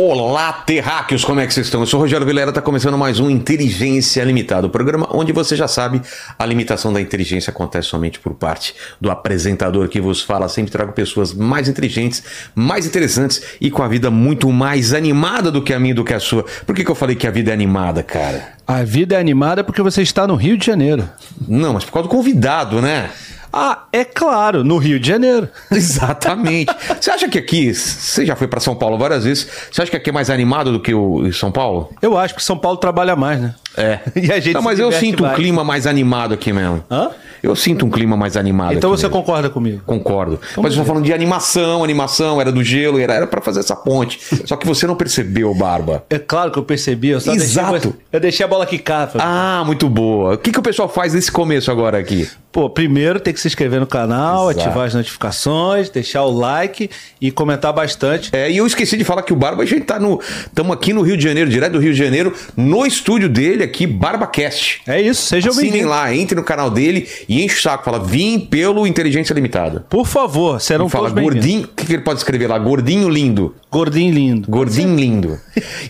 Olá, terráqueos, como é que vocês estão? Eu sou o Rogério Vilera, está começando mais um Inteligência Limitada, o programa onde você já sabe, a limitação da inteligência acontece somente por parte do apresentador que vos fala. Sempre trago pessoas mais inteligentes, mais interessantes e com a vida muito mais animada do que a minha e do que a sua. Por que, que eu falei que a vida é animada, cara? A vida é animada porque você está no Rio de Janeiro. Não, mas por causa do convidado, né? Ah, é claro, no Rio de Janeiro. Exatamente. Você acha que aqui, você já foi para São Paulo várias vezes, você acha que aqui é mais animado do que o São Paulo? Eu acho que São Paulo trabalha mais, né? É. E a gente Não, mas eu sinto um mais. clima mais animado aqui mesmo. Hã? Eu sinto um clima mais animado Então você mesmo. concorda comigo? Concordo. Mas eu tô falando de animação, animação, era do gelo, era, era para fazer essa ponte. Só que você não percebeu, Barba. É claro que eu percebi, eu só Exato. deixei, eu deixei a bola quicar. Falei, Ah, muito boa. O que, que o pessoal faz nesse começo agora aqui? Pô, primeiro tem que se inscrever no canal, Exato. ativar as notificações, deixar o like e comentar bastante. É, e eu esqueci de falar que o Barba, a gente tá no. Estamos aqui no Rio de Janeiro, direto do Rio de Janeiro, no estúdio dele aqui, BarbaCast. É isso, sejam Assinem bem-vindos. lá, entre no canal dele e enche o saco. Fala, vim pelo Inteligência Limitada. Por favor, serão Não fala todos bem-vindos. gordinho. O que, que ele pode escrever lá? Gordinho lindo. Gordinho lindo. Gordinho lindo.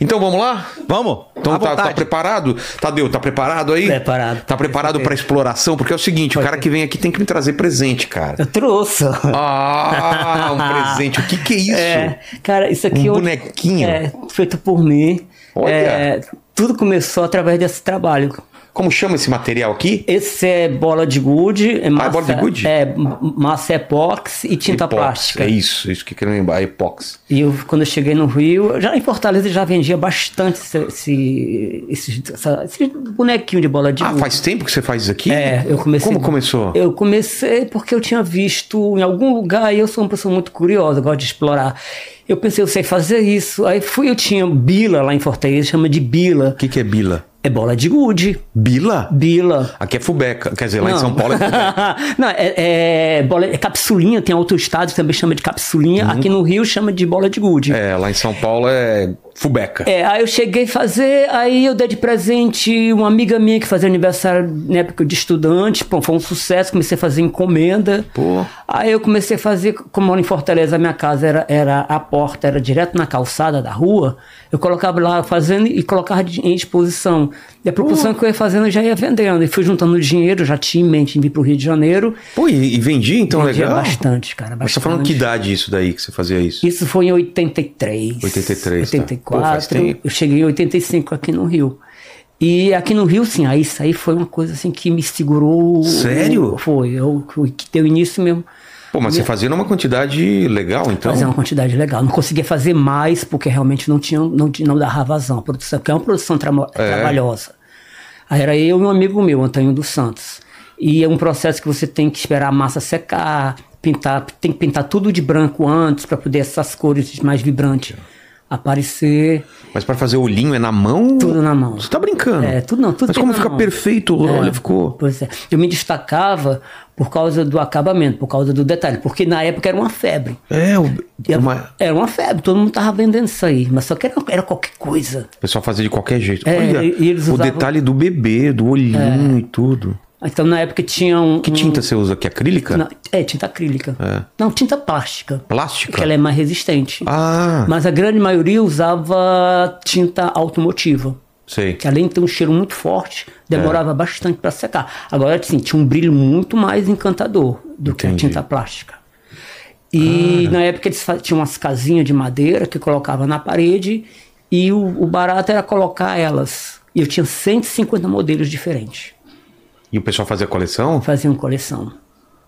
Então vamos lá? Vamos? Então tá, tá preparado? Tadeu, tá preparado aí? Preparado. Tá preparado pra exploração? Porque é o seguinte, o cara que vem aqui tem que me trazer presente, cara. Eu trouxe. Ah, um presente. O que que é isso? É, cara, isso aqui Um é bonequinho? É, feito por mim. Olha. É, tudo começou através desse trabalho. Como chama esse material aqui? Esse é bola de gude, é massa, bola de gude? É, massa epóxi e tinta Epox. plástica. É isso, isso que eu queria lembrar, epox. E eu, quando eu cheguei no Rio, já em Fortaleza já vendia bastante esse, esse, esse, essa- esse bonequinho de bola de Ah, gude. faz tempo que você faz isso aqui? É, eu comecei. Como começou? Eu comecei porque eu tinha visto em algum lugar e eu sou uma pessoa muito curiosa, gosto de explorar. Eu pensei, eu sei fazer isso. Aí fui, eu tinha bila lá em Fortaleza, chama de bila. O que que é bila? É bola de gude. Bila? Bila. Aqui é fubeca. Quer dizer, lá em Não. São Paulo é fubeca. Não, é, é bola, é capsulinha, tem outro estado que também chama de capsulinha. Aqui no Rio chama de bola de gude. É, lá em São Paulo é fubeca. É, aí eu cheguei a fazer, aí eu dei de presente uma amiga minha que fazia aniversário na época de estudante, pô, foi um sucesso, comecei a fazer encomenda. Pô. Aí eu comecei a fazer, como em Fortaleza, a minha casa era, era a porta, era direto na calçada da rua, eu colocava lá fazendo e colocava em exposição. E a proporção que eu ia fazendo eu já ia vendendo. E fui juntando dinheiro, já tinha em mente em vir pro Rio de Janeiro. Pô, e, e vendia então Vendia legal? bastante, cara, Mas você tá falando bastante. que idade isso daí que você fazia isso? Isso foi em 83. 83, tá. 84. Pô, faz tempo. eu cheguei em 85 aqui no Rio. E aqui no Rio, sim, aí isso aí foi uma coisa assim que me segurou. Sério? Foi, eu, eu- que deu início mesmo. Pô, mas você fazia numa quantidade legal, então? Fazer uma quantidade legal. Não conseguia fazer mais porque realmente não tinha, não, não dava vazão. A produção, porque é uma produção tramo- É. trabalhosa. Aí era eu e um amigo meu, Antônio dos Santos. E é um processo que você tem que esperar a massa secar, pintar, tem que pintar tudo de branco antes para poder essas cores mais vibrantes aparecer. Mas pra fazer olhinho é na mão? Tudo na mão. Você tá brincando? É, tudo não, tudo Mas como fica mão. perfeito, olha, ficou... Pois é. Eu me destacava por causa do acabamento, por causa do detalhe, porque na época era uma febre. É, o... Era uma- era uma febre, todo mundo tava vendendo isso aí, mas só que era, era qualquer coisa. O pessoal fazia de qualquer jeito. É, Olha, e- e eles o usavam- detalhe do bebê, do olhinho e tudo. Então na época tinha um. Que um- tinta você usa aqui? Acrílica? Não, é, tinta acrílica. É. Não, tinta plástica. Plástica? Que ela é mais resistente. Ah, Mas a grande maioria usava tinta automotiva. Sei. Que além de ter um cheiro muito forte, É. demorava bastante para secar. Agora, assim, tinha um brilho muito mais encantador do que a Entendi. tinta plástica. E na época eles tinham umas casinhas de madeira que colocava na parede e o, o barato era colocar elas. E eu tinha 150 modelos diferentes. E o pessoal fazia coleção? Faziam coleção.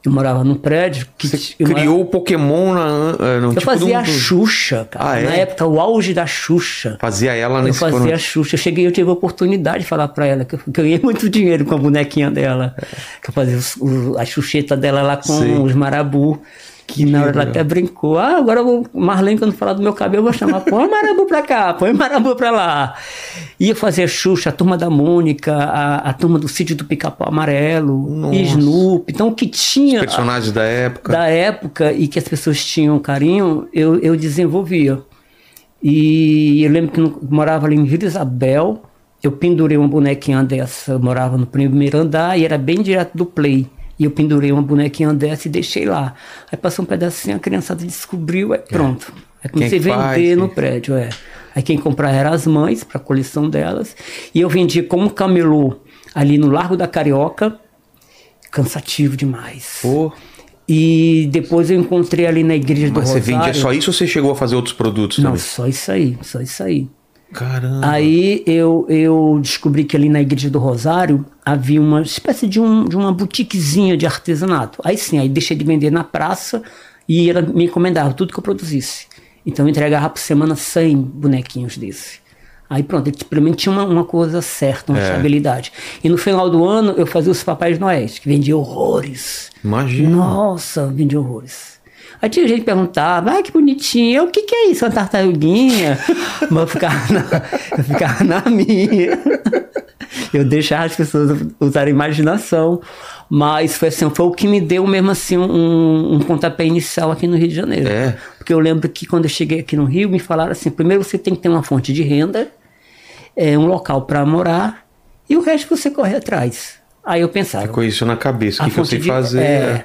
Eu morava num prédio que Você eu criou morava- o Pokémon na, eh, no Eu tipo fazia a Xuxa, cara. Ah, é? Na época, o auge da Xuxa. Fazia ela Eu nesse fazia quando- a Xuxa. Eu cheguei, eu tive a oportunidade de falar pra ela que eu eu ganhei muito dinheiro com a bonequinha dela. Que eu fazia o- a Xuxeta dela lá com Sim. os marabu. Que na hora ela até brincou. Ah, agora vou, Marlene, quando falar do meu cabelo, eu vou chamar. Põe marabu pra cá, põe marabu pra lá. Eu fazia Xuxa, a turma da Mônica, a, a turma do sítio do Pica-Pau Amarelo, Nossa. Snoopy. Então, o que tinha Personagens da época. da época e que as pessoas tinham carinho, eu, eu desenvolvia. E eu lembro que eu morava ali em Vila Isabel, eu pendurei uma bonequinha dessa, eu morava no primeiro andar e era bem direto do play. E eu pendurei uma bonequinha dessa e deixei lá. Aí passou um pedacinho, a criançada descobriu, aí pronto. Aí comecei a Quem é que vender faz? no prédio, é. Aí quem comprava eram as mães, para coleção delas. E eu vendia como camelô ali no Largo da Carioca, cansativo demais. Pô, E depois eu encontrei ali na igreja do mas você Rosário. vendia só isso ou você chegou a fazer outros produtos Não, também? só isso aí, só isso aí. Caramba. Aí eu, eu descobri que ali na igreja do Rosário havia uma espécie de, um, de uma boutiquezinha de artesanato. Aí sim, aí deixei de vender na praça e ela me encomendava tudo que eu produzisse. Então eu entregava por semana 100 bonequinhos desse. Aí pronto, ele pelo menos tinha uma, uma coisa certa, uma É. estabilidade. E no final do ano eu fazia os Papais Noéis, que vendia horrores. Imagina. Nossa, vendia horrores. Aí tinha gente que perguntava, ah, que bonitinho, o que, que é isso? Uma tartaruguinha? Mas eu ficava, na, eu ficava na minha. Eu deixava as pessoas usarem imaginação. Mas foi assim, foi o que me deu mesmo assim um, um pontapé inicial aqui no Rio de Janeiro. É. Porque eu lembro que quando eu cheguei aqui no Rio, me falaram assim: primeiro você tem que ter uma fonte de renda, é, um local para morar, e o resto você corre atrás. Aí eu pensava. Ficou isso na cabeça. O que, que eu sei de- fazer? é,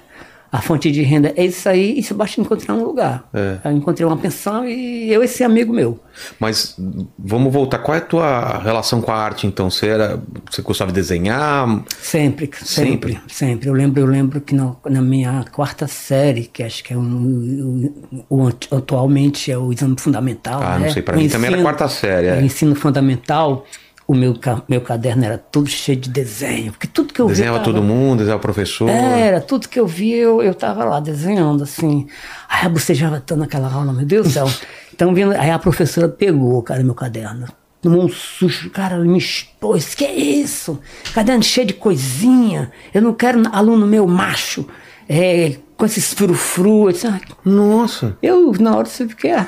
a fonte de renda é isso aí, e se basta encontrar um lugar. É. Eu encontrei uma pensão e eu esse amigo meu. Mas vamos voltar. Qual é a tua relação com a arte, então? Você, era, você gostava de desenhar? Sempre, sempre, sempre. Eu lembro, eu lembro que no- na minha quarta série, que acho que é um, o, o- atualmente é o exame fundamental. Ah, não né? sei, pra O mim também era quarta série, é. Ensino fundamental, o meu, meu caderno era todo cheio de desenho, porque tudo que eu Desenhava via. tava- todo mundo, desenhava o professor. Era, tudo que eu via, eu, eu tava lá desenhando, assim. Aí eu bocejava tanto naquela aula, meu Deus do céu. Então, vindo, aí a professora pegou, cara, meu caderno. Tomou um susto, cara, me expôs. Que é isso? Caderno cheio de coisinha. Eu não quero aluno meu macho, é, com esses frufru. Eu, disse, "Ah, Nossa. eu, na hora, eu fiquei, ah.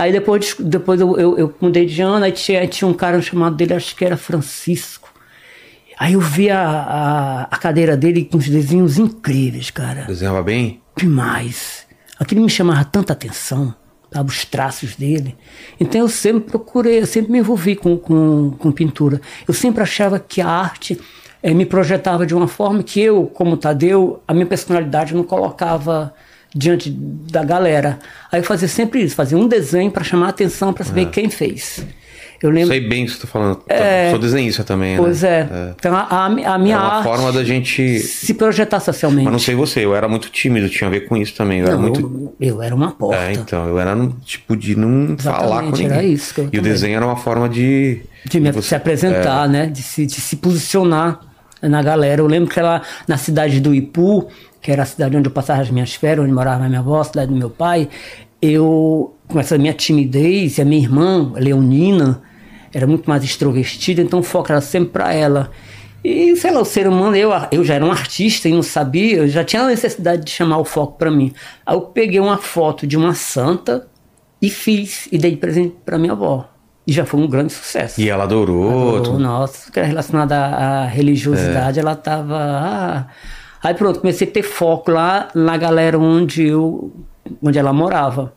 Aí depois, depois eu, eu, eu mudei de ano, aí tinha, tinha um cara chamado dele, acho que era Francisco. Aí eu vi a, a, a cadeira dele com os desenhos incríveis, cara. Desenhava bem? Demais. Aquilo me chamava tanta atenção, sabe? Os traços dele. Então eu sempre procurei, eu sempre me envolvi com, com, com pintura. Eu sempre achava que a arte eh, me projetava de uma forma que eu, como Tadeu, a minha personalidade não colocava diante da galera. Aí eu fazia sempre isso, fazia um desenho para chamar a atenção, para saber quem fez. Eu lembro. Sei bem o que você tá falando. Sou desenhista também, Pois né? é. Então a, a, minha É uma arte forma da gente. se projetar socialmente. Mas não sei você, eu era muito tímido, tinha a ver com isso também. Eu era Não, muito. eu, eu era uma porta. É, então, eu era no tipo de não falar com Exatamente, ninguém. era isso e o também. desenho era uma forma de. de me, você- se apresentar, né? De se, de se posicionar na galera. Eu lembro que ela, na cidade do Ipu, que era a cidade onde eu passava as minhas férias, onde morava a minha avó, a cidade do meu pai, eu, com essa minha timidez, e a minha irmã, a Leonina, era muito mais extrovertida, então o foco era sempre para ela. E, sei lá, o ser humano, eu, eu já era um artista e não sabia, eu já tinha a necessidade de chamar o foco para mim. Aí eu peguei uma foto de uma santa e fiz, e dei de presente para minha avó. E já foi um grande sucesso. E ela adorou. Tudo. nossa, que era relacionada à, religiosidade, É. ela tava. ah. Aí pronto, comecei a ter foco lá na galera onde eu, onde ela morava.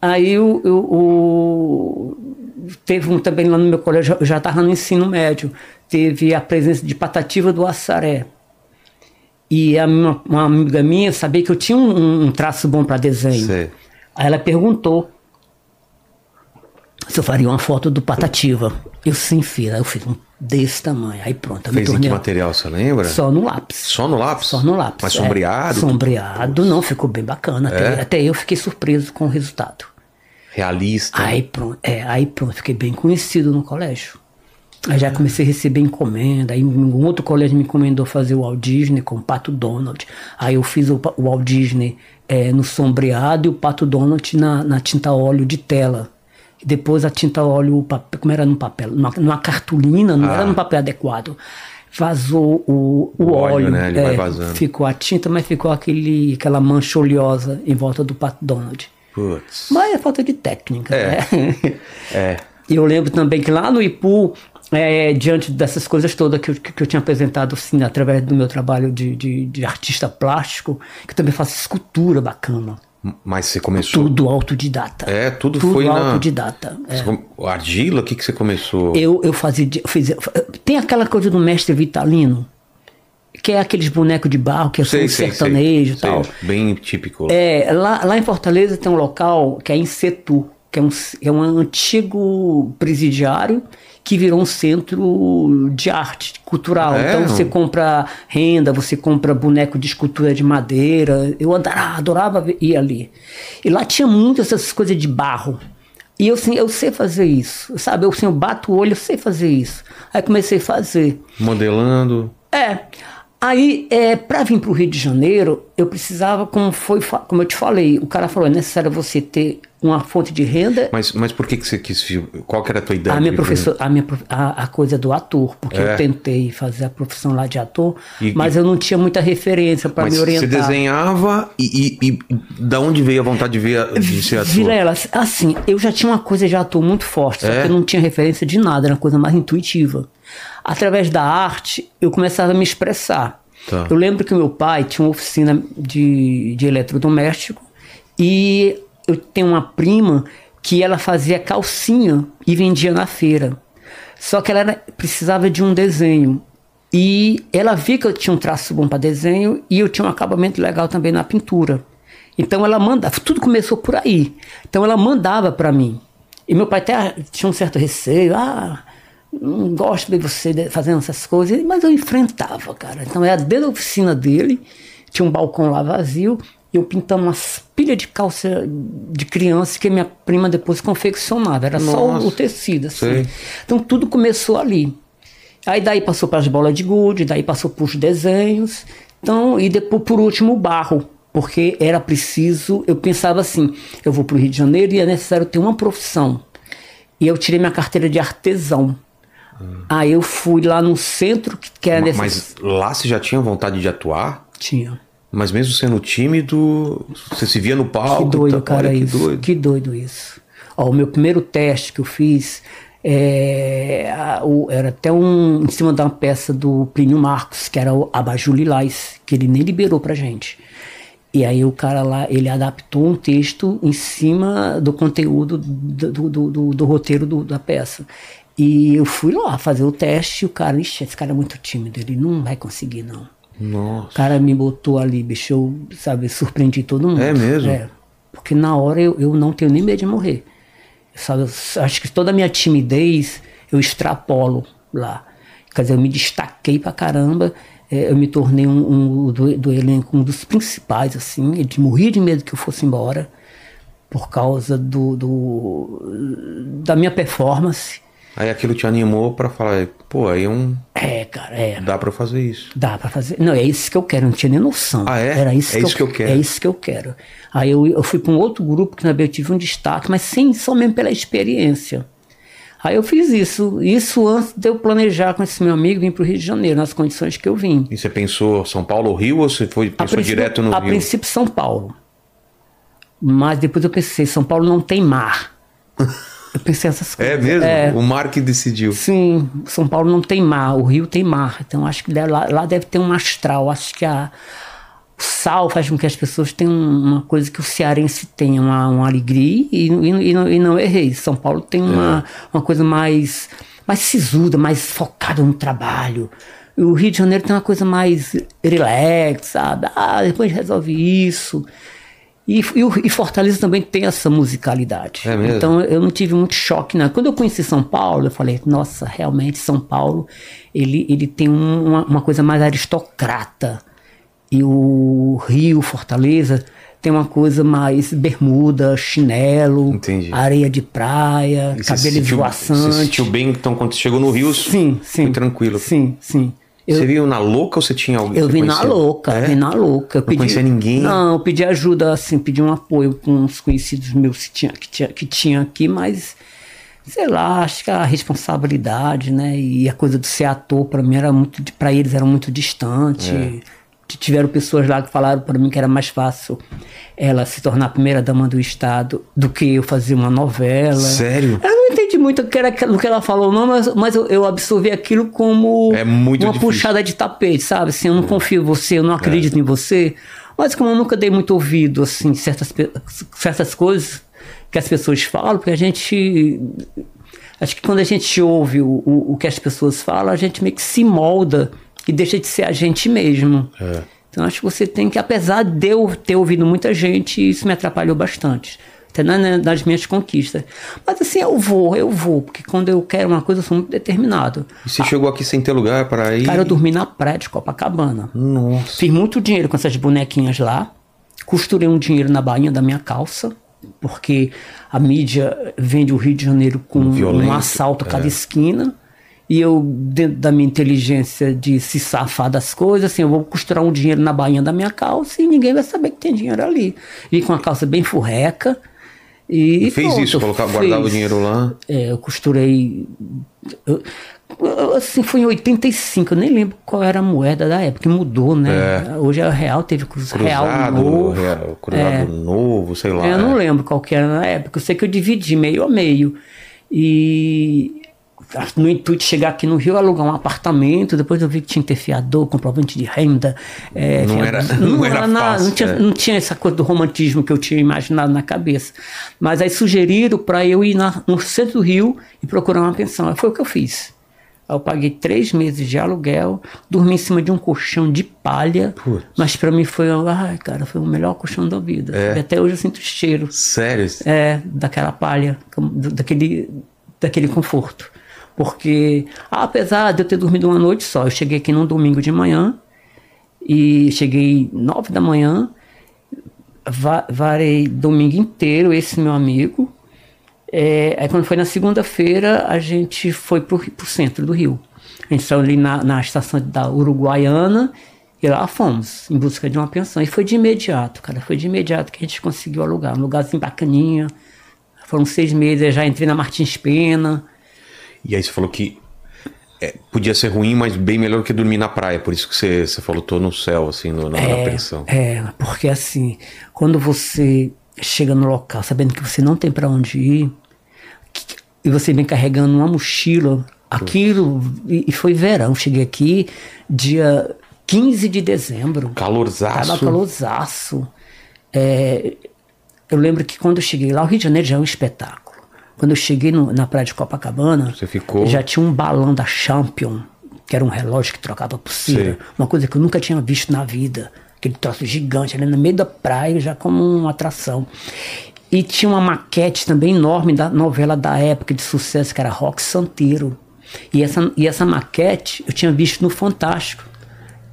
Aí eu, eu- o- teve um também lá no meu colégio, eu já estava no ensino médio, teve a presença de Patativa do Assaré. E a minha- uma amiga minha sabia que eu tinha um, um traço bom para desenho. Sei. Aí ela perguntou se eu faria uma foto do Patativa. Eu sim aí eu fiz um desse tamanho. Aí pronto, Fez em que material, você lembra? só no lápis. Só no lápis? Só no lápis. Mas é. sombreado? Sombreado, não, ficou bem bacana. Até, É? até eu fiquei surpreso com o resultado. Realista. Aí pronto, é, aí pronto, fiquei bem conhecido no colégio. Aí já comecei a receber encomenda, aí um outro colégio me encomendou fazer o Walt Disney com o Pato Donald. Aí eu fiz o, o Walt Disney é, no sombreado e o Pato Donald na, na tinta óleo de tela. Depois a tinta óleo, como era no papel, numa, numa cartolina, não era no papel adequado. Vazou o, o, O óleo, óleo, né? Ele é, vai vazando. ficou a tinta, mas ficou aquele, aquela mancha oleosa em volta do Pato Donald. Putz. Mas é falta de técnica, É. né? É. Eu lembro também que lá no Ipu, é, diante dessas coisas todas que eu, que eu tinha apresentado assim, através do meu trabalho de, de, de artista plástico, que também faço escultura bacana. Mas você começou. Tudo autodidata. É, tudo foi na- autodidata. é. Você come- Argila? O que, que você começou? Eu, eu fazia. fazia- tem aquela coisa do mestre Vitalino, que é aqueles bonecos de barro que é Sei, sei, sertanejo e tal. sei. Bem típico. É, lá, lá em Fortaleza tem um local que é em Setu, que é um, é um antigo presidiário que virou um centro de arte cultural. É? Então você compra renda, você compra boneco de escultura de madeira. Eu adorava, adorava ir ali. E lá tinha muitas essas coisas de barro. E eu, assim, eu sei fazer isso, sabe? Eu, assim, eu bato o olho, eu sei fazer isso. Aí comecei a fazer. Modelando. É. Aí, é, para vir para o Rio de Janeiro, eu precisava, como foi, como eu te falei, o cara falou, é necessário você ter uma fonte de renda. Mas, mas por que, que você quis. Qual que era a tua ideia? A minha professora, a, minha, a, a coisa do ator, porque É. eu tentei fazer a profissão lá de ator, E- mas e- eu não tinha muita referência para me você orientar. desenhava e, e, e da onde veio a vontade de, ver, de ser ator? Vilela, assim, eu já tinha uma coisa de ator muito forte, só É? que eu não tinha referência de nada, era uma coisa mais intuitiva. Através da arte, eu começava a me expressar. Tá. Eu lembro que meu pai tinha uma oficina de, de eletrodoméstico e eu tenho uma prima que ela fazia calcinha e vendia na feira. Só que ela era- precisava de um desenho. E ela via que eu tinha um traço bom para desenho e eu tinha um acabamento legal também na pintura. Então ela mandava, tudo começou por aí. Então ela mandava para mim. E meu pai até tinha um certo receio, ah, não gosto de você fazendo essas coisas, mas eu enfrentava, cara. Então era dentro da oficina dele, tinha um balcão lá vazio, e eu pintando umas pilhas de calça de criança que minha prima depois confeccionava. Era só Nossa, o tecido, assim. sei. Então tudo começou ali. Aí daí passou para as bolas de gude, daí passou para os desenhos, então e depois por último o barro, porque era preciso, eu pensava assim, eu vou para o Rio de Janeiro e é necessário ter uma profissão. E eu tirei minha carteira de artesão. Aí eu fui lá no centro que, que era Ma- necessário. Mas lá você já tinha vontade de atuar? Tinha. Mas mesmo sendo tímido, você se via no palco? Que doido, tá- cara, olha que isso. doido. Que doido isso. Ó, o meu primeiro teste que eu fiz é, era até um em cima de uma peça do Plínio Marcos, que era o Abajur Lilás, que ele nem liberou pra gente. E aí o cara lá, ele adaptou um texto em cima do conteúdo do, do, do- do- roteiro da peça. E eu fui lá fazer o teste e o cara, ixi, esse cara é muito tímido, ele não vai conseguir não. Nossa. O cara me botou ali, bicho, eu, sabe, surpreendi todo mundo. É mesmo? É. Porque na hora eu, eu não tenho nem medo de morrer. Sabe, eu acho que toda a minha timidez eu extrapolo lá. Quer dizer, eu me destaquei pra caramba. é, eu me tornei um, um do, do elenco um dos principais, assim. Ele morria de medo que eu fosse embora por causa do, do da minha performance. Aí aquilo te animou pra falar, pô, aí é um. É, cara, é. Dá pra fazer isso. Dá pra fazer. Não, é isso que eu quero, não tinha nem noção. Ah, é? Era isso, É que, isso eu, que eu quero. É isso que eu quero. Aí eu, eu fui para um outro grupo que também eu tive um destaque, mas sem só mesmo pela experiência. Aí eu fiz isso, isso antes de eu planejar com esse meu amigo vir para o Rio de Janeiro, nas condições que eu vim. E você pensou São Paulo ou Rio ou você foi, A pensou direto no a Rio? princípio São Paulo. Mas depois eu pensei, São Paulo não tem mar. Eu pensei essas coisas. É mesmo? É. O Mar que decidiu. Sim, São Paulo não tem mar, o Rio tem mar. Então acho que lá, lá deve ter um astral. Acho que a, o sal faz com que as pessoas tenham uma coisa que o cearense tem, uma, uma alegria, e, e, e não, e não errei. São Paulo tem uma, uma coisa mais, mais sisuda, mais focada no trabalho. E o Rio de Janeiro tem uma coisa mais relax, sabe? Ah, depois resolve isso. E, e, e Fortaleza também tem essa musicalidade. É mesmo? Então eu não tive muito choque, não. Quando eu conheci São Paulo, eu falei, nossa, realmente São Paulo, ele, ele tem um- uma, uma coisa mais aristocrata. E o Rio, Fortaleza, tem uma coisa mais bermuda, chinelo, Entendi. areia de praia, E cabelo esvoaçante. Você se sentiu bem, então, quando chegou no Rio? Sim, sim. Foi tranquilo. Sim, sim. Eu, Você viu na louca ou você tinha alguém? eu vim na louca, É? vim na louca. Eu Não conhecia ninguém? Não, eu pedi ajuda, assim, pedi um apoio com uns conhecidos meus que tinha, que tinha, que tinha aqui, mas sei lá, acho que a responsabilidade, né? E a coisa de ser ator, para mim era muito, para eles era muito distante. É. Tiveram pessoas lá que falaram para mim que era mais fácil ela se tornar a primeira dama do estado do que eu fazer uma novela. Sério? Eu não entendi muito o que, era, o que ela falou, não, mas, mas eu, eu absorvi aquilo como É muito uma difícil. puxada de tapete, sabe? Assim, eu não confio em você, eu não acredito em você. Mas como eu nunca dei muito ouvido, assim, certas, certas coisas que as pessoas falam, porque a gente. Acho que quando a gente ouve o, o, o que as pessoas falam, a gente meio que se molda e deixa de ser a gente mesmo. É. Então acho que você tem que, apesar de eu ter ouvido muita gente, isso me atrapalhou bastante. Até na- na- nas minhas conquistas. Mas assim, eu vou, eu vou, porque quando eu quero uma coisa, eu sou muito determinado. E você chegou aqui sem ter lugar para ir? Cara, eu dormi na praia de Copacabana. Nossa. Fiz muito dinheiro com essas bonequinhas lá. Costurei um dinheiro na bainha da minha calça, porque a mídia vende o Rio de Janeiro com Violência, um assalto a cada é. esquina. E eu, dentro da minha inteligência de se safar das coisas, assim, eu vou costurar um dinheiro na bainha da minha calça e ninguém vai saber que tem dinheiro ali. Vim com a calça bem furreca. E, E fez pronto, isso, colocava, fiz. guardava o dinheiro lá. É, eu costurei. eu- assim, foi em 85, eu nem lembro qual era a moeda da época, que mudou, né? Hoje é real, teve cruz, real Cruzado, novo. real- cruzado novo, sei lá. É, eu não é. lembro qual que era na época, eu sei que eu dividi meio a meio. E no intuito de chegar aqui no Rio, alugar um apartamento, depois eu vi que tinha que ter fiador, comprovante de renda. é, Não fiador- era- não era nada, fácil, não tinha, é. não tinha essa coisa do romantismo que eu tinha imaginado na cabeça. Mas aí sugeriram para eu ir na- no centro do Rio e procurar uma pensão. Aí foi o que eu fiz. Aí eu paguei três meses de aluguel, dormi em cima de um colchão de palha, Putz. mas para mim foi, ai, cara, foi o melhor colchão da vida. É. E até hoje eu sinto o cheiro Sério? é, daquela palha, daquele, daquele conforto. Porque, apesar de eu ter dormido uma noite só, eu cheguei aqui num domingo de manhã, e cheguei nove da manhã, va varei domingo inteiro, esse meu amigo. É, aí quando foi na segunda-feira, a gente foi pro, pro centro do Rio. A gente saiu ali na, na estação da Uruguaiana e lá fomos, em busca de uma pensão. E foi de imediato, cara, foi de imediato que a gente conseguiu alugar. Um lugarzinho bacaninha. Foram seis meses, eu já entrei na Martins Pena. E aí você falou que é, podia ser ruim, mas bem melhor que dormir na praia. Por isso que você, você falou, tô no céu, assim, no- na, na pensão. É, porque assim, quando você chega no local sabendo que você não tem para onde ir, que- e você vem carregando uma mochila, aquilo, e, e foi verão, cheguei aqui dia 15 de dezembro. Calorzaço. Tava calorzaço. É, eu lembro que quando eu cheguei lá, o Rio de Janeiro já é um espetáculo. Quando eu cheguei no- na praia de Copacabana, Você ficou- já tinha um balão da Champion, que era um relógio que trocava pulseira. Sei. Uma coisa que eu nunca tinha visto na vida. Aquele troço gigante ali no meio da praia, já como uma atração. E tinha uma maquete também enorme da novela da época de sucesso, que era Rock Santeiro. E essa, e essa maquete eu tinha visto no Fantástico,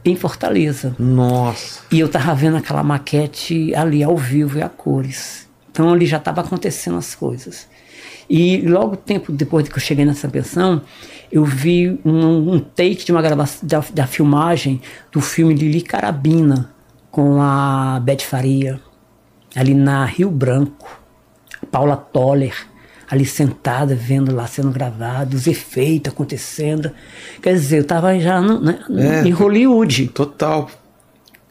em Fortaleza. Nossa. E eu tava vendo aquela maquete ali ao vivo e a cores. Então ali já estava acontecendo as coisas. E logo tempo depois que eu cheguei nessa pensão, eu vi um, um take de uma gravação da, da filmagem do filme Lili Carabina com a Beth Faria ali na Rio Branco. Paula Toller ali sentada vendo lá sendo gravado, os efeitos acontecendo. Quer dizer, eu estava já no- né, É. em Hollywood. Total.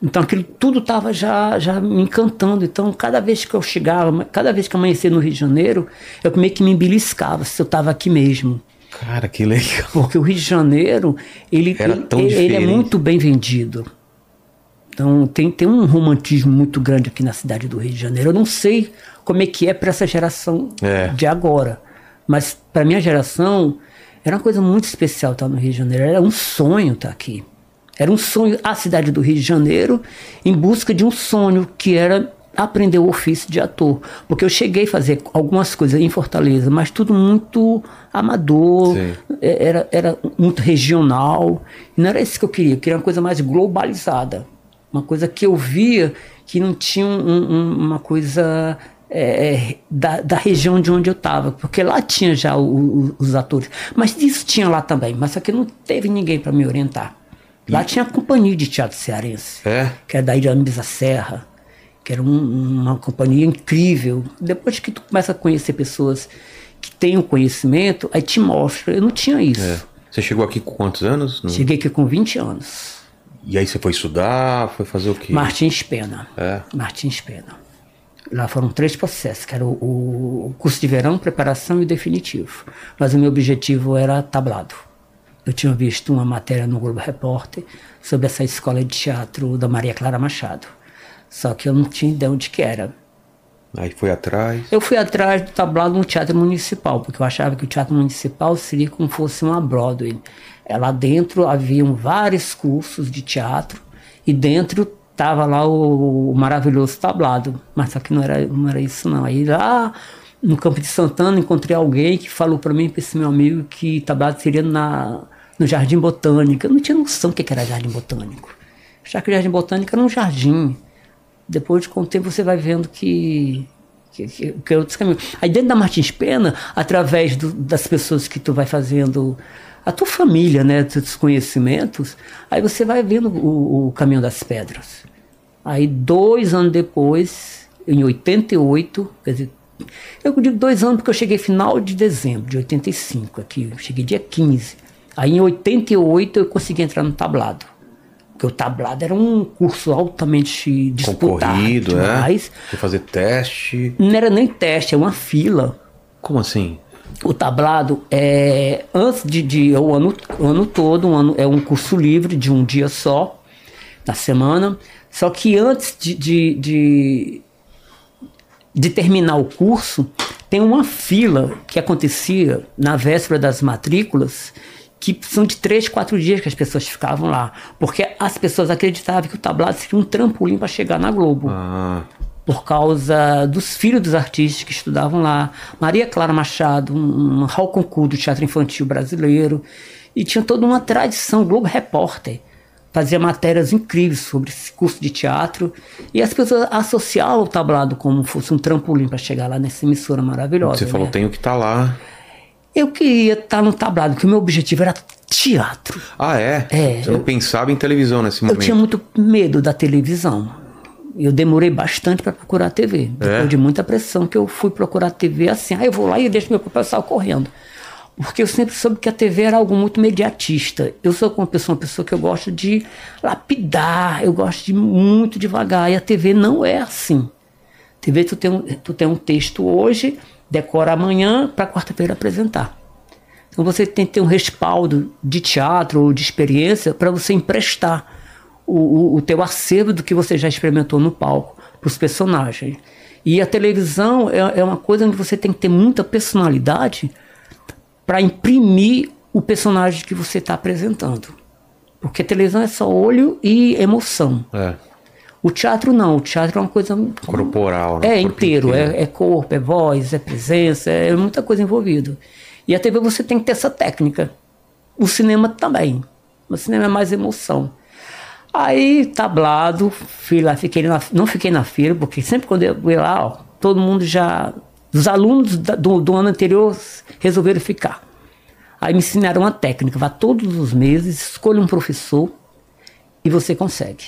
Então aquilo tudo estava já, já me encantando. Então cada vez que eu chegava, cada vez que amanhecia no Rio de Janeiro, eu meio que me beliscava se eu estava aqui mesmo. Cara, que legal. Porque o Rio de Janeiro, ele, ele, ele- é muito bem vendido. Então tem, tem um romantismo muito grande aqui na cidade do Rio de Janeiro. Eu não sei como é que é para essa geração É. de agora. Mas para minha geração, era uma coisa muito especial estar no Rio de Janeiro. Era um sonho estar aqui. Era um sonho a cidade do Rio de Janeiro em busca de um sonho que era aprender o ofício de ator. Porque eu cheguei a fazer algumas coisas em Fortaleza, mas tudo muito amador, Sim. é- era, era muito regional. E não era isso que eu queria, eu queria uma coisa mais globalizada. Uma coisa que eu via que não tinha um- um- uma coisa é, é, da, da região de onde eu estava. Porque lá tinha já o- o- os atores. Mas isso tinha lá também, mas só que não teve ninguém para me orientar. Lá tinha a companhia de teatro cearense É? que era da Irames da Serra, que era um- uma companhia incrível. Depois que tu começa a conhecer pessoas que têm o conhecimento, aí te mostra. Eu não tinha isso. É. Você chegou aqui com quantos anos? No- Cheguei aqui com 20 anos. E aí você foi estudar, foi fazer o quê? Martins Pena. É. Martins Pena. Lá foram três processos, que era o, o curso de verão, preparação e o definitivo. Mas o meu objetivo era tablado. Eu tinha visto uma matéria no Globo Repórter sobre essa escola de teatro da Maria Clara Machado. Só que eu não tinha ideia onde que era. Aí foi atrás. Eu fui atrás do tablado no Teatro Municipal, porque eu achava que o Teatro Municipal seria como fosse uma Broadway. É, lá dentro haviam vários cursos de teatro e dentro estava lá o, o, maravilhoso tablado, mas só que não era, não era isso não. Aí lá no Campo de Santana encontrei alguém que falou para mim, para esse meu amigo, que tablado seria na, no Jardim Botânico. Eu não tinha noção do que era Jardim Botânico. Já que o Jardim Botânico era um jardim. Depois, com o tempo, você vai vendo que que, que, que é outros caminhos. Aí dentro da Martins Pena, através do, das pessoas que tu vai fazendo, a tua família, né, teus conhecimentos, aí você vai vendo o, o caminho das pedras. Aí dois anos depois, em 88, quer dizer, eu digo dois anos porque eu cheguei final de dezembro de 85 aqui, cheguei dia 15. Aí em 88 eu consegui entrar no tablado. Porque o tablado era um curso altamente disputado. Concorrido, demais. é? fazer teste. Não era nem teste, é uma fila. Como assim? O tablado é antes de, de é o ano, o ano todo, um ano, é um curso livre de um dia só na semana. Só que antes de, de, de, de terminar o curso, tem uma fila que acontecia na véspera das matrículas que são de três, quatro dias que as pessoas ficavam lá. Porque as pessoas acreditavam que o tablado seria um trampolim para chegar na Globo. Ah. Por causa dos filhos dos artistas que estudavam lá. Maria Clara Machado, um, um Raul Concu do teatro infantil brasileiro. E tinha toda uma tradição, Globo Repórter. Fazia matérias incríveis sobre esse curso de teatro. E as pessoas associavam o tablado como fosse um trampolim para chegar lá nessa emissora maravilhosa. Você falou, né? tenho que estar tá lá. Eu queria estar no tablado, porque o meu objetivo era teatro. Ah, é? É, Você não eu- pensava em televisão nesse momento? Eu tinha muito medo da televisão. Eu demorei bastante para procurar a TV. Depois É? de muita pressão que eu fui procurar a TV assim, ah, eu vou lá e deixo meu professor correndo. Porque eu sempre soube que a TV era algo muito mediatista. Eu sou uma pessoa, uma pessoa que eu gosto de lapidar, eu gosto de ir muito devagar. E a TV não é assim. TV, tu tem um, tu tem um texto hoje, decora amanhã para quarta-feira apresentar. Então você tem que ter um respaldo de teatro ou de experiência para você emprestar o, o, o teu acervo do que você já experimentou no palco para os personagens. E a televisão é, é uma coisa onde você tem que ter muita personalidade para imprimir o personagem que você está apresentando. Porque televisão é só olho e emoção. É, O teatro não, o teatro é uma coisa corporal. né? é Corpo inteiro, é, é corpo, é voz, é presença, é muita coisa envolvida. E a TV você tem que ter essa técnica. O cinema também. O cinema é mais emoção. Aí, tablado, fui lá, fiquei na, não fiquei na fila, porque sempre quando eu ia lá, ó, todo mundo já. Os alunos da- do, do ano anterior resolveram ficar. Aí me ensinaram uma técnica, vá todos os meses, escolha um professor e você consegue.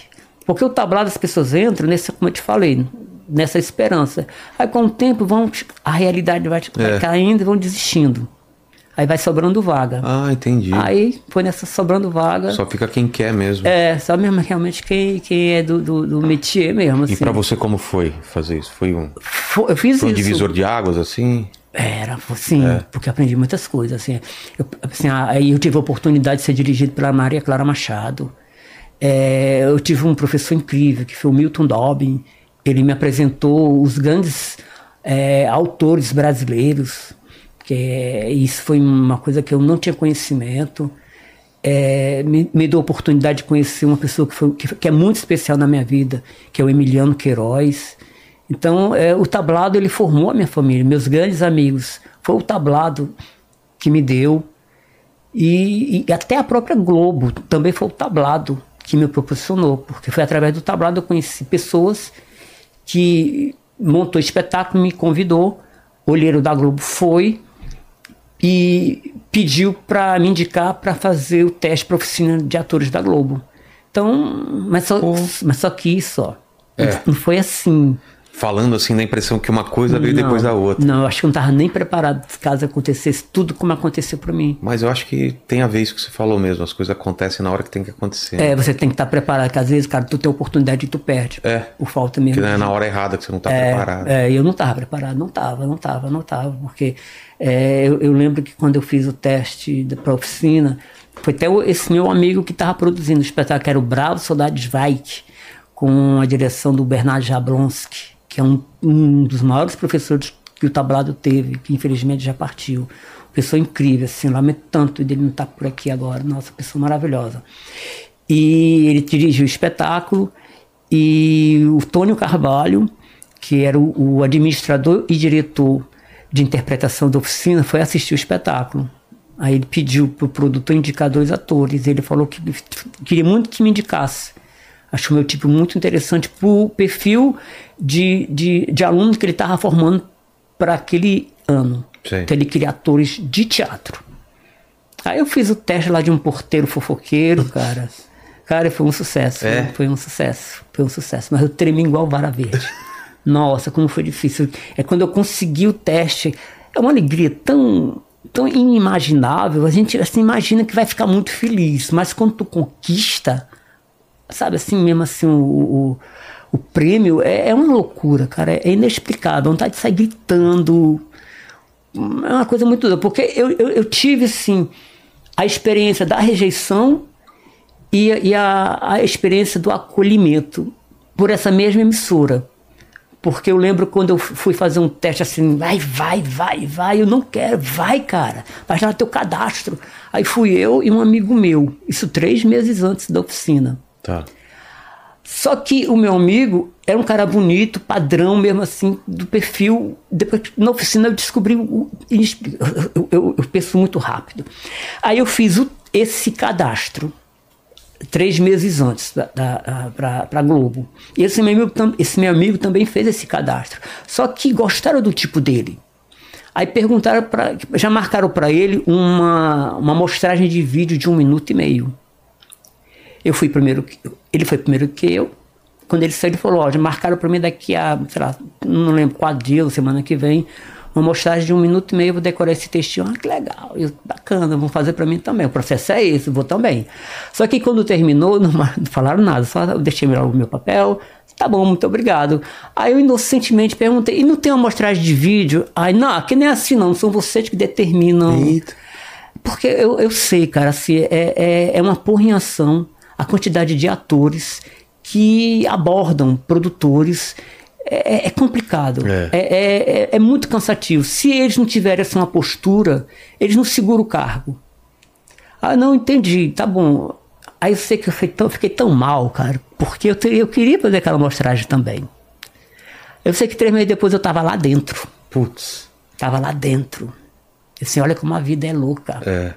Porque o tablado as pessoas entram nessa, como eu te falei, nessa esperança. Aí com o tempo vão, a realidade vai, vai É. caindo e vão desistindo. Aí vai sobrando vaga. Ah, entendi. Aí foi nessa sobrando vaga. Só fica quem quer mesmo. É, só mesmo realmente quem, quem é do, do, do métier mesmo. Assim. E pra você como foi fazer isso? Foi um, Foi- eu fiz foi um isso. divisor de águas assim? Era, sim, É. porque aprendi muitas coisas, assim. Eu, assim, aí eu tive a oportunidade de ser dirigido pela Maria Clara Machado. É, eu tive um professor incrível, que foi o Milton Dobbin. Ele me apresentou os grandes é, autores brasileiros, que é- isso foi uma coisa que eu não tinha conhecimento. É, me, me deu a oportunidade de conhecer uma pessoa que, foi, que, que é muito especial na minha vida, que é o Emiliano Queiroz. Então, é, o tablado ele formou a minha família, meus grandes amigos. Foi o tablado que me deu. E, e até a própria Globo também foi o tablado que me proporcionou, porque foi através do tablado eu conheci pessoas que montou espetáculo, me convidou, olheiro da Globo foi e pediu para me indicar para fazer o teste para oficina de atores da Globo. Então, mas só, mas só que isso, ó, É. não foi assim. Falando assim, da impressão que uma coisa veio Não, depois da outra. Não, eu acho que eu não estava nem preparado caso acontecesse tudo como aconteceu para mim. Mas eu acho que tem a ver isso que você falou mesmo. As coisas acontecem na hora que tem que acontecer. É, você tem que estar preparado, porque às vezes, cara, tu tem oportunidade e tu perde. É. Por falta mesmo. Que não é na hora errada que você não tá preparado. É, eu não estava preparado, não estava, não estava, não estava, porque é, eu, eu lembro que quando eu fiz o teste para oficina, foi até esse meu amigo que estava produzindo o espetáculo, que era o Bravo Soldado Zweig, com a direção do Bernardo Jablonski. Que é um, um dos maiores professores que o tablado teve, que infelizmente já partiu. Pessoa incrível, assim, lamento tanto dele não estar tá por aqui agora. Nossa, pessoa maravilhosa. E ele dirigiu o espetáculo e o Tônio Carvalho, que era o, o administrador e diretor de interpretação da oficina, foi assistir o espetáculo. Aí ele pediu para o produtor indicar dois atores. Ele falou que queria muito que me indicasse. Acho o meu tipo muito interessante para o perfil de, de, de aluno que ele estava formando para aquele ano. Sim. Então ele queria atores de teatro. Aí eu fiz o teste lá de um porteiro fofoqueiro, cara. Cara, foi um sucesso. É. Foi um sucesso. Foi um sucesso. Mas eu tremi igual vara verde. Nossa, como foi difícil. É quando eu consegui o teste. É uma alegria tão, tão inimaginável. A gente assim, imagina que vai ficar muito feliz. Mas quando tu conquista, sabe assim mesmo assim, o, o, o prêmio é, é, uma loucura, cara. É inexplicável. Vontade de sair gritando. É uma coisa muito. Porque eu, eu, eu tive, assim, a experiência da rejeição e, e a, a experiência do acolhimento por essa mesma emissora. Porque eu lembro quando eu fui fazer um teste assim, vai, vai, vai, vai, eu não quero, vai, cara, faz lá teu cadastro. Aí fui eu e um amigo meu, isso três meses antes da oficina. Tá. Só que o meu amigo era um cara bonito, padrão mesmo assim, do perfil. Depois, na oficina eu descobri. Eu, eu, eu, penso muito rápido. Aí eu fiz o, esse cadastro três meses antes para Globo. E esse meu, amigo, esse meu amigo também fez esse cadastro. Só que gostaram do tipo dele. Aí perguntaram para. Já marcaram para ele uma, uma mostragem de vídeo de um minuto e meio. Eu fui primeiro. Ele foi primeiro que eu. Quando ele saiu, ele falou: Ó, já marcaram para mim daqui a, sei lá, não lembro, quatro dias, semana que vem, uma mostragem de um minuto e meio, vou decorar esse textinho. Ah, que legal, eu, bacana, vão fazer para mim também. O processo é esse, vou também. Só que quando terminou, não, não falaram nada, só deixei o meu papel. Tá bom, muito obrigado. Aí eu inocentemente perguntei, e não tem uma mostragem de vídeo? Aí, não, que nem é assim não, são vocês que determinam. Eita. Porque eu, eu sei, cara, assim, é, é, é uma porra em ação a quantidade de atores que abordam produtores é, é complicado, é. É, é. é, muito cansativo. Se eles não tiverem essa uma postura, eles não seguram o cargo. Ah, não entendi, tá bom. Aí eu sei que eu fiquei tão, fiquei tão mal, cara, porque eu, eu queria fazer aquela mostragem também. Eu sei que três meses depois eu tava lá dentro. Putz. Tava lá dentro. Assim, olha como a vida é louca. É.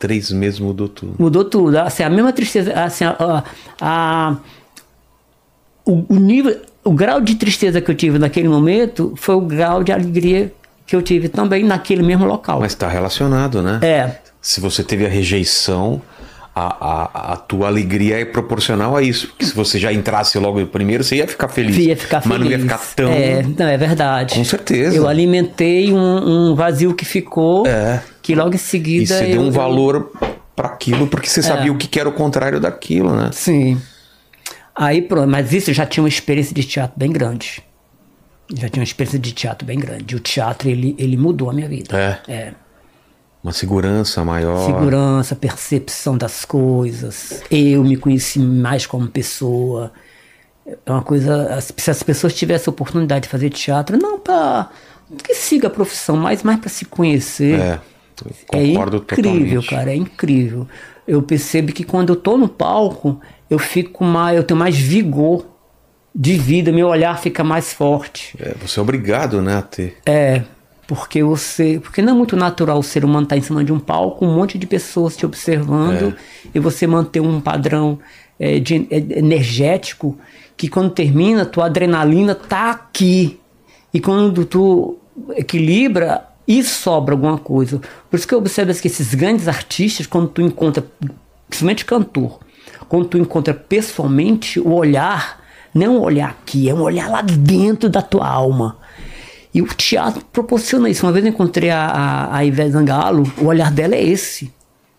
Três meses mudou tudo. Mudou tudo. Assim, a mesma tristeza. Assim, a, a, o, o, nível, o grau de tristeza que eu tive naquele momento foi o grau de alegria que eu tive também naquele mesmo local. Mas está relacionado, né? É. Se você teve a rejeição, a, a, a, tua alegria é proporcional a isso. Porque se você já entrasse logo primeiro, você ia ficar feliz. Ia ficar feliz. Mas não ia ficar tão. É, não, é verdade. Com certeza. Eu alimentei um, um vazio que ficou. É que logo em seguida. E você eu, deu um valor para aquilo porque você é. sabia o que era o contrário daquilo, né? Sim. Aí pronto, mas isso já tinha uma experiência de teatro bem grande. Já tinha uma experiência de teatro bem grande. O teatro, ele, ele mudou a minha vida. É. é. Uma segurança maior. Segurança, percepção das coisas. Eu me conheci mais como pessoa. É uma coisa. Se as pessoas tivessem a oportunidade de fazer teatro, não para que siga a profissão, mas mais para se conhecer. É é incrível, totalmente. cara, é incrível. Eu percebo que quando eu tô no palco, eu fico mais, eu tenho mais vigor de vida, meu olhar fica mais forte. É, você é obrigado, né, a ter. É, porque você, porque não é muito natural o ser humano estar em cima de um palco, um monte de pessoas te observando é. e você manter um padrão é, de, é, energético que quando termina, tua adrenalina tá aqui. E quando tu equilibra, e sobra alguma coisa. Por isso que eu observo que esses grandes artistas, quando tu encontra, principalmente cantor, quando tu encontra pessoalmente, o olhar não é um olhar aqui, é um olhar lá dentro da tua alma. E o teatro proporciona isso. Uma vez eu encontrei a, a, a Ivete Zangalo, o olhar dela é esse.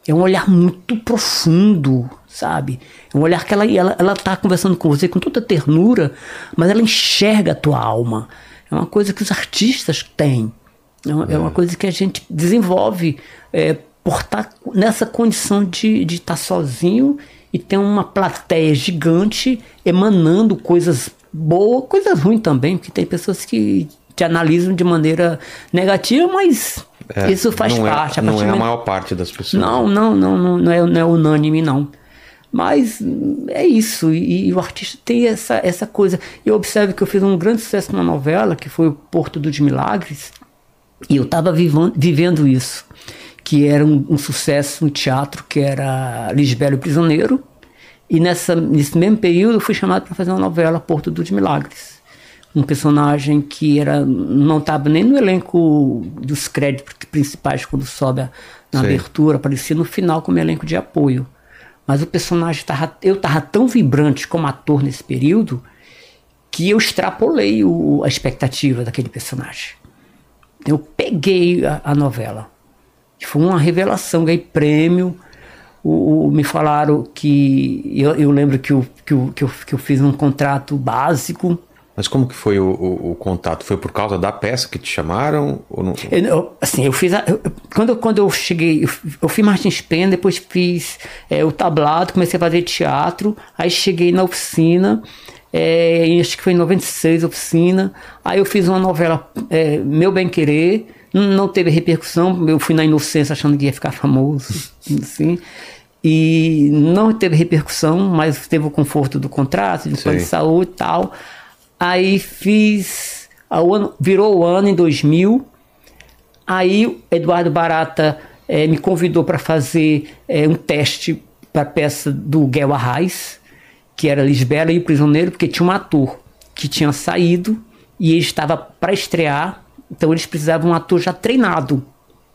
É um olhar muito profundo, sabe? É um olhar que ela, ela, ela tá conversando com você com toda ternura, mas ela enxerga a tua alma. É uma coisa que os artistas têm. É uma, é. é uma coisa que a gente desenvolve é, por estar tá nessa condição de estar tá sozinho e ter uma plateia gigante emanando coisas boa, coisas ruins também, porque tem pessoas que te analisam de maneira negativa, mas É, isso faz não parte. É, não é a maior parte das pessoas. não, não, não, não, não, é, não é unânime, não. Mas hum, é isso, e, e o artista tem essa, essa coisa. Eu observo que eu fiz um grande sucesso na novela, que foi o Porto dos Milagres, e eu estava vivendo isso, que era um, um sucesso no teatro, que era Lisbelo Prisioneiro, e nessa, nesse mesmo período eu fui chamado para fazer uma novela, Porto dos Milagres. Um personagem que era, não estava nem no elenco dos créditos principais quando sobe na Sei. abertura, aparecia no final como elenco de apoio. Mas o personagem tava, eu estava tão vibrante como ator nesse período que eu extrapolei o- a expectativa daquele personagem. Eu peguei a, a novela. Foi uma revelação, ganhei prêmio. O, o- me falaram que. Eu, eu lembro que eu, que, eu, que, eu, que eu fiz um contrato básico. Mas como que foi o, o- o contato? Foi por causa da peça que te chamaram? Ou não? Eu, assim, eu fiz. a- eu- quando, eu- quando eu cheguei, eu, eu fiz Martins Pena, depois fiz é, o tablado, comecei a fazer teatro. Aí cheguei na oficina, é, acho que foi em 96 a oficina. Aí eu fiz uma novela, é, Meu Bem Querer. Não teve repercussão, eu fui na inocência achando que ia ficar famoso, assim. E não teve repercussão, mas teve o conforto do contrato, de plano de saúde e tal. Aí fiz. ano- virou o ano em 2000. Aí Eduardo Barata eh, me convidou para fazer eh, um teste para a peça do Guel Arraes, que era Lisbela e o Prisioneiro, porque tinha um ator que tinha saído e ele estava para estrear, então eles precisavam de um ator já treinado,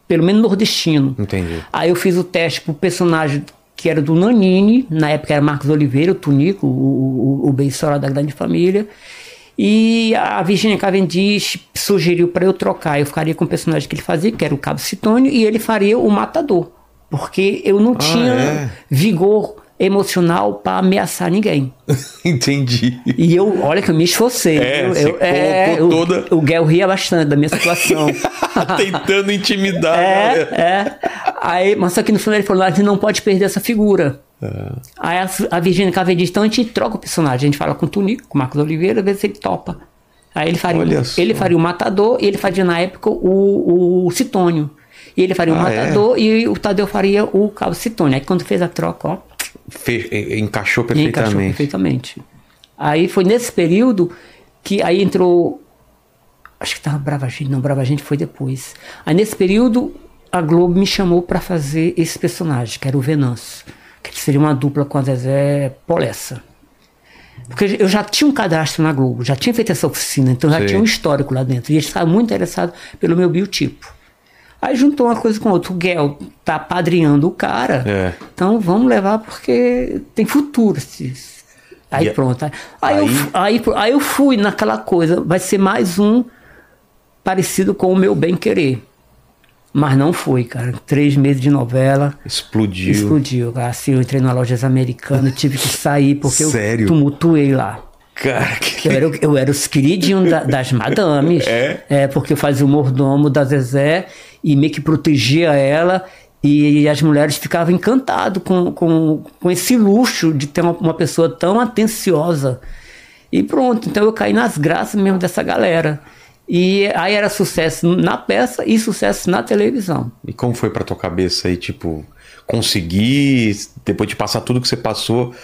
pelo menos nordestino. Entendi. Aí eu fiz o teste pro personagem que era do Nanini, na época era Marcos Oliveira, o Tunico, o, o, o Beisola da Grande Família. E a Virginia Cavendish sugeriu para eu trocar. Eu ficaria com o personagem que ele fazia, que era o Cabo Citônio, e ele faria o Matador. Porque eu não tinha é? vigor emocional para ameaçar ninguém. Entendi. E eu, olha que eu me esforcei. É, eu, eu, o- toda- O Guel ria bastante da minha situação. Tentando intimidar. É, galera. é. Aí, mas só que no final ele falou: a gente não pode perder essa figura. Aí a, a Virginia Cavendish, então a gente troca o personagem. A gente fala com o Tunico, com o Marcos Oliveira, vê se ele topa. Aí ele faria, Olha o- só. ele faria o Matador e ele faria na época o, o Citônio. E ele faria o Ah, é? Matador e o Tadeu faria o Cabo Citônio. Aí quando fez a troca, ó, Fe- encaixou e encaixou perfeitamente. perfeitamente. Aí foi nesse período que aí entrou. Acho que tava Brava Gente, não, Brava Gente foi depois. Aí nesse período a Globo me chamou para fazer esse personagem, que era o Venâncio, que seria uma dupla com a Zezé Polessa. Porque eu já tinha um cadastro na Globo, já tinha feito essa oficina, então já Sei. tinha um histórico lá dentro. E eles estavam muito interessados pelo meu biotipo. Aí juntou uma coisa com outra. O Guel tá padrinhando o cara. É. Então vamos levar porque tem futuro. Aí E pronto. Aí, aí, eu, aí- aí, eu fui naquela coisa. Vai ser mais um parecido com o meu bem querer. Mas não foi, cara. Três meses de novela. Explodiu. Explodiu. Assim, eu entrei na lojas americanas, tive que sair porque Sério? eu tumultuei lá. Cara, que... Eu era, eu era os queridinhos da- das madames. É? porque eu fazia o mordomo da Zezé e meio que protegia ela. E as mulheres ficavam encantadas com, com, com esse luxo de ter uma, uma pessoa tão atenciosa. E pronto, então eu caí nas graças mesmo dessa galera. E aí era sucesso na peça e sucesso na televisão. E como foi pra tua cabeça aí, tipo, conseguir, depois de passar tudo que você passou,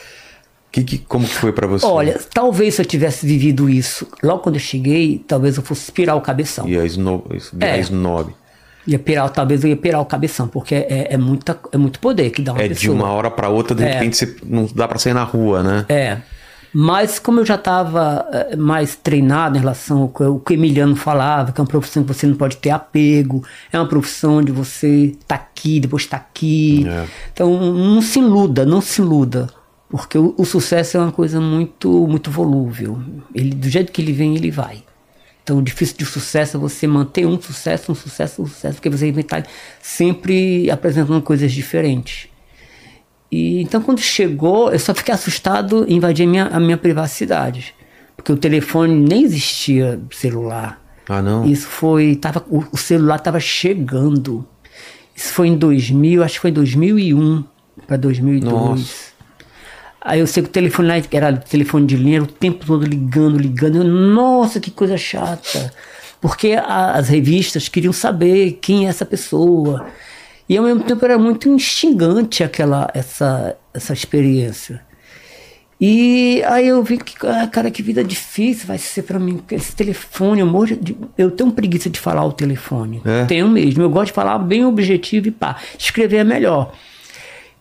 que, que, como que foi pra você? Olha, talvez se eu tivesse vivido isso logo quando eu cheguei, talvez eu fosse pirar o cabeção. E a snob, virar É. snob. Ia pirar, talvez eu ia pirar o cabeção, porque é, é, muita, é muito poder que dá uma É de pessoa. uma hora pra outra, de É. repente você não dá pra sair na rua, né? É. Mas como eu já estava mais treinado em relação ao que o Emiliano falava, que é uma profissão que você não pode ter apego, é uma profissão onde você tá aqui, depois tá aqui. É. Então não se iluda, não se iluda. Porque o, o sucesso é uma coisa muito, muito volúvel. Ele, do jeito que ele vem, ele vai. Então, o difícil de sucesso é você manter um sucesso, um sucesso, um sucesso, porque você estar sempre apresentando coisas diferentes. E então, quando chegou, eu só fiquei assustado em invadir a minha, a minha privacidade. Porque o telefone nem existia celular. Ah, não? Isso foi. Tava, o, o celular estava chegando. Isso foi em 2000, acho que foi em 2001 para 2002. Nossa. Aí eu sei que o telefone lá era telefone de linha, era o tempo todo ligando, ligando. Eu, Nossa, que coisa chata. Porque a- as revistas queriam saber quem é essa pessoa. E ao mesmo tempo era muito instigante aquela, essa, essa experiência. E aí eu vi que, ah, cara, que vida difícil vai ser pra mim. Esse telefone, eu, morro de, eu tenho preguiça de falar o telefone. É? Tenho mesmo. Eu gosto de falar bem objetivo e pá. Escrever é melhor.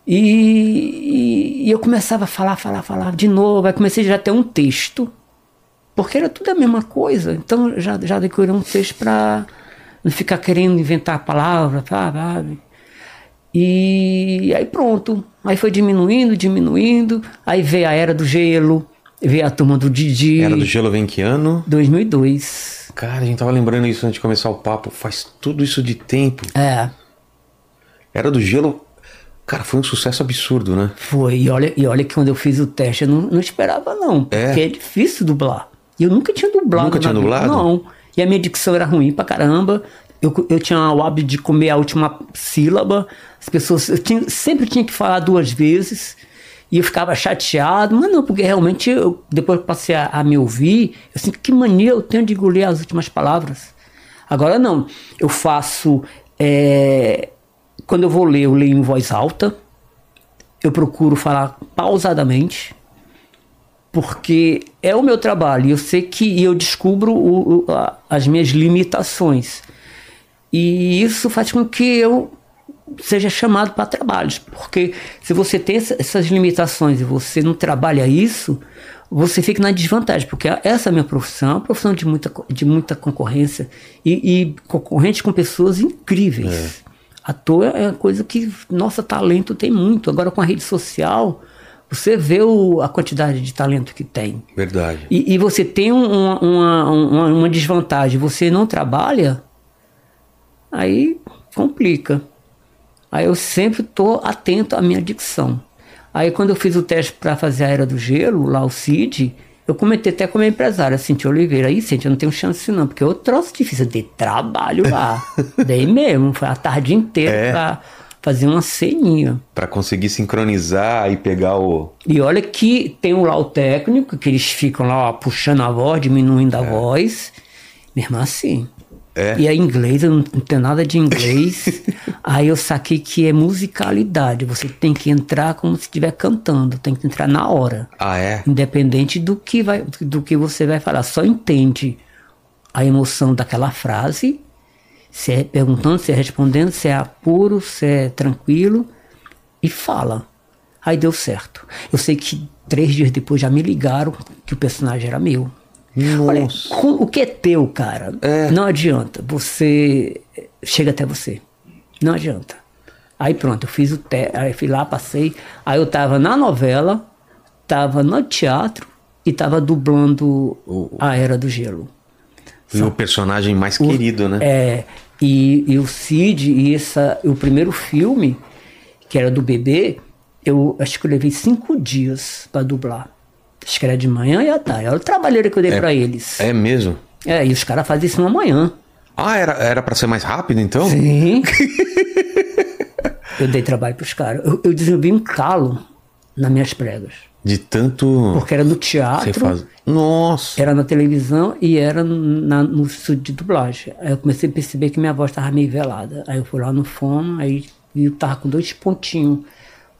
E, e- eu começava a falar, falar, falar de novo. Aí comecei já a ter um texto. Porque era tudo a mesma coisa. Então já, já decorei um texto pra não ficar querendo inventar palavras, sabe? E aí pronto. Aí foi diminuindo, diminuindo. Aí veio a Era do Gelo, veio a turma do Didi. Era do Gelo vem que ano? 2002. Cara, a gente tava lembrando isso antes de começar o papo. Faz tudo isso de tempo. É, Era do Gelo. Cara, foi um sucesso absurdo, né? foi. E olha, e olha que quando eu fiz o teste, eu não, não esperava não. É? Porque é difícil dublar. E eu nunca tinha dublado. Nunca tinha vida. dublado? Não. E a minha dicção era ruim pra caramba. Eu, eu tinha o hábito de comer a última sílaba. As pessoas... Eu tinha- sempre tinha que falar duas vezes. E eu ficava chateado. Mas não, porque realmente, eu, depois que passei a, a me ouvir, eu sinto que mania eu tenho de engolir as últimas palavras. Agora não. Eu faço... é, quando eu vou ler, eu leio em voz alta. Eu procuro falar pausadamente porque é o meu trabalho. Eu sei que eu descubro o- o- a- as minhas limitações. E isso faz com que eu seja chamado para trabalhos. Porque se você tem essa- essas limitações e você não trabalha isso, você fica na desvantagem. Porque essa é minha profissão, é uma profissão de muita, de muita concorrência e, e concorrente com pessoas incríveis. Ator é uma coisa que, nossa, talento tem muito. Agora com a rede social, você vê o- a quantidade de talento que tem. Verdade. E, e você tem um- uma, uma, uma, uma desvantagem, você não trabalha, aí complica. Aí eu sempre estou atento à minha dicção. Aí quando eu fiz o teste para fazer a Era do Gelo, lá o CID, eu comentei até com a minha empresária, Cintia Oliveira. Aí, Cintia, eu não tenho chance não, porque eu troço difícil, eu dei trabalho lá. Dei mesmo, foi a tarde inteira É. para fazer uma ceninha. Pra conseguir sincronizar e pegar o. E olha que tem lá o técnico, que eles ficam lá ó, puxando a voz, diminuindo a voz. Mesmo assim. É. E é inglês, eu não não tenho nada de inglês. Aí eu saquei que é musicalidade. Você tem que entrar como se estiver cantando, tem que entrar na hora. Ah, é? Independente do que, vai, do que você vai falar. Só entende a emoção daquela frase, se é perguntando, se é respondendo, se é apuro, se é tranquilo, e fala. Aí deu certo. Eu sei que três dias depois já me ligaram que o personagem era meu. Olha, o que é teu, cara, não adianta. Você chega até você. Não adianta. Aí pronto, eu fiz o teste, aí fui lá, passei. Aí eu tava na novela, tava no teatro e tava dublando a Era do Gelo. E o personagem mais querido, né? É, e, e o Cid, e essa, o primeiro filme, que era do bebê, eu acho que eu levei cinco dias para dublar. Acho que era de manhã e à tarde. Olha o trabalheiro que eu dei pra eles. É mesmo? É, e os caras fazem isso na manhã. Ah, era, era pra ser mais rápido então? Sim. eu dei trabalho pros caras. Eu, eu desenvolvi um calo nas minhas pregas. De tanto. Porque era no Você teatro, faz. Nossa! era na televisão e era na- no estúdio de dublagem. Aí eu comecei a perceber que minha voz estava meio velada. Aí eu fui lá no fono, aí eu tava com dois pontinhos.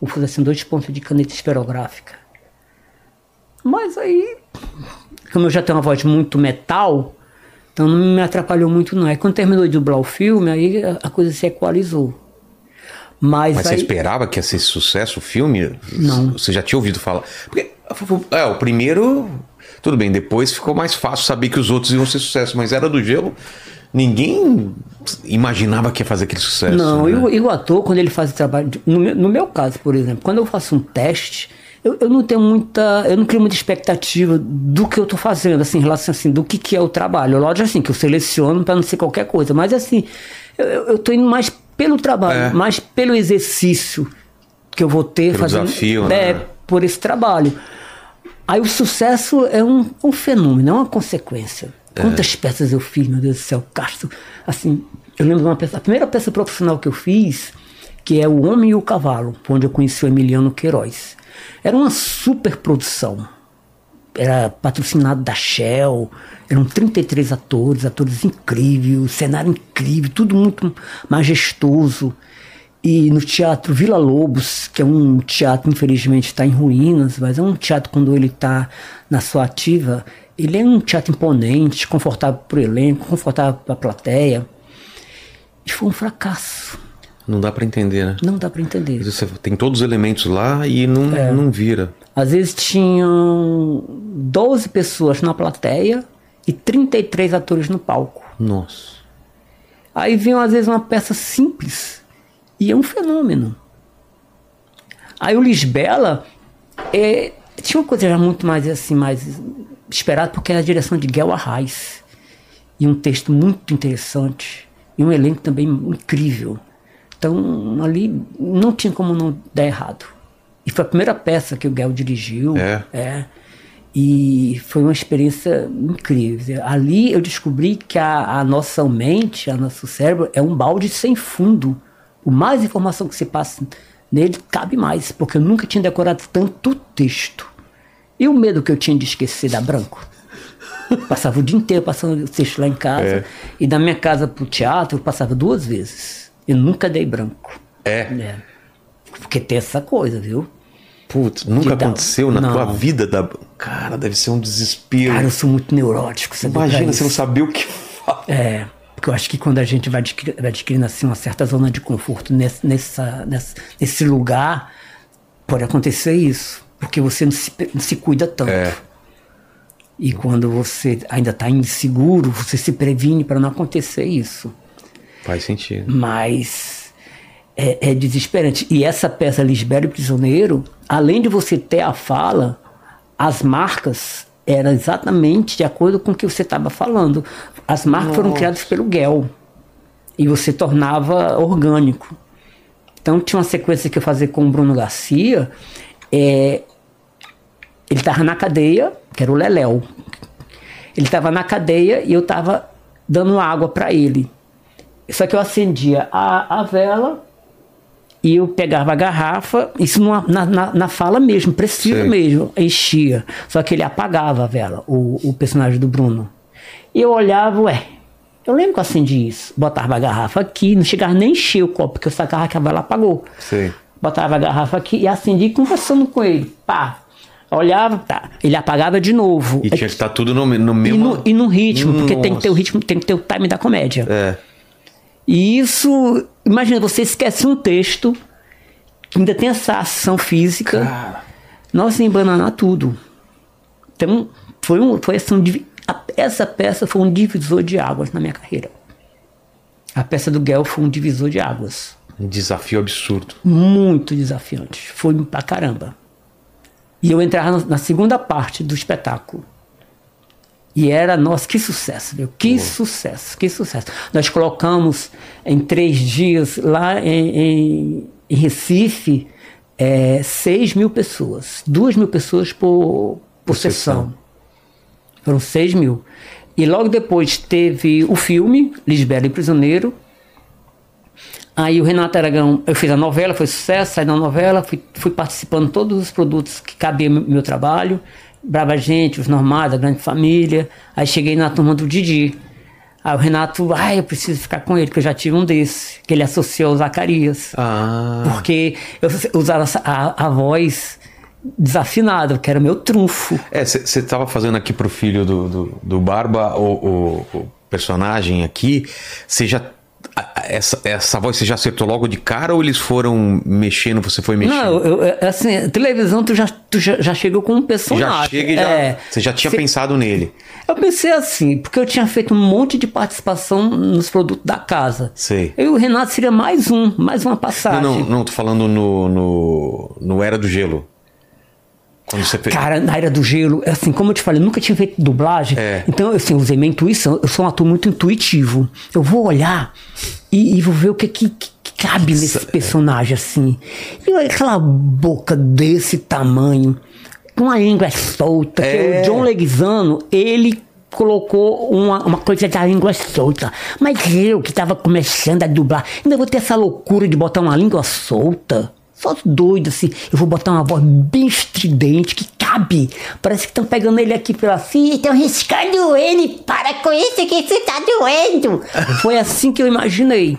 Vou fazer assim, dois pontos de caneta esferográfica. Mas aí, como eu já tenho uma voz muito metal, então não me atrapalhou muito não. Aí quando terminou de dublar o filme, aí a- coisa se equalizou. Mas, Mas você aí, esperava que ia ser sucesso o filme? Não. Você já tinha ouvido falar? Porque, é, o primeiro. Tudo bem, depois ficou mais fácil saber que os outros iam ser sucesso, mas era do gelo. Ninguém imaginava que ia fazer aquele sucesso. Não, né? e, o, e o ator, quando ele faz o trabalho. No meu, no meu caso, por exemplo, quando eu faço um teste, eu, eu não tenho muita. Eu não crio muita expectativa do que eu tô fazendo, assim, em relação assim, do que, que é o trabalho. Lógico assim, que eu seleciono para não ser qualquer coisa, mas assim, eu, eu tô indo mais pelo trabalho, É. mais pelo exercício que eu vou ter Pelo fazendo. desafio, é, né? por esse trabalho. Aí o sucesso é um, um fenômeno, é uma consequência. Quantas peças eu fiz, meu Deus do céu, Castro. Assim, eu lembro de uma peça, a primeira peça profissional que eu fiz, que é O Homem e o Cavalo, onde eu conheci o Emiliano Queiroz. Era uma super produção. Era patrocinado da Shell, eram 33 atores, atores incríveis, cenário incrível, tudo muito majestoso. E no teatro Vila Lobos, que é um teatro, infelizmente, está em ruínas, mas é um teatro quando ele está na sua ativa, ele é um teatro imponente, confortável para o elenco, confortável para a plateia. E foi um fracasso. Não dá para entender, né? Não dá para entender. Você tem todos os elementos lá e não, É. não vira. Às vezes tinham 12 pessoas na plateia e 33 atores no palco. Nossa. Aí vinha às vezes uma peça simples e é um fenômeno. Aí o Lisbela é, tinha uma coisa já muito mais assim, mais esperada, porque era a direção de Guel Arraes. E um texto muito interessante. E um elenco também incrível. Então ali não tinha como não dar errado. E foi a primeira peça que o Guel dirigiu. É? É. E foi uma experiência incrível. Ali eu descobri que a, a nossa mente, a nosso cérebro, é um balde sem fundo. O mais informação que se passa nele cabe mais, porque eu nunca tinha decorado tanto texto. E o medo que eu tinha de esquecer da branco? Passava o dia inteiro passando o texto lá em casa. É. E da minha casa pro teatro, eu passava duas vezes. Eu nunca dei branco. É. É. Porque tem essa coisa, viu? Putz, nunca dá- aconteceu na Não. tua vida da. Cara, deve ser um desespero. Cara, eu sou muito neurótico. Imagina você não saber o que falar. É, porque eu acho que quando a gente vai adquiri- vai adquirindo assim, uma certa zona de conforto nesse, nessa, nessa- nesse lugar, pode acontecer isso. Porque você não se, não se cuida tanto. É. E quando você ainda está inseguro, você se previne para não acontecer isso. Faz sentido. Mas é, é desesperante. E essa peça Lisbelo e Prisioneiro, além de você ter a fala, as marcas eram exatamente de acordo com o que você estava falando. As marcas foram criadas pelo Guel. E você tornava orgânico. Então tinha uma sequência que eu fazia com o Bruno Garcia. é, ele estava na cadeia, que era o Leléu. Ele estava na cadeia e eu estava dando água para ele. Só que eu acendia a, a vela e eu pegava a garrafa, isso numa- na, na, na fala mesmo, preciso Sei. mesmo, enchia. Só que ele apagava a vela, o, o personagem do Bruno. E eu olhava, ué, eu lembro que eu acendi isso. Botava a garrafa aqui, não chegava nem encher o copo, porque eu sacava que a vela apagou. Sei. Botava a garrafa aqui e acendi conversando com ele. Pá. Olhava, tá. Ele apagava de novo. E tinha que estar tudo no, no E mesmo. no, e no ritmo, porque tem que ter o Nossa. ritmo, tem que ter o time da comédia. É. E isso, imagina, você esquece um texto que ainda tem essa ação física. Cara. Nossa, embananar tudo. Então, foi um, foi assim, essa peça foi um divisor de águas na minha carreira. A peça do Guel foi um divisor de águas. Um desafio absurdo. Muito desafiante. Foi pra caramba. E eu entrava na segunda parte do espetáculo. E era, nossa, que sucesso, viu? Que sucesso, que sucesso. Nós colocamos em três dias lá em, em- Recife é, 6 mil pessoas. 2 mil pessoas por, por sessão. sessão. Foram 6 mil. E logo depois teve o filme, Lisbela e Prisioneiro. Aí o Renato Aragão, eu fiz a novela, foi sucesso, saí da novela, fui, fui participando de todos os produtos que cabiam no meu trabalho. Brava Gente, Os Normais, A Grande Família. Aí cheguei na turma do Didi. Aí o Renato, ai, eu preciso ficar com ele, que eu já tive um desse, que ele associou ao Zacarias. Ah. Porque eu usava a, a voz desafinada, que era o meu trunfo. É, você estava fazendo aqui pro filho do, do, do Barba, o, o- o personagem aqui. Você já. Essa, essa voz você já acertou logo de cara ou eles foram mexendo, você foi mexendo? Não, eu, eu- assim, televisão tu já, tu já, já chegou com um personagem. já chega e já. É. Você já tinha Cê- pensado nele. Eu pensei assim, porque eu tinha feito um monte de participação nos produtos da casa. Sei. Eu e o Renato seria mais um, mais uma Não, passagem. não, não, tô falando no, no, no Era do Gelo. Cara, na era do gelo, assim, como eu te falei, eu nunca tinha feito dublagem. É. Então, assim, eu usei minha intuição. Eu sou um ator muito intuitivo. Eu vou olhar e, e vou ver o que, que, que cabe nesse personagem, assim. E olha aquela boca desse tamanho, com a língua solta, É. o John Leguizano, ele colocou uma, uma coisa da língua solta. Mas eu, que estava começando a dublar, ainda vou ter essa loucura de botar uma língua solta. Só doido, assim. Eu vou botar uma voz bem estridente, que cabe. Parece que estão pegando ele aqui pela assim, estão riscando ele. Para com isso que isso tá doendo. Foi assim que eu imaginei.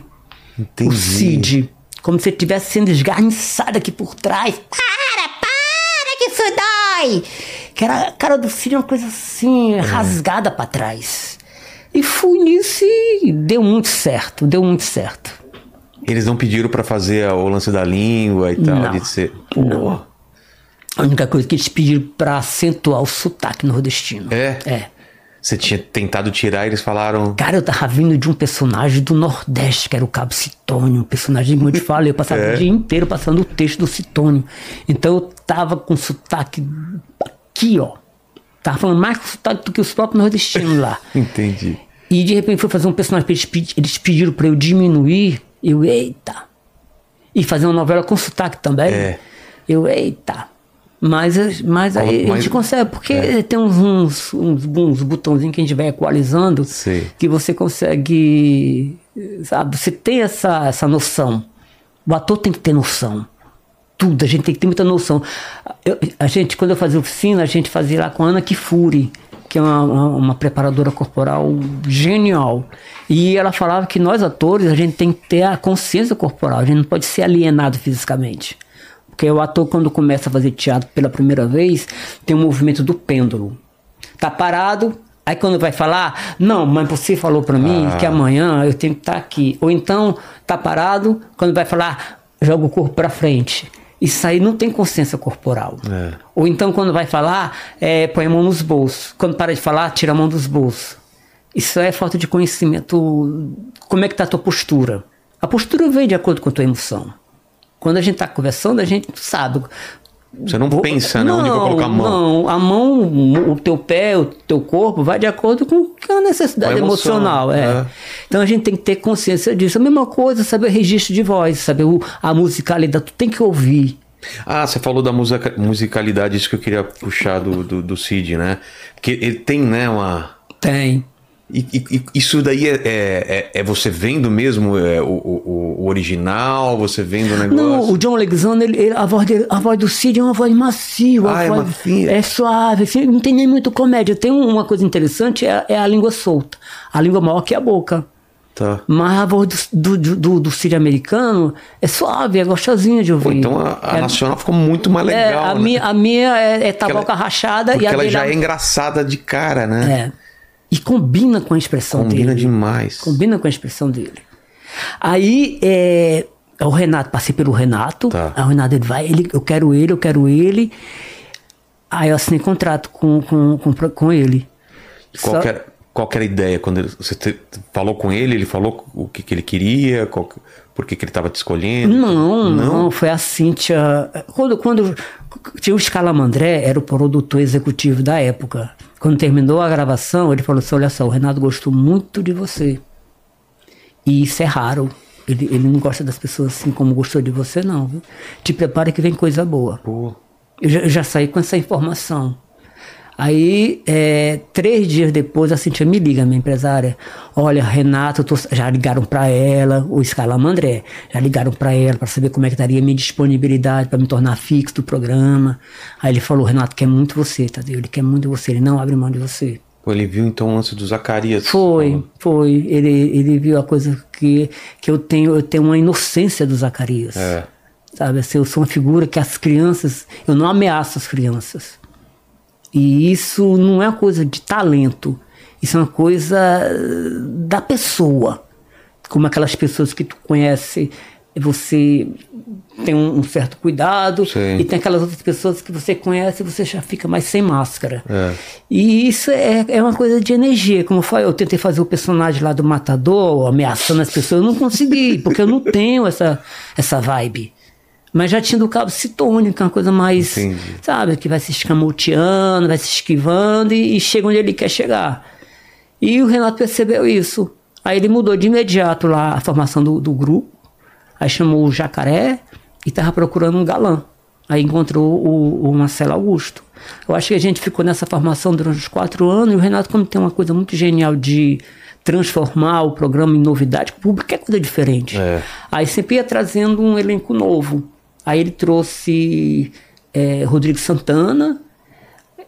Entendi. O Cid. Como se ele estivesse sendo esgarniçado aqui por trás. Para, para, que isso dói. Que era a cara do Cid, uma coisa assim, rasgada pra trás. E fui nisso e deu muito certo, deu muito certo. Eles não pediram pra fazer o lance da língua e tal, Não. de ser. Não. A única coisa que eles pediram pra acentuar o sotaque nordestino. É? É. Você tinha tentado tirar e eles falaram. Cara, eu tava vindo de um personagem do Nordeste, que era o Cabo Citônio. Um personagem, como eu te falei, eu passava É. o dia inteiro passando o texto do Citônio. Então eu tava com sotaque aqui, ó. Tava falando mais com sotaque do que os próprios nordestinos lá. Entendi. E de repente foi fazer um personagem, eles, pedi- eles pediram pra eu diminuir. Eu, eita. E fazer uma novela com sotaque também. É. Eu, eita. Mas, mas aí a Mas- gente consegue, porque é. tem uns, uns, uns, uns botãozinhos que a gente vai equalizando Sei. que você consegue. Sabe, você tem essa, essa noção. O ator tem que ter noção. Tudo, a gente tem que ter muita noção. Eu- a gente, quando eu fazia oficina, a gente fazia lá com a Ana Kifuri, que é uma, uma, preparadora corporal genial. E ela falava que nós atores, a gente tem que ter a consciência corporal, a gente não pode ser alienado fisicamente. Porque o ator, quando começa a fazer teatro pela primeira vez, tem um movimento do pêndulo. Tá parado, aí quando vai falar, não, mas você falou pra mim Ah. que amanhã eu tenho que estar aqui. Ou então, tá parado, quando vai falar, joga o corpo pra frente. Isso aí não tem consciência corporal. É. Ou então, quando vai falar, é, põe a mão nos bolsos. Quando para de falar, tira a mão dos bolsos. Isso é falta de conhecimento. Como é que tá a tua postura? A postura vem de acordo com a tua emoção. Quando a gente tá conversando, a gente sabe. Você não Vou- pensa, né? Onde vai colocar a mão. Não, a mão, o teu pé, o teu corpo vai de acordo com a necessidade a emoção, emocional. É. é. Então a gente tem que ter consciência disso. A mesma coisa, saber o registro de voz, saber o- a musicalidade. Tu tem que ouvir. Ah, você falou da musica- musicalidade, isso que eu queria puxar do, do, do Cid, né? Porque ele tem, né, uma. Tem. E, e- isso daí é, é, é- é você vendo mesmo é, o, o, o original, você vendo o negócio. Não, o John Alexander, ele- ele- a, voz dele- a voz do Cid é uma voz macia. Ah, é voz- macia. É suave, assim, não tem nem muito comédia. Tem um- uma coisa interessante, é, é a língua solta. A língua maior que a boca. Tá. Mas a voz do, do, do, do Cid americano é suave, é gostosinha de ouvir. Pô, então a, a é, nacional ficou muito mais é, legal. a, né? minha, a minha é, é Porque ela- taboca rachada Porque e a ela já é engraçada de cara, né? é. E combina com a expressão Combina dele. demais. Combina com a expressão dele. Aí, é, o Renato, passei pelo Renato. Tá. Aí o Renato, ele vai, ele, eu quero ele, eu quero ele. Aí eu assinei contrato com, com, com, com ele. Qual Só- que era, qual que era a ideia? Quando ele- você te- falou com ele, ele falou o que, que ele queria, qual que- por que, que ele estava te escolhendo? Não, não, foi a Cíntia. Quando, quando tinha o Scalamandré, era o produtor executivo da época. Quando terminou a gravação, ele falou assim: Olha só, o Renato gostou muito de você. E isso é raro. Ele, ele não gosta das pessoas assim como gostou de você, não. viu? Te prepara que vem coisa boa. Pô, Eu já, eu já saí com essa informação. Aí, é, três dias depois, a Cintia me liga, minha empresária. Olha, Renato, tô- já ligaram para ela, o Escalamandré, já ligaram para ela para saber como é que estaria a minha disponibilidade para me tornar fixo do programa. Aí ele falou: Renato quer muito você, Tadeu, ele quer muito você, ele não abre mão de você. Pô, ele viu então o lance do Zacarias. Foi, foi. Ele, ele viu a coisa que, que eu tenho, eu tenho uma inocência do Zacarias. É. Sabe, assim, eu sou uma figura que as crianças, eu não ameaço as crianças. E isso não é uma coisa de talento, isso é uma coisa eh, da pessoa. Como aquelas pessoas que tu conhece, você tem um, um certo cuidado, Sim. e tem aquelas outras pessoas que você conhece e você já fica mais sem máscara. É. E isso é, é uma coisa de energia. Como eu falei, eu tentei fazer o personagem lá do Matador, ameaçando as pessoas, eu não consegui, porque eu não tenho essa, essa vibe. Mas já tinha do Cabo Citônico, é uma coisa mais, Entendi. sabe, que vai se escamoteando, vai se esquivando e, e chega onde ele quer chegar. E o Renato percebeu isso. Aí ele mudou de imediato lá a formação do, do grupo, aí chamou o Jacaré e estava procurando um galã. Aí encontrou o, o Marcelo Augusto. Eu acho que a gente ficou nessa formação durante os quatro anos e o Renato, como tem uma coisa muito genial de transformar o programa em novidade, o público é coisa diferente. É. Aí sempre ia trazendo um elenco novo. Aí ele trouxe é, Rodrigo Santana,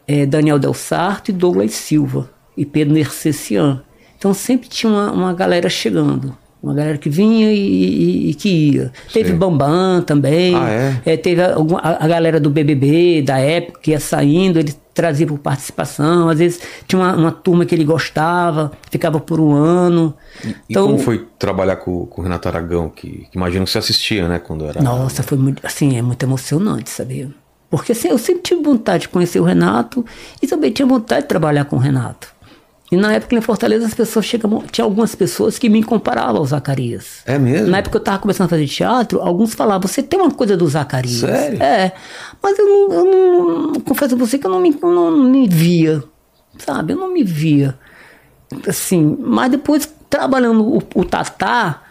é, Daniel Del Sarto e Douglas Silva e Pedro Nercessian. Então sempre tinha uma, uma galera chegando. Uma galera que vinha e, e- e que ia. Teve Sei. Bambam também. Ah, é? É, teve a, a galera do BBB, da época, que ia saindo, ele trazia por participação. Às vezes tinha uma, uma turma que ele gostava, ficava por um ano. E como foi trabalhar com, com o Renato Aragão, que, que imagino que você assistia, né, quando era... Nossa, foi muito, assim, é muito emocionante, sabia? Porque assim, eu sempre tive vontade de conhecer o Renato e também tinha vontade de trabalhar com o Renato. E na época em Fortaleza as pessoas chegavam, tinha algumas pessoas que me comparavam ao Zacarias. É mesmo? Na época que eu tava começando a fazer teatro, alguns falavam, você tem uma coisa do Zacarias. Sério? É. Mas eu não, eu não confesso a você que eu não me, não me via. Sabe? Eu não me via. Assim, mas depois trabalhando o, o Tatá,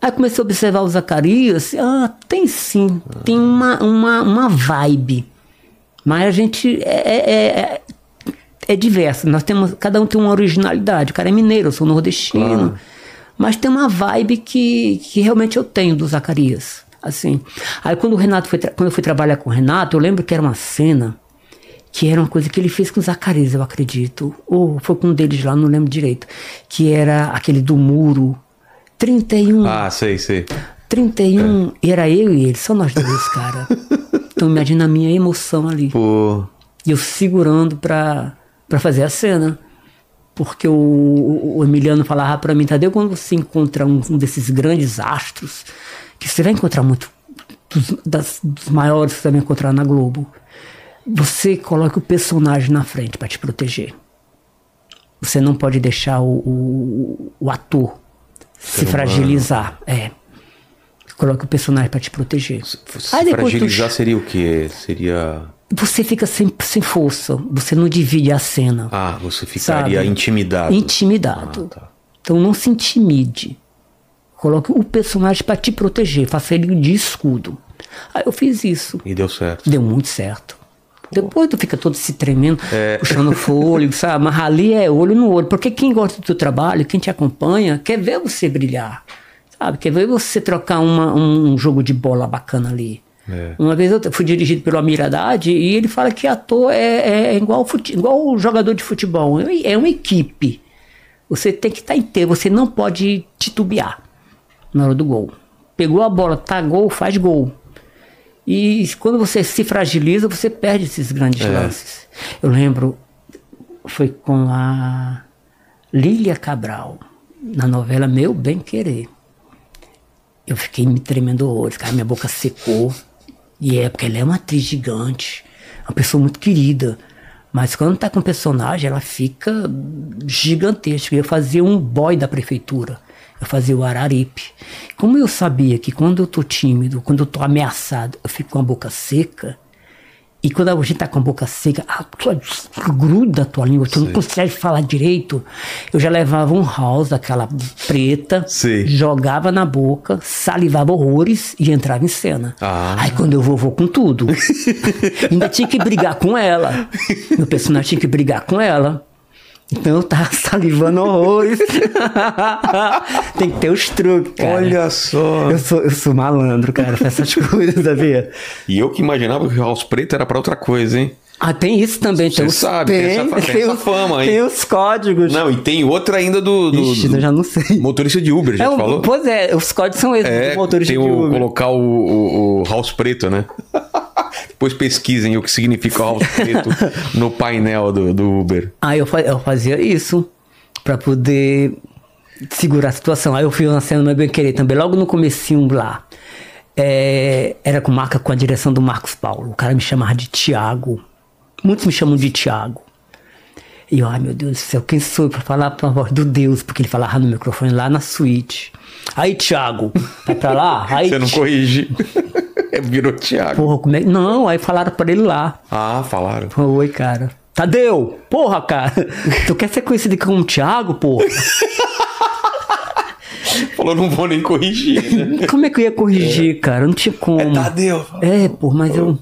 aí comecei a observar o Zacarias, ah, tem sim, tem uma, uma, uma vibe. Mas a gente é, é, é, é diverso. Nós temos, cada um tem uma originalidade. O cara é mineiro, eu sou nordestino. Claro. Mas tem uma vibe que, que realmente eu tenho do Zacarias. Assim. Aí quando o Renato foi quando eu fui trabalhar com o Renato, eu lembro que era uma cena que era uma coisa que ele fez com o Zacarias, eu acredito. Ou foi com um deles lá, não lembro direito. Que era aquele do muro. 31. Ah, sei, sei. 31. E era eu e ele, só nós dois, cara. então imagina a minha emoção ali. Pô, E eu segurando pra, pra fazer a cena. Porque o, o- Emiliano falava pra mim, Tadeu, quando você encontra um, um desses grandes astros, que você vai encontrar muito, dos, das- dos maiores que você vai encontrar na Globo, você coloca o personagem na frente pra te proteger. Você não pode deixar o, o, o ator se humano. fragilizar. É. Coloca o personagem pra te proteger. se Aí depois tu fragilizar seria o quê? Seria... você fica sem, sem força, você não divide a cena. Ah, você ficaria Sabe? intimidado. Intimidado. Ah, tá. Então não se intimide. Coloque o personagem para te proteger, faça ele de escudo. Aí eu fiz isso. E deu certo. Deu muito certo. Depois tu fica todo se tremendo, É. puxando fôlego, sabe? Mas ali é olho no olho. Porque quem gosta do teu trabalho, quem te acompanha, quer ver você brilhar. Sabe? Quer ver você trocar uma- um jogo de bola bacana ali. É. Uma vez eu fui dirigido pelo Amir Haddad e ele fala que ator é, é igual, fute, igual jogador de futebol. É é uma equipe. Você tem que estar inteiro, você não pode titubear na hora do gol. Pegou a bola, tá gol, faz gol. E quando você se fragiliza, você perde esses grandes É. lances. Eu lembro, foi com a Lília Cabral, na novela Meu Bem Querer. Eu fiquei me tremendo horrores, cara, minha boca secou. E é porque ela é uma atriz gigante, uma pessoa muito querida. Mas quando tá com personagem, ela fica gigantesca. Eu fazia um boy da prefeitura. Eu fazia o Araripe. Como eu sabia que quando eu tô tímido, quando eu tô ameaçado, eu fico com a boca seca. E quando a gente tá com a boca seca, a tua, gruda a tua língua, tu não consegue falar direito. Eu já levava um house daquela preta, Sei. jogava na boca, salivava horrores e entrava em cena. Ah. Aí quando eu vou, vou com tudo. Ainda tinha que brigar com ela. Meu personagem tinha que brigar com ela. Então eu tava salivando horrores. Tem que ter os truques, cara. Olha só. Eu sou, eu sou malandro, cara, pra essas coisas, sabia? E eu que imaginava que o House Preto era pra outra coisa, hein? Ah, tem isso também. Você tem os, sabe, tem essa fa- tem essa os- fama aí. Tem os códigos. Não, e tem outra ainda do, do, Ixi, eu já não sei. motorista de Uber, já É, falou? Pois é, os códigos são esses É, do motorista tem de o, Uber. colocar o, o, o House Preto, né? Depois pesquisem o que significa o House Preto no painel do, do Uber. Aí eu, eu fazia isso pra poder segurar a situação. Aí eu fui na cena do meu bem querer também, logo no comecinho lá. É, era com marca com a direção do Marcos Paulo. O cara me chamava de Tiago. Muitos me chamam de Tiago. E eu, ai meu Deus do céu, quem sou eu pra falar pra voz do Deus? Porque ele falava no microfone lá na suíte. Aí, Tiago, vai pra lá? Aí, Você não corrige. Virou Thiago. porra, como é? Não, aí falaram pra ele lá. Ah, falaram. Oi, cara. Tadeu! Porra, cara! Tu quer ser conhecido como Thiago, porra? Falou, não vou nem corrigir. Né? Como é que eu ia corrigir, cara? Não tinha como. É Tadeu. É, pô, mas eu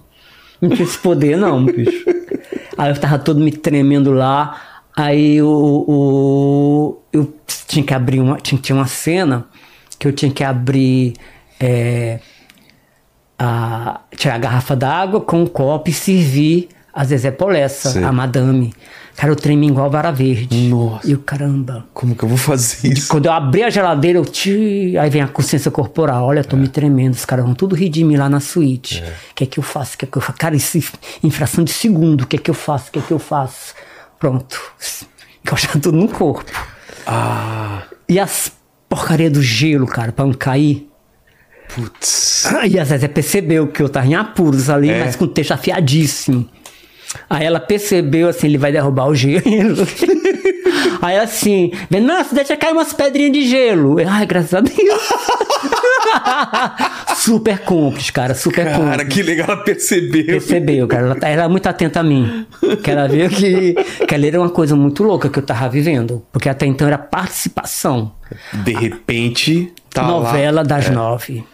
não tinha esse poder, não, bicho. Aí eu tava todo me tremendo lá. Aí o, o- eu tinha que abrir uma. Tinha, tinha uma cena que eu tinha que abrir. é, a tirar a garrafa d'água com um copo e servir a Zezé Polessa, Sei. a madame. Cara, eu tremi igual vara verde. Nossa. E o caramba. Como que eu vou fazer isso? Quando eu abri a geladeira, eu te... aí vem a consciência corporal. Olha, tô me tremendo. Os caras vão tudo rir de mim lá na suíte. O que é que eu faço? O que é que eu faço? Cara, isso em fração de segundo. O que é que eu faço? O que é que eu faço? Pronto. Encoxar tudo no corpo. Ah, E as porcaria do gelo, cara, pra não cair. putz. E a Zezé percebeu que eu tava em apuros ali, É. mas com o texto afiadíssimo. Aí ela percebeu assim, ele vai derrubar o gelo. Aí assim, nossa, deixa cair umas pedrinhas de gelo. Ai, graças a Deus. super cúmplice, cara, super Cara, cúmplice. que legal ela percebeu. Percebeu, cara. Ela, ela era muito atenta a mim. Que ela viu que, que ali era uma coisa muito louca que eu tava vivendo. Porque até então era participação. De repente, tá Novela lá. das nove.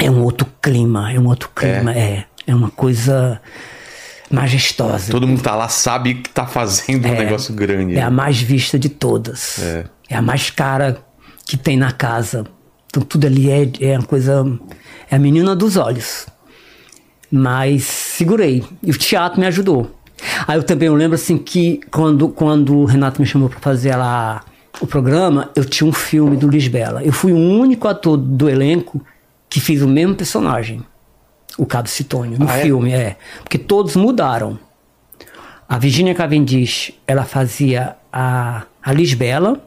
É um outro clima, é um outro clima, é. É, uma coisa majestosa. Todo mundo tá lá, sabe que tá fazendo um É. negócio grande. É a mais vista de todas. É. É a mais cara que tem na casa. Então tudo ali é, é uma coisa. É a menina dos olhos. Mas segurei. E o teatro me ajudou. Aí eu também eu lembro assim que quando, quando o Renato me chamou para fazer lá o programa, eu tinha um filme do Lisbela. Eu fui o único ator do elenco que fiz o mesmo personagem. O Cabo Citônio, no Ah, é? filme, é. Porque todos mudaram. A Virginia Cavendish, ela fazia a, a Lisbela.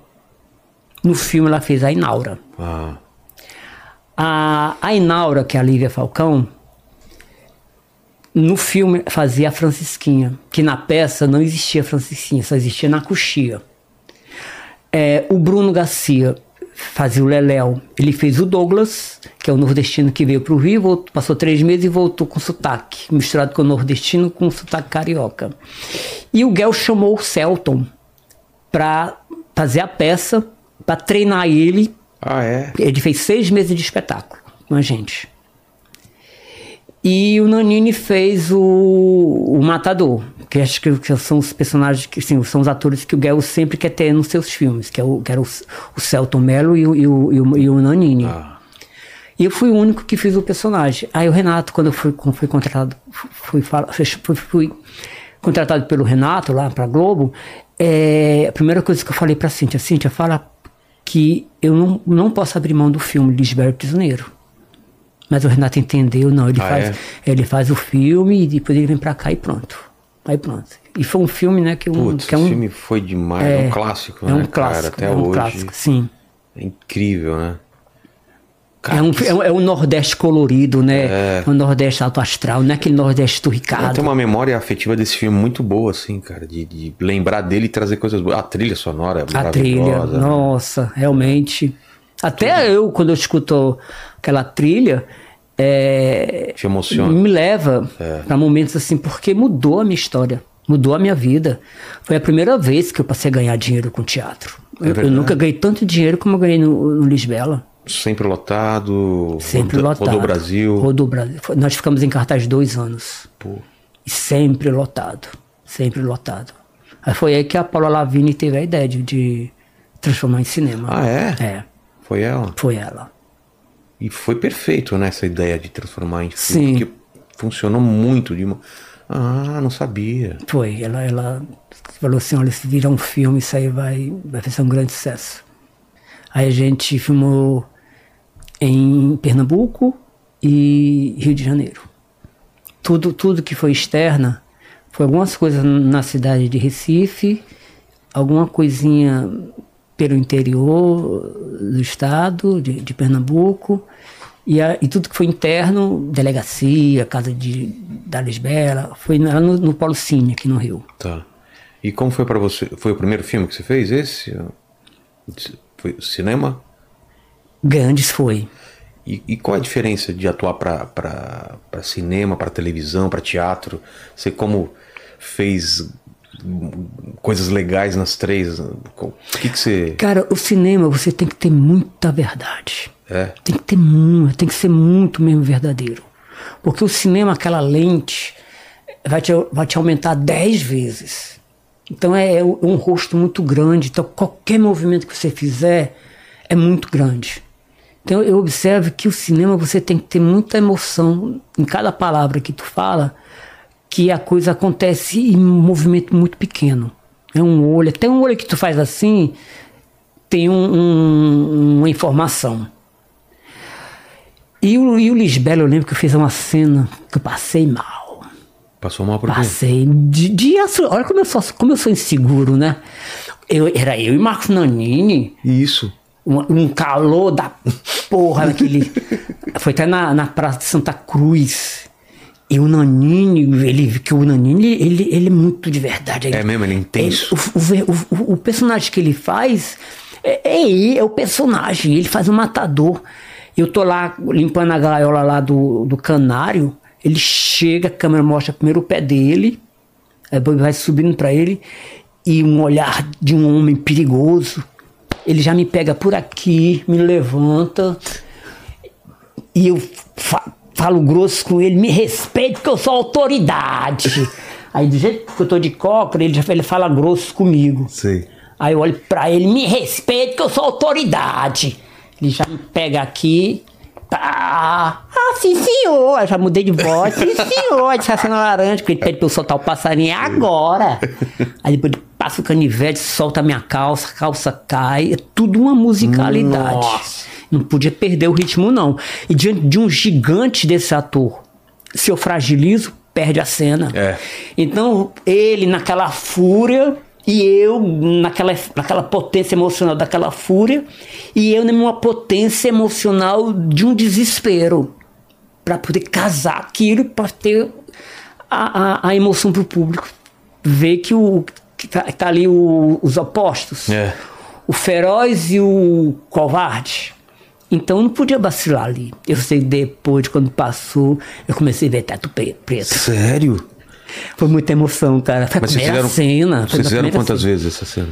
No filme ela fez a Inaura. Ah, A, a Inaura, que é a Lívia Falcão, no filme fazia a Francisquinha, que na peça não existia Francisquinha, só existia na coxia. É, o Bruno Garcia fazia o Leléu. Ele fez o Douglas, que é o nordestino que veio para o Rio, voltou- passou três meses e voltou com sotaque, misturado com o nordestino com sotaque carioca. E o Guel chamou o Celton para fazer a peça, para treinar ele ah é? ele fez seis meses de espetáculo com a gente. E o Nanini fez o, o Matador, que acho que, são os personagens, que sim, são os atores que o Guel sempre quer ter nos seus filmes, que, é o, que era o, o Celton Mello e o, e o, e o, e o Nanini. Ah, E eu fui o único que fiz o personagem. Aí o Renato, quando eu fui, quando fui contratado, fui, fui, fui contratado pelo Renato lá pra Globo, é, a primeira coisa que eu falei pra Cíntia, Cíntia, fala que eu não, não posso abrir mão do filme Lisbelo Prisioneiro. Mas o Renato entendeu, não, ele, Ah, faz, ele faz o filme e depois ele vem pra cá e pronto. Aí pronto. E foi um filme, né, que, um, putz, que é um, esse filme foi demais. É, um clássico, é né, um clássico, cara? Até é um hoje. clássico, sim. É incrível, né? Cara, É um, que- é, um, é um Nordeste colorido, né? É. É. Um Nordeste alto astral, não é aquele Nordeste do Eu Ricardo. tenho uma memória afetiva desse filme muito boa, assim, cara. De, de lembrar dele e trazer coisas boas. A trilha sonora é A trilha, né? nossa, realmente. Até eu, quando eu escuto aquela trilha, é, Te emociona. me leva É. para momentos assim, porque mudou a minha história, mudou a minha vida. Foi a primeira vez que eu passei a ganhar dinheiro com teatro. É eu, eu nunca ganhei tanto dinheiro como eu ganhei no, no Lisbela. Sempre lotado. Sempre roda- lotado. Rodou Brasil. Rodou Brasil. Nós ficamos em cartaz dois anos. Pô. E sempre lotado. Sempre lotado. Aí foi aí que a Paula Lavigne teve a ideia de, de transformar em cinema. Ah, é? É, Foi ela. foi ela. E foi perfeito, né? Essa ideia de transformar em filme. Sim. Porque funcionou muito. De uma... Ah, não sabia. Foi. Ela, ela falou assim: olha, se virar um filme, isso aí vai, vai ser um grande sucesso. Aí a gente filmou em Pernambuco e Rio de Janeiro. Tudo, tudo que foi externa foi algumas coisas na cidade de Recife, alguma coisinha pelo interior do estado, de, de Pernambuco, e, a- e tudo que foi interno, delegacia, casa de, da Lisbela, foi lá no, no Polo Cine, aqui no Rio. Tá. E como foi pra você? Foi o primeiro filme que você fez? Esse? Foi cinema? Grandes foi. E, e qual a diferença de atuar pra cinema, pra televisão, pra teatro? Você como fez coisas legais nas três? O que, que você. Cara, o cinema você tem que ter muita verdade. É? Tem que ter muito, tem que ser muito mesmo verdadeiro. Porque o cinema, aquela lente, vai te, vai te aumentar 10 vezes. Então é, é um rosto muito grande. Então qualquer movimento que você fizer é muito grande. Então eu observo que o cinema você tem que ter muita emoção em cada palavra que tu fala, que a coisa acontece em um movimento muito pequeno. É um olho, até um olho que tu faz assim, tem um, um, uma informação. E o, e o Lisbelo, eu lembro que eu fiz uma cena que eu passei mal. Passou mal por quê? Passei. De, de, olha como eu, sou, como eu sou inseguro, né? Eu, era eu e Marcos Nanini. Isso. Um, um calor da porra naquele. Foi até na, na Praça de Santa Cruz. E o Nanini, ele, que o Nanini, ele, ele é muito de verdade. É mesmo, ele é intenso. Ele, o, o, o, o, personagem que ele faz é, é ele, é o personagem. Ele faz um matador. Eu tô lá limpando a gaiola lá do, do canário. Ele chega, a câmera mostra primeiro o pé dele, aí vai subindo para ele, e um olhar de um homem perigoso. Ele já me pega por aqui, me levanta, e eu falo grosso com ele, me respeite porque eu sou autoridade. aí do jeito que eu tô de cócora, ele já ele fala grosso comigo. Aí eu olho pra ele, me respeite que eu sou autoridade. Ele já me pega aqui. Pá. Ah, sim, senhor. Eu já mudei de voz. Sim, senhor. Disse assim laranja, porque ele pede pra eu soltar o passarinho agora. Aí depois ele passa o canivete, solta a minha calça, a calça cai. É tudo uma musicalidade. Nossa. Não podia perder o ritmo, não. E diante de um gigante desse ator, se eu fragilizo, perde a cena. É. Então, ele naquela fúria e eu, naquela, naquela potência emocional daquela fúria, e eu numa potência emocional de um desespero, para poder casar aquilo, para ter a, a, a emoção para o público. Ver que, o, que tá, tá ali o, os opostos: é. o feroz e o covarde. Então não podia vacilar ali. Eu sei depois, quando passou, eu comecei a ver teto preto. Sério? Foi muita emoção, cara. Foi a Mas primeira fizeram, cena. Vocês fizeram quantas cena. vezes essa cena?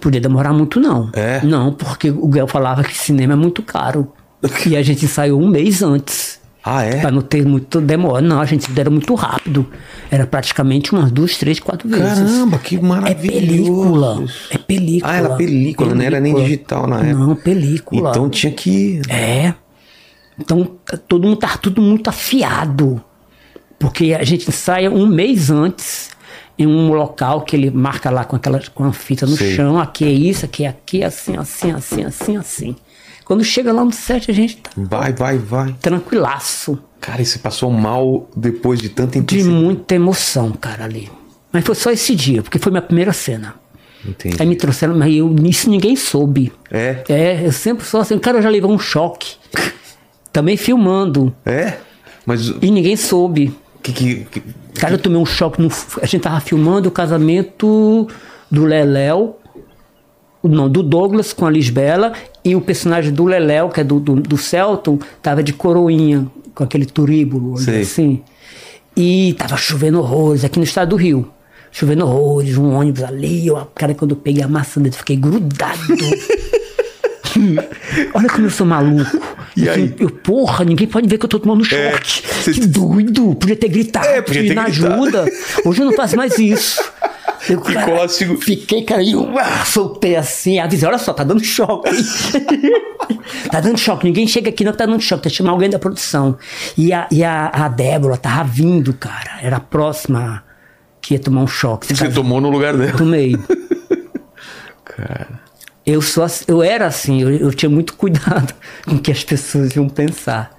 Podia demorar muito, não. É? Não, porque o Guel falava que cinema é muito caro. e a gente ensaiou um mês antes. Ah, é? Pra não ter muito demora. Não, a gente era muito rápido. Era praticamente umas duas, três, quatro vezes. Caramba, que maravilhoso. É película. É película. Ah, era película, película. não era nem digital na época. Não, película. Então tinha que. É. Então todo mundo tá tudo muito afiado. Porque a gente ensaia um mês antes em um local que ele marca lá com aquela com a fita no chão, aqui é isso, aqui é aqui, assim, assim, assim, assim, assim. Quando chega lá no set, a gente tá. Vai, vai, vai. Tranquilaço. Cara, e você passou mal depois de tanta intensidade? De muita emoção, cara, ali. Mas foi só esse dia, porque foi minha primeira cena. Entendi. Aí me trouxeram, mas eu, isso ninguém soube. É? É, eu sempre sou assim, o cara já levou um choque. Também filmando. É? Mas... E ninguém soube. Que, que, que, Cara, eu tomei um choque. No, a gente tava filmando o casamento do Leléu, não, do Douglas com a Lisbela, e o personagem do Leléu, que é do, do, do Celton, tava de coroinha, com aquele turíbulo, assim. E tava chovendo horrores aqui no estado do Rio. Chovendo horrores, um ônibus ali, eu, cara, quando eu peguei a maçã dele, fiquei grudado. Olha como eu sou maluco. E eu, aí? Eu, porra, ninguém pode ver que eu tô tomando choque. É, que doido. Podia ter gritado, É, podia ter na ajuda. Hoje eu não faço mais isso. Eu, segu- Fiquei, cara, e eu ah, soltei assim, avisei, olha só, tá dando choque. tá dando choque, ninguém chega aqui não tá dando choque, tá chamando alguém da produção. E a, e a, a Débora tava vindo, cara, era a próxima que ia tomar um choque. Você tomou no lugar dela. Tomei. Cara. Eu, sou, eu era assim, eu, eu tinha muito cuidado com o que as pessoas iam pensar.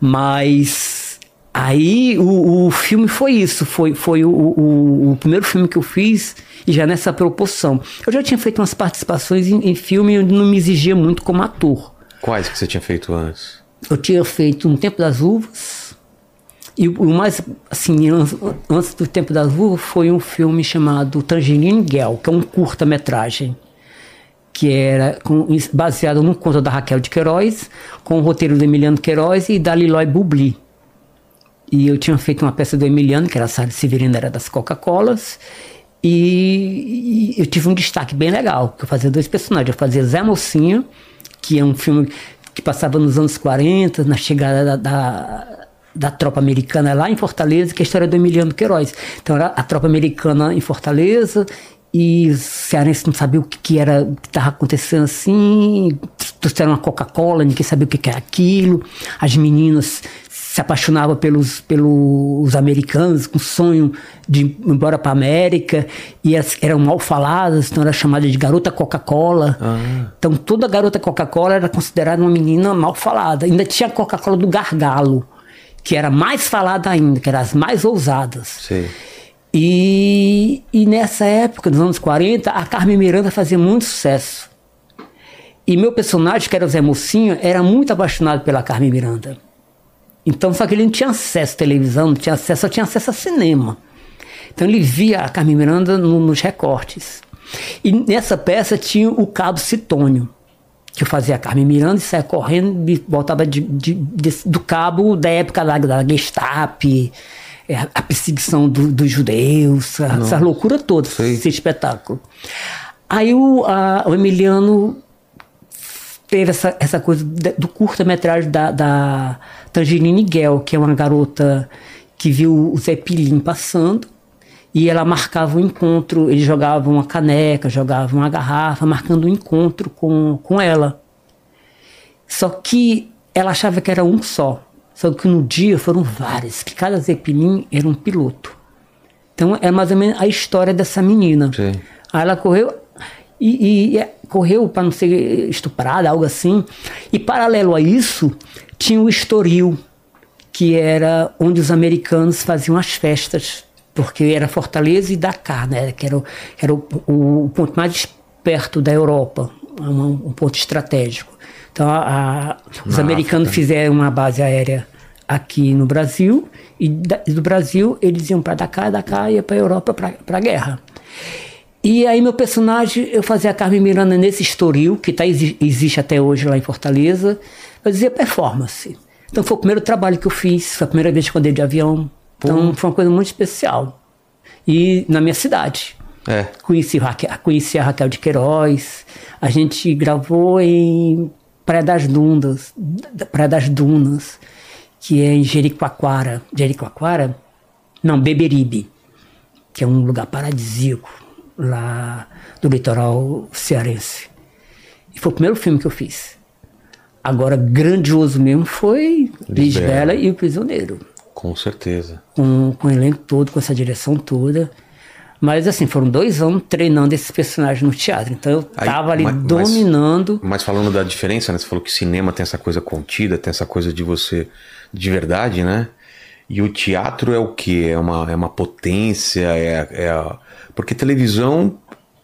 Mas aí o, o filme foi isso, foi, foi o, o, o primeiro filme que eu fiz e já nessa proporção. Eu já tinha feito umas participações em, em filme onde não me exigia muito como ator. Quais que você tinha feito antes? Eu tinha feito Um Tempo das Uvas. E o mais, assim, an- antes do Tempo das Uvas, foi um filme chamado Tangerine Girl, que é um curta-metragem. Que era com- baseado num conto da Raquel de Queiroz, com o roteiro do Emiliano Queiroz e da Liloy Bubli. E eu tinha feito uma peça do Emiliano, que era Sara Severina, era das Coca-Colas. E, e eu tive um destaque bem legal, que eu fazia dois personagens. Eu fazia Zé Mocinho, que é um filme que passava nos anos 40, na chegada da, da, da tropa americana lá em Fortaleza, que é a história do Emiliano Queiroz. Então era a tropa americana em Fortaleza e os cearenses não sabiam o que, que era, o que estava acontecendo assim, trouxeram uma Coca-Cola, ninguém sabia o que, que era aquilo, as meninas se apaixonavam pelos, pelos americanos, com sonho de ir embora para a América, e elas eram mal faladas, então era chamada de garota Coca-Cola. Então toda garota Coca-Cola era considerada uma menina mal falada. Ainda tinha a Coca-Cola do gargalo, que era mais falada ainda, que eram as mais ousadas. Sei. E, e nessa época, nos anos 40, a Carmen Miranda fazia muito sucesso. E meu personagem, que era o Zé Mocinho, era muito apaixonado pela Carmen Miranda. Então, só que ele não tinha acesso à televisão, não tinha acesso, só tinha acesso a cinema. Então ele via a Carmen Miranda no- nos recortes. E nessa peça tinha o Cabo Citônio, que fazia a Carmen Miranda e saia correndo e voltava de, de- desse- do cabo da época da, da Gestapo, a perseguição do- dos judeus, essa loucura toda, Sei. esse espetáculo. Aí o, a- o Emiliano teve essa, essa coisa do curta-metragem da, da Tangerine que é uma garota que viu o Zé Pilim passando e ela marcava um encontro, ele jogava uma caneca, jogava uma garrafa, marcando um encontro com, com ela. Só que ela achava que era um só. Só que no dia foram vários, que cada Zeppelin era um piloto. Então é mais ou menos a história dessa menina. Sim. Aí ela correu e, e- e correu para não ser estuprada, algo assim. E paralelo a isso, tinha o Estoril, que era onde os americanos faziam as festas, porque era Fortaleza e Dakar, né? Que era, o, era o, o ponto mais perto da Europa, um, um ponto estratégico. Então, a- a- os Na americanos África. fizeram uma base aérea aqui no Brasil e da- do Brasil eles iam para Dakar, Dakar ia para a Europa para a guerra. E aí meu personagem, eu fazia a Carmen Miranda nesse Estoril, que tá, exi- existe até hoje lá em Fortaleza, eu dizia performance. Então foi o primeiro trabalho que eu fiz, foi a primeira vez que eu andei de avião. Então foi uma coisa muito especial. E na minha cidade. É. Conheci, conheci a Raquel de Queiroz. A gente gravou em Praia das Dunas, Praia das Dunas, que é em Jericoacoara. Jericoacoara? Não, Beberibe, que é um lugar paradisíaco lá do litoral cearense. E foi o primeiro filme que eu fiz. Agora, grandioso mesmo foi. Lisbela e o Prisioneiro Com certeza. com, com o elenco todo, com essa direção toda. Mas assim, foram dois anos treinando esses personagens no teatro. Então eu Aí, tava ali ma- mas- dominando. Mas falando da diferença, né? Você falou que cinema tem essa coisa contida, tem essa coisa de você de verdade, né? E o teatro é o que? É uma, é uma potência, é, é a- porque televisão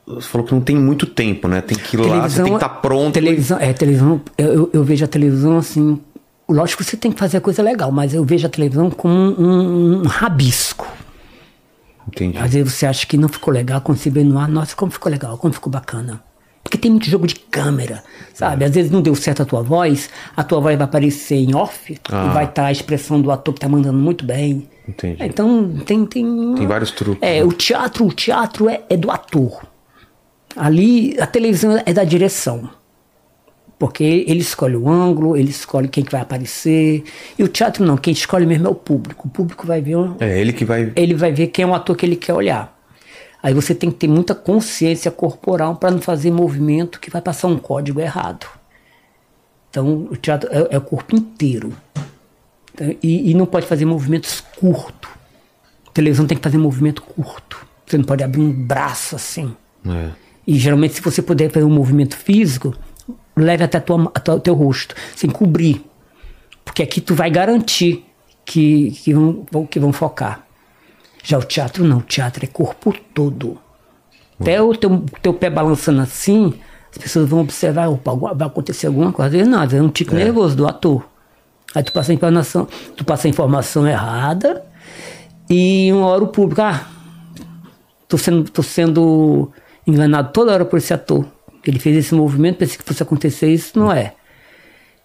você falou que não tem muito tempo, né? Tem que ir lá, você tem que estar pronto. Televisão, é, televisão. Eu, eu- vejo a televisão assim. Lógico que você tem que fazer coisa legal, mas eu vejo a televisão como um- um rabisco. Entendi. Às vezes você acha que não ficou legal, quando você vê no ar, nossa, como ficou legal, como ficou bacana. Porque tem muito jogo de câmera, sabe? Às vezes não deu certo a tua voz, a tua voz vai aparecer em off Ah. e vai estar a expressão do ator que tá mandando muito bem. Entendi. É, Então tem, tem. Tem vários truques, É, né? o teatro, o teatro é, é do ator. Ali a televisão é da direção. Porque ele escolhe o ângulo, ele escolhe quem que vai aparecer. E o teatro não, quem escolhe mesmo é o público. O público vai ver É ele que vai. ele vai ver quem é o ator que ele quer olhar. Aí você tem que ter muita consciência corporal para não fazer movimento que vai passar um código errado. Então, o teatro é, é o corpo inteiro. Então, e, e não pode fazer movimentos curtos. televisão tem que fazer movimento curto. Você não pode abrir um braço assim. É. E geralmente, se você puder fazer um movimento físico, leve até tua, até o teu rosto, sem cobrir. Porque aqui tu vai garantir que, que, vão, que vão focar. Já o teatro não, o teatro é corpo todo. Até o teu, teu pé balançando assim, as pessoas vão observar, opa, vai acontecer alguma coisa. Às vezes não, às vezes é um tico nervoso do ator. Aí tu passa a informação, tu passa a informação errada e uma hora o público, ah, tô sendo, tô sendo enganado toda hora por esse ator. Ele fez esse movimento, pensei que fosse acontecer isso, não é.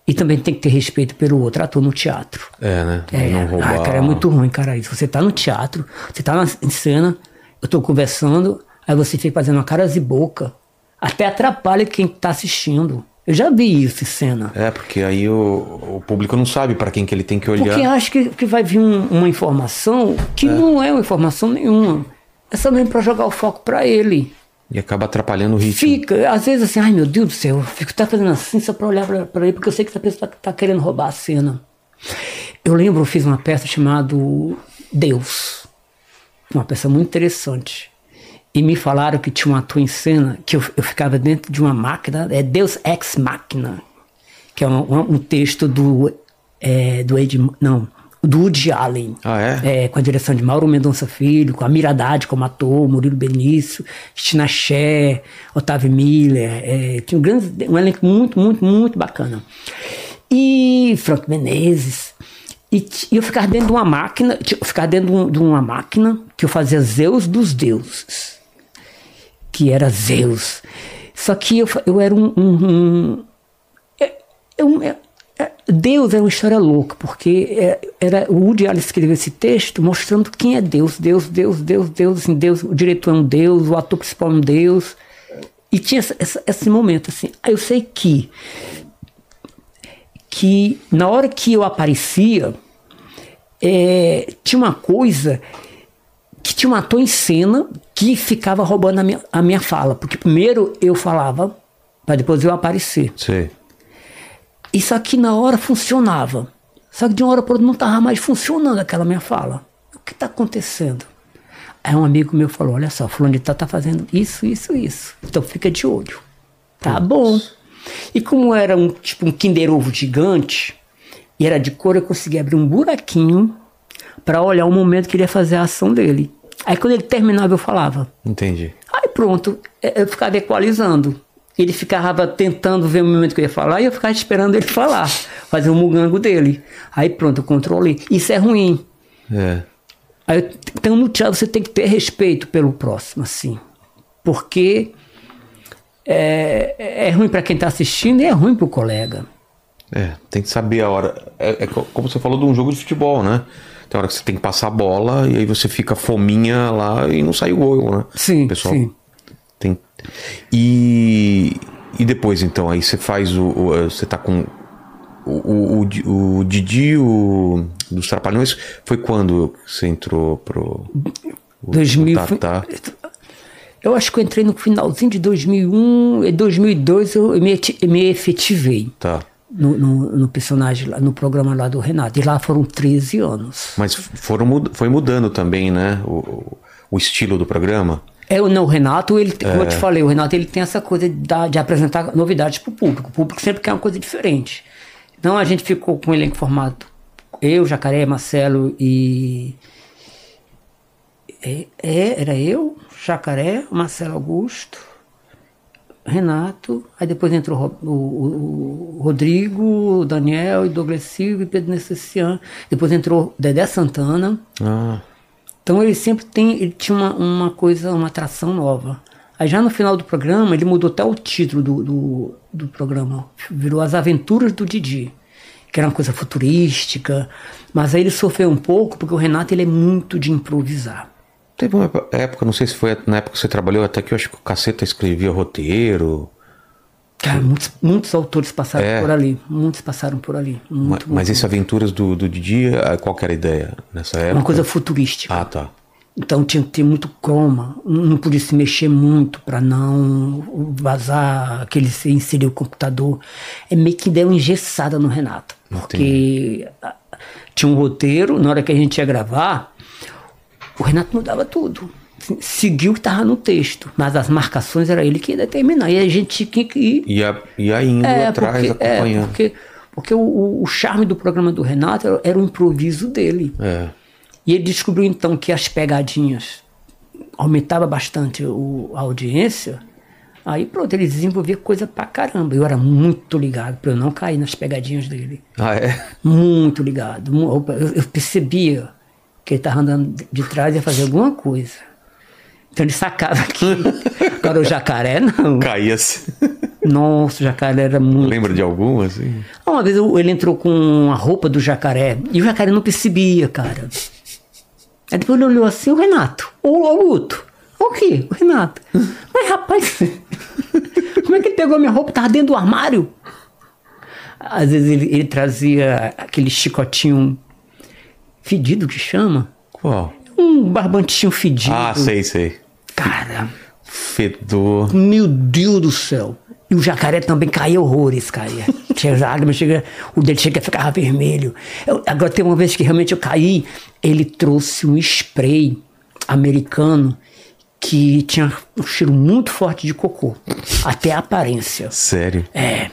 E também tem que ter respeito pelo outro ator no teatro. É, né? É, não roubar. ah, cara, é muito ruim, cara, isso. Você tá no teatro, você tá na, em cena, eu tô conversando, aí você fica fazendo uma caras e boca. Até atrapalha quem tá assistindo. Eu já vi isso em cena. É, porque aí o, o público não sabe pra quem que ele tem que olhar. Porque acho que, que vai vir um- uma informação que não é uma informação nenhuma. É só mesmo pra jogar o foco pra ele. E acaba atrapalhando o ritmo. Fica, às vezes assim, ai meu Deus do céu, eu fico tá fazendo assim só pra olhar pra, ele, porque eu sei que essa pessoa tá, tá querendo roubar a cena. Eu lembro, eu fiz uma peça chamada Deus. Uma peça muito interessante. E me falaram que tinha um ator em cena que eu, eu ficava dentro de uma máquina, é Deus Ex Machina, que é um, um texto do, é, do Ed, não, do Woody Allen. Ah, é? É, com a direção de Mauro Mendonça Filho, com a Miradade como ator, Murilo Benício, Cristina Ché, Otávio Miller. É, tinha um, grande, um elenco muito, muito, muito bacana. E Frank Menezes. E, e eu ficava dentro de uma máquina, eu ficava dentro de, um, de uma máquina que eu fazia Zeus dos deuses. Que era Zeus. Só que eu, eu era um. um, um eu, eu, Deus é uma história louca, porque era o Woody Allen escreveu esse texto mostrando quem é Deus, Deus, Deus, Deus, Deus, assim, Deus, o diretor é um Deus, o ator principal é um Deus. E tinha essa, essa, esse momento assim. Eu sei que que na hora que eu aparecia é, tinha uma coisa que tinha um ator em cena que ficava roubando a minha, a minha fala, porque primeiro eu falava para depois eu aparecer. Sim. Isso aqui na hora funcionava. Só que de uma hora para outra não estava mais funcionando aquela minha fala. O que está acontecendo? Aí um amigo meu falou: Olha só, fulano de tal tá fazendo isso, isso, isso. Então fica de olho. Tá bom. E como era um tipo um Kinder Ovo gigante, e era de cor, eu consegui abrir um buraquinho para olhar o momento que ele ia fazer a ação dele. Aí quando ele terminava, eu falava. Entendi. Aí pronto, eu ficava equalizando ele ficava tentando ver o momento que eu ia falar e eu ficava esperando ele falar, fazer o um mugango dele. Aí pronto, eu controlei. Isso é ruim. É. Aí, então no teatro você tem que ter respeito pelo próximo, assim. Porque é, é ruim para quem está assistindo e é ruim para o colega. É, tem que saber a hora. É, é, como você falou de um jogo de futebol, né? Tem hora que você tem que passar a bola e aí você fica fominha lá e não sai o gol, né? Sim, o pessoal sim. Tem... E, e depois, então, aí você faz o. o você tá com. O, o, o Didi o, dos Trapalhões foi quando você entrou pro. O, 2000, Tatá? Eu acho que eu entrei no finalzinho de 2001 e 2002 eu me, me efetivei. Tá. No, no, no, personagem, lá, no programa lá do Renato. E lá foram 13 anos. Mas foram, foi mudando também, né? O, o estilo do programa? É, não, o Renato, ele, como é. eu te falei, o Renato ele tem essa coisa de, de apresentar novidades para o público. O público sempre quer uma coisa diferente. Então a gente ficou com o elenco formado. Eu, Jacaré, Marcelo e. É, é, era eu, Jacaré, Marcelo Augusto, Renato, aí depois entrou o, o, o Rodrigo, o Daniel e Douglas Silva e Pedro Necessian. Depois entrou Dedé Santana. Ah. Então ele sempre tem, ele tinha uma, uma coisa, uma atração nova. Aí já no final do programa, ele mudou até o título do, do, do programa. Virou As Aventuras do Didi. Que era uma coisa futurística. Mas aí ele sofreu um pouco, porque o Renato ele é muito de improvisar. Teve uma época, não sei se foi na época que você trabalhou, até que eu acho que o Caceta escrevia roteiro. Cara, muitos, muitos autores passaram é. por ali. Muitos passaram por ali. Muito, mas, muito, mas esse Aventuras do, do Didi, eh, qual era a ideia nessa época? Uma coisa futurística. Ah, tá. Então tinha que ter muito croma, não podia se mexer muito para não vazar aquele se inserir o computador. É meio que deu engessada no Renato. Porque Entendi. tinha um roteiro, na hora que a gente ia gravar, o Renato mudava tudo seguiu o que estava no texto, mas as marcações era ele que ia determinar. E a gente tinha que ir. Ia, ia indo é, atrás, porque, acompanhando. É, porque porque o, o, charme do programa do Renato era, era o improviso dele. É. E ele descobriu então que as pegadinhas aumentava bastante o, a audiência. Aí pronto, ele desenvolvia coisa pra caramba. Eu era muito ligado para eu não cair nas pegadinhas dele. Ah, é? Muito ligado. Eu, eu percebia que ele estava andando de trás e ia fazer alguma coisa. Então ele sacava aqui. Agora o jacaré, não. Caía-se. Nossa, o jacaré era muito. Lembra de algum, assim? Uma vez ele entrou com a roupa do jacaré e o jacaré não percebia, cara. Aí depois ele olhou assim, o Renato, o Augusto. O quê? O Renato. Mas rapaz, como é que ele pegou a minha roupa? Tava dentro do armário. Às vezes ele, ele trazia aquele chicotinho fedido que chama. Qual? Um barbantinho fedido. Ah, sei, sei. Cara. fedor. Meu Deus do céu. E o jacaré também caía horrores, caía. Tinha lágrimas, chega, o dele chega a ficar vermelho. Eu- agora tem uma vez que realmente eu caí, ele trouxe um spray americano que tinha um cheiro muito forte de cocô. Até a aparência. Sério. É.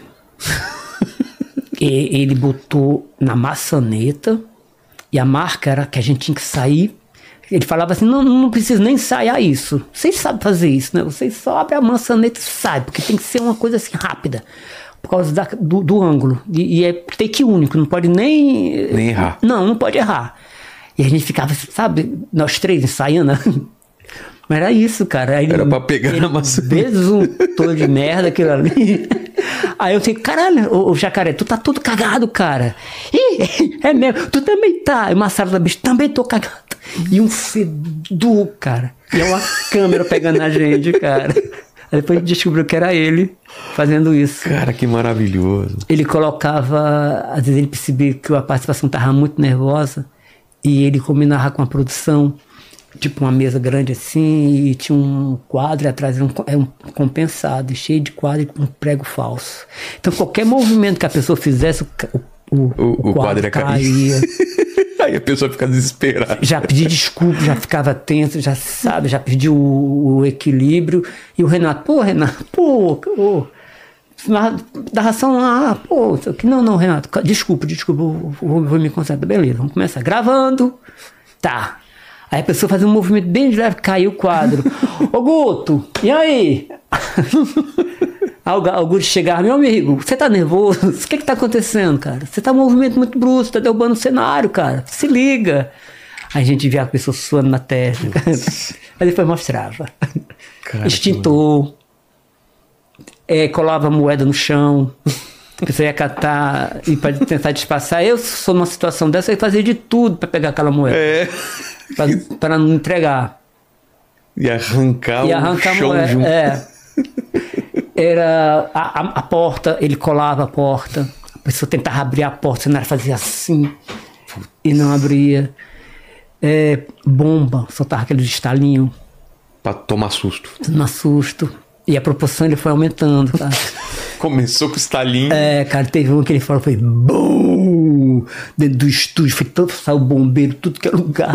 E ele botou na maçaneta e a marca era que a gente tinha que sair. Ele falava assim: não, não precisa nem ensaiar isso. Vocês sabem fazer isso, né? Vocês só abrem a maçaneta e saem, porque tem que ser uma coisa assim rápida. Por causa da- do, do ângulo. E, e é take único, não pode nem. Nem errar. Não, não pode errar. E a gente ficava, sabe, nós três ensaiando. Mas era isso, cara. Aí ele- Era pra pegar ele na maçaneta. Besuntou de merda aquilo ali. Aí eu falei, caralho, ô, ô, jacaré, tu tá todo cagado, cara. Ih, é mesmo, tu também tá. E Massaro da bicho, também tô cagado. E um fedor, cara. E é uma câmera pegando na gente, cara. Aí depois a gente descobriu que era ele fazendo isso. Cara, que maravilhoso. Ele colocava, às vezes ele percebia que a participação estava muito nervosa e ele combinava com a produção, tipo uma mesa grande assim, e tinha um quadro atrás era um, era um compensado, cheio de quadro e com um prego falso. Então qualquer movimento que a pessoa fizesse, o, o, o, O- quadro ia cair. caía. Aí a pessoa fica desesperada. Já pedi desculpa, já ficava tenso, já sabe, já perdi o, o equilíbrio. E o Renato, pô, Renato, pô, pô mas da ração lá, pô, isso aqui. não, não, Renato, desculpa, desculpa, eu vou, vou me concentrar. Beleza, vamos começar. Gravando, tá. Aí a pessoa fazia um movimento bem de leve, caiu o quadro. Ô Guto, e aí? Aí o Guto chegava, meu amigo, você tá nervoso? O que que tá acontecendo, cara? Você tá um movimento muito brusco, tá derrubando o cenário, cara. Se liga. Aí a gente via a pessoa suando na testa. Aí depois mostrava. Cara, Extintor. É, colava moeda no chão. A pessoa ia catar e para tentar disfarçar. Eu sou numa situação dessa, eu ia fazer de tudo para pegar aquela moeda. É. Para não entregar. E arrancar E o arrancar a chão moeda. junto. É. Era a, a- a porta, ele colava a porta. A pessoa tentava abrir a porta, o cenário fazia assim e não abria. É, bomba, soltava aquele estalinho, Pra tomar susto. no susto. E a proporção ele foi aumentando, cara. Começou com o estalinho. É, cara, teve um que ele falou, foi BUM! Dentro do estúdio, foi tanto, saiu bombeiro, tudo que é lugar.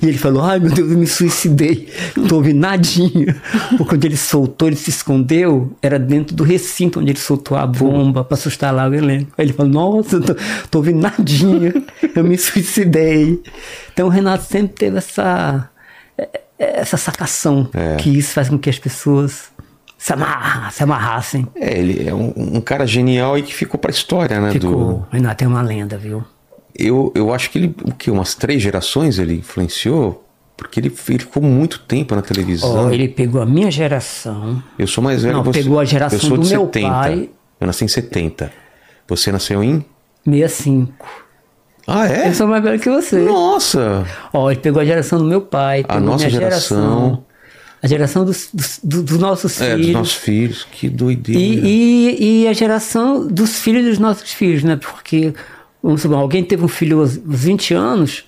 E ele falou, ai meu Deus, eu me suicidei. Não tô ouvindo nadinha. Porque quando ele soltou, ele se escondeu, era dentro do recinto onde ele soltou a bomba pra assustar lá o elenco. Aí ele falou, nossa, tô, tô ouvindo nadinha, eu me suicidei. Então o Renato sempre teve essa, é, essa sacação, É. que isso faz com que as pessoas se, amarra, se amarrassem. É, ele é um, um cara genial e que ficou pra história, né? Ficou. Do, Renato é uma lenda, viu? eu, eu acho que ele, o que, umas três gerações ele influenciou? Porque ele, ele ficou muito tempo na televisão. Ó, ele pegou a minha geração. Eu sou mais velho Não, que você. pegou a geração eu sou do de meu 70. pai. Eu nasci em 70. Você nasceu em? 65. Ah, é? Eu sou mais velho que você. Nossa! Ó, ele pegou a geração do meu pai. A nossa minha geração. A geração dos, dos, do- dos nossos É, dos filhos. nossos filhos. Que doideira. E, e, e a geração dos filhos dos nossos filhos, né? Porque, vamos supor, alguém teve um filho aos 20 anos,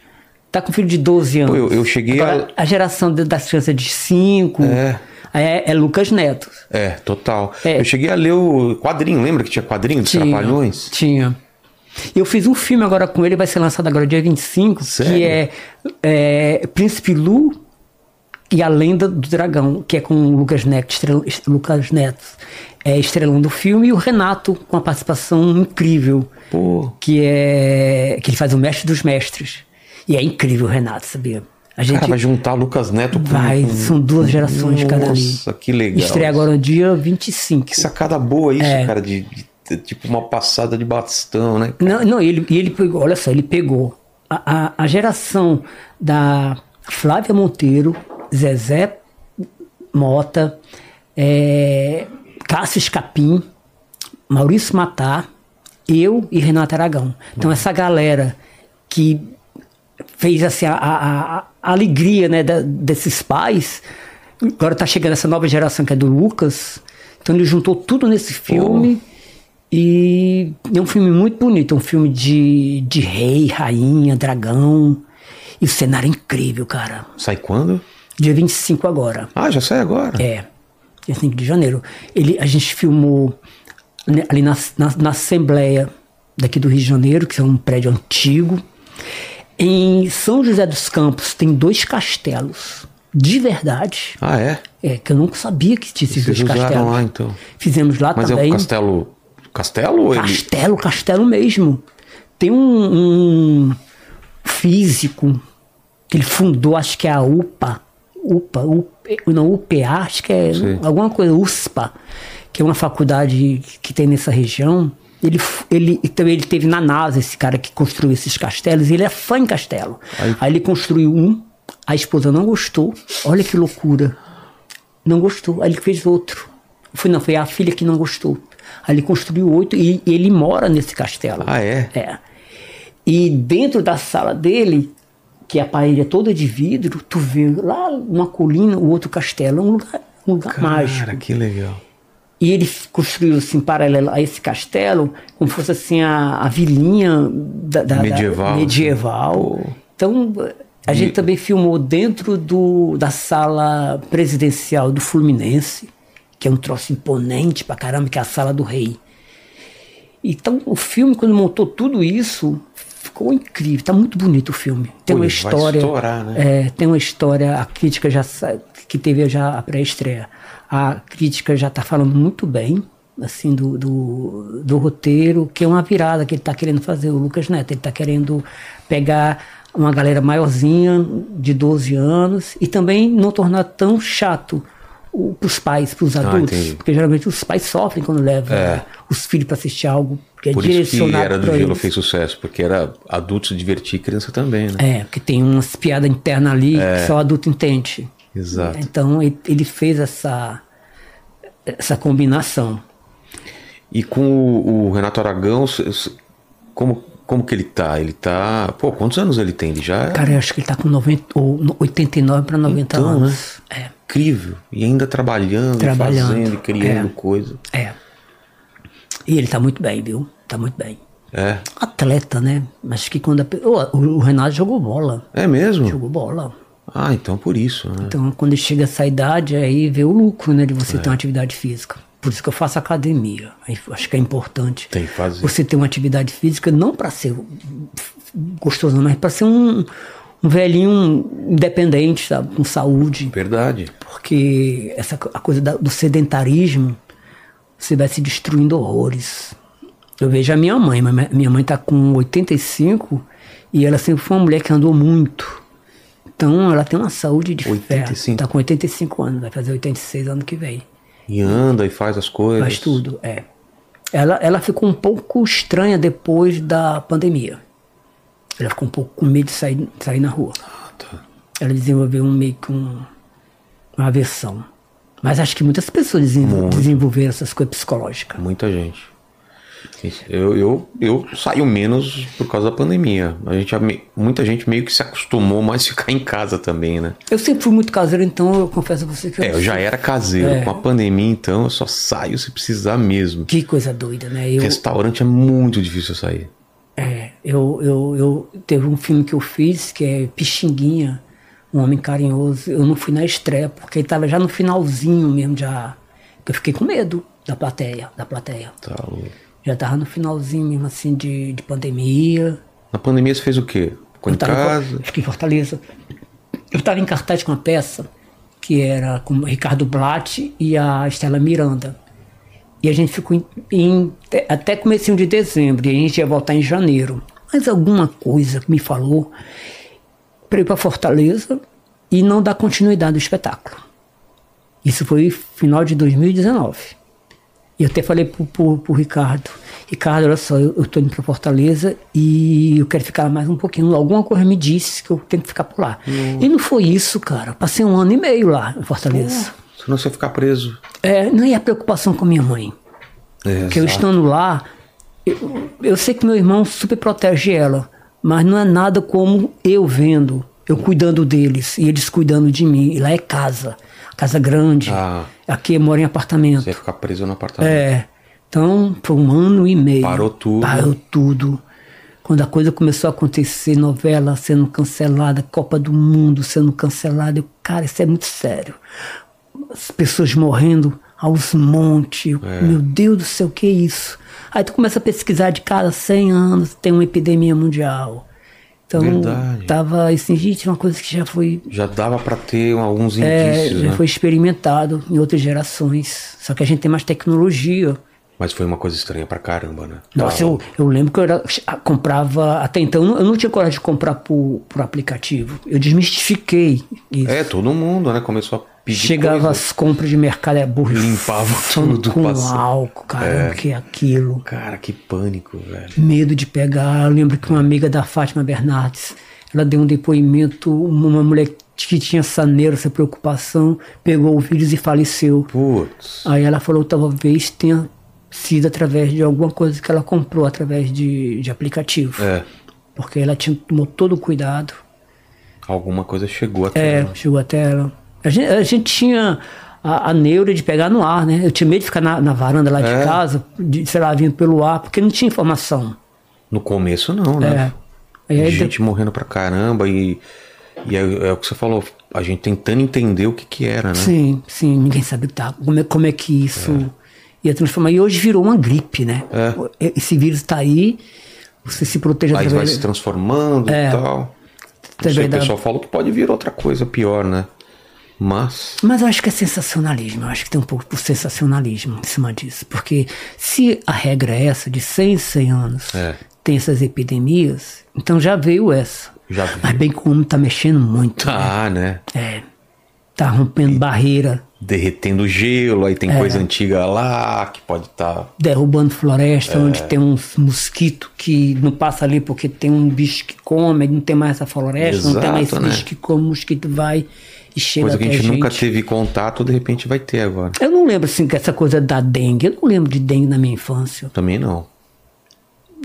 tá com um filho de 12 anos. Pô, eu- eu cheguei Agora, a... geração de- das crianças de 5 É. é, é Lucas Neto. É, total. É. Eu cheguei a ler o quadrinho, lembra que tinha quadrinho dos Trapalhões? Tinha. Eu fiz um filme agora com ele, vai ser lançado agora dia 25, Sério? que é, é Príncipe Lu e a Lenda do Dragão, que é com o Lucas Neto, estrel- Lucas Neto é, estrelando o filme, e o Renato com a participação incrível, Pô. que é que ele faz o Mestre dos Mestres. E é incrível o Renato, sabia? A gente Cara, vai juntar Lucas Neto com. vai, são duas gerações cada ali. Nossa, que legal. Estreia agora no dia 25. Que sacada boa isso, É. cara, de, de tipo uma passada de bastão, né? Não, não ele, ele pegou, olha só, ele pegou a, a, a geração da Flávia Monteiro, Zezé Mota, é, Cássio Escapim, Maurício Matar, eu e Renato Aragão. Então essa galera que fez assim a, a- a- alegria né, da- desses pais, agora tá chegando essa nova geração que é do Lucas, então ele juntou tudo nesse filme. E é um filme muito bonito, é um filme de, de rei, rainha, dragão. E o cenário é incrível, cara. Sai quando? Dia 25 agora. Ah, já sai agora. É. dia 5 de janeiro. Ele, a gente filmou né, ali na, na, na Assembleia daqui do Rio de Janeiro, que é um prédio antigo. Em São José dos Campos tem dois castelos, de verdade. Ah, é? É, que eu nunca sabia que tinha esses dois castelos. lá, então. Fizemos lá Mas é também. o castelo. Castelo ou ele. Castelo, castelo mesmo. Tem um, um físico que ele fundou, acho que é a UPA. UPA, UP, não, UPA, acho que é Sim. alguma coisa, USPA, que é uma faculdade que tem nessa região. Ele, ele, então ele teve na NASA, esse cara que construiu esses castelos, e ele é fã em castelo. Aí- Aí ele construiu um, a esposa não gostou. Olha que loucura. Não gostou. Aí ele fez outro. Foi, não, foi a filha que não gostou. Aí ele construiu oito e, e ele mora nesse castelo. Ah, é? É. E dentro da sala dele, que a parede é toda de vidro, tu vê lá numa colina o outro castelo. É um lugar, um lugar mágico. Cara, que legal. E ele construiu assim, paralelo a esse castelo, como fosse assim a, a vilinha da, da- da- Medieval, medieval. assim. Então, a E- gente também filmou dentro do, da sala presidencial do Fluminense, que é um troço imponente pra caramba, que é a sala do rei. Então, o filme, quando montou tudo isso, ficou incrível. Tá muito bonito o filme. Tem Pô, uma história. estourar, né? É, tem uma história, a crítica já que teve já a pré-estreia. A crítica já está falando muito bem, assim, do, do, do roteiro, que é uma virada que ele está querendo fazer, o Lucas Neto. Ele está querendo pegar uma galera maiorzinha, de 12 anos, e também não tornar tão chato para os pais, para os adultos. Ah, porque geralmente os pais sofrem quando levam É. os filhos para assistir algo que é Por isso que Era do Gelo eles. fez sucesso, porque era adulto se divertir e criança também, né? É, porque tem umas piadas internas ali que só adulto entende. Exato. Então ele, ele fez essa, essa combinação. E com o, o Renato Aragão, como, como que ele tá? Ele tá. Pô, quantos anos ele tem? Ele já é Cara, eu acho que ele tá com 90, ou no- 89 para 90 Então, anos. incrível. E ainda trabalhando, Trabalhando, fazendo, e criando é. coisa. É. E ele tá muito bem, viu? Tá muito bem. É. Atleta, né? Mas que quando a, Ô, o, Renato jogou bola. É mesmo? Jogou bola. Ah, então por isso, né? Então, quando chega essa idade, aí vê o lucro, né? De você É. ter uma atividade física. Por isso que eu faço academia. Acho que é importante. Tem que fazer. Você ter uma atividade física não para ser gostoso, mas para ser um, um velhinho independente, sabe? Com saúde. Verdade. Porque essa a coisa da- do sedentarismo, você vai se destruindo horrores. Eu vejo a minha mãe, minha- mãe tá com 85 e ela sempre foi uma mulher que andou muito. Então ela tem uma saúde de 85. ferro. Tá com 85 anos, vai fazer 86 ano que vem. E anda e faz as coisas. Faz tudo, é. Ela, ela ficou um pouco estranha depois da pandemia. Ela ficou um pouco com medo de sair, sair na rua. Ah, tá. Ela desenvolveu um, meio que um, uma aversão. Mas acho que muitas pessoas desenvol- desenvolveram essas coisas psicológicas. Muita gente. Eu, eu, eu saio menos por causa da pandemia. A gente, muita gente meio que se acostumou mais a ficar em casa também, né? Eu sempre fui muito caseiro, então eu confesso a você que eu, É, eu já era caseiro. É. Com a pandemia, então, eu só saio se precisar mesmo. Que coisa doida, né? Eu, Restaurante é muito difícil sair. É, eu, eu, eu teve um filme que eu fiz que é Pixinguinha, um homem carinhoso. Eu não fui na estreia porque ele tava já no finalzinho mesmo já. que Eu fiquei com medo da plateia, da plateia. Tá louco. Já tava no finalzinho mesmo assim de, de pandemia. Na pandemia você fez o quê? Ficou em tava casa? Fiquei em Fortaleza. Eu estava em cartaz com uma peça que era com o Ricardo Blatt e a Estela Miranda. E a gente ficou em, em- até comecinho de dezembro, e a gente ia voltar em janeiro. Mas alguma coisa que me falou para ir para Fortaleza e não dar continuidade ao espetáculo. Isso foi final de 2019. E eu até falei pro, pro, pro Ricardo, Ricardo, olha só, eu, eu tô indo pra Fortaleza e eu quero ficar mais um pouquinho. Alguma coisa me disse que eu tenho que ficar por lá. E não foi isso, cara. Passei um ano e meio lá em Fortaleza. Senão você ia ficar preso. É, não ia preocupação com minha mãe. É, Porque eu estando lá, eu, eu sei que meu irmão super protege ela, mas não é nada como eu vendo, eu cuidando deles e eles cuidando de mim. E lá é casa, casa grande. Ah. Aqui eu moro em apartamento. Você ia ficar preso no apartamento. É. Então, por um ano e meio. Parou tudo. Parou tudo. Quando a coisa começou a acontecer, novela sendo cancelada, Copa do Mundo sendo cancelada, eu, cara, isso é muito sério. as pessoas morrendo aos montes. É. Meu Deus do céu, que é isso? Aí tu começa a pesquisar de cada 100 anos tem uma epidemia mundial. Então, Verdade. tava assim, gente, uma coisa que já foi Já dava pra ter alguns é, indícios, já né? foi experimentado em outras gerações. Só que a gente tem mais tecnologia. Mas foi uma coisa estranha pra caramba, né? Nossa, eu, eu lembro que eu era- comprava. Até então, eu não- tinha coragem de comprar por, por aplicativo. Eu desmistifiquei isso. É, todo mundo, né? Começou a pedir Chegava coisa. as compras de mercado, é burro. Limpava tudo, Com passava. álcool, caramba, que é aquilo. Cara, que pânico, velho. Medo de pegar. Eu lembro que uma amiga da Fátima Bernardes, ela deu um depoimento, uma mulher que tinha essa neura, essa preocupação, pegou o vírus e faleceu. Putz. Aí ela falou talvez tenha sido através de alguma coisa que ela comprou através de, de aplicativo. É, Porque ela tinha, tomou todo o cuidado. alguma coisa chegou até. É, ela. chegou até ela. A gente, a gente tinha a, a neura de pegar no ar, né? Eu tinha medo de ficar na, na varanda lá É. de casa, de, sei lá, vindo pelo ar, porque não tinha informação. No começo não, né? É. Aí, Gente morrendo pra caramba e, e é, é o que você falou, a gente tentando entender o que que era, né? Sim, sim, ninguém que tá, como, é, como é que isso ia transformar. E hoje virou uma gripe, né? É. Esse vírus está aí, você se proteja Aí vai através se transformando É. e tal. É Não sei, o pessoal falou que pode vir outra coisa pior, né? Mas. Mas eu acho que é sensacionalismo, eu acho que tem um pouco de sensacionalismo em cima disso. Porque se a regra é essa, de 100 em 100 anos, É. tem essas epidemias, então já veio essa. Já veio. Mas bem que o homem tá mexendo muito. Tá, né? É. Tá rompendo barreira, Derretendo gelo, aí tem É. coisa antiga lá que pode tá estar. derrubando floresta, É. onde tem uns mosquitos que não passa ali porque tem um bicho que come, não tem mais essa floresta, não tem mais esse Exato, né? bicho que come, o mosquito vai e chega Coisa que a até gente, nunca teve contato, de repente vai ter agora. Eu não lembro assim que essa coisa da dengue, eu não lembro de dengue na minha infância. Também não.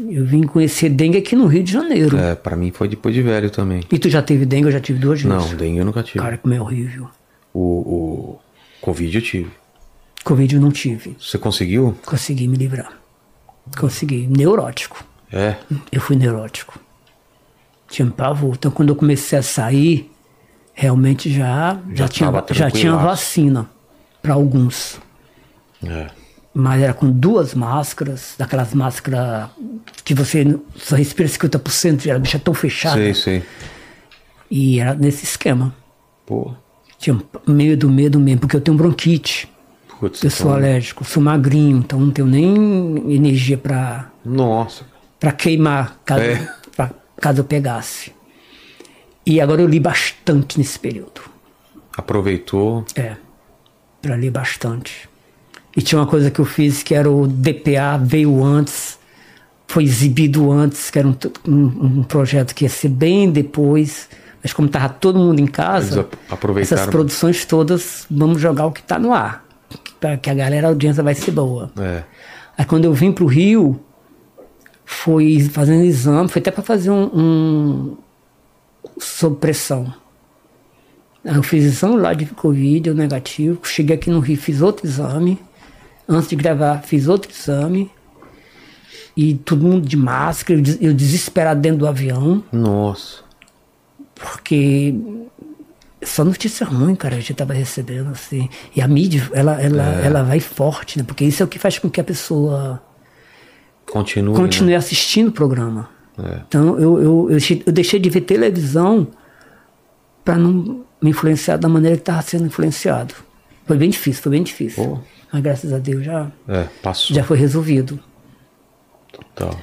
Eu vim conhecer dengue aqui no Rio de Janeiro. É, pra mim foi depois de velho também. E tu já teve dengue? Eu já tive duas Não, vezes. dengue eu nunca tive. Cara, como é horrível. O, o Covid eu tive. Covid eu não tive. Você conseguiu? Consegui me livrar. Consegui. Neurótico. É. Eu fui neurótico. Tinha pavor. Então quando eu comecei a sair, realmente já, já, Já tinha, já tinha vacina para alguns. É. Mas era com duas máscaras, daquelas máscaras que você só respira 50%, e a bicha tão fechada. Sei, sei. E era nesse esquema. Pô. Tinha medo, medo mesmo, porque eu tenho bronquite. Putz, Eu sou então- alérgico, sou magrinho, então não tenho nem energia pra, Nossa. pra queimar caso, É. pra- caso eu pegasse. E agora eu li bastante nesse período. Aproveitou. É, pra ler bastante. E tinha uma coisa que eu fiz que era o DPA, veio antes, foi exibido antes, que era um, um- um projeto que ia ser bem depois. Mas como tava todo mundo em casa, essas produções todas, vamos jogar o que tá no ar. Para que a galera, a audiência vai ser boa. É. Aí quando eu vim pro Rio, foi fazendo exame, foi até para fazer um, um sob pressão. Eu fiz exame lá de Covid, deu negativo. Cheguei aqui no Rio, fiz outro exame. Antes de gravar, fiz outro exame. E todo mundo de máscara, eu des- eu desesperado dentro do avião, Nossa. porque só notícia ruim, cara, a gente tava recebendo, assim. E a mídia, ela, ela, ela vai forte, né? Porque isso é o que faz com que a pessoa Continue. continue Né? assistindo o programa. É. Então eu, eu, eu, deixei- de ver televisão para não me influenciar da maneira que estava sendo influenciado. Foi bem difícil, foi bem difícil. Pô. Mas graças a Deus já, É, já foi resolvido. Total.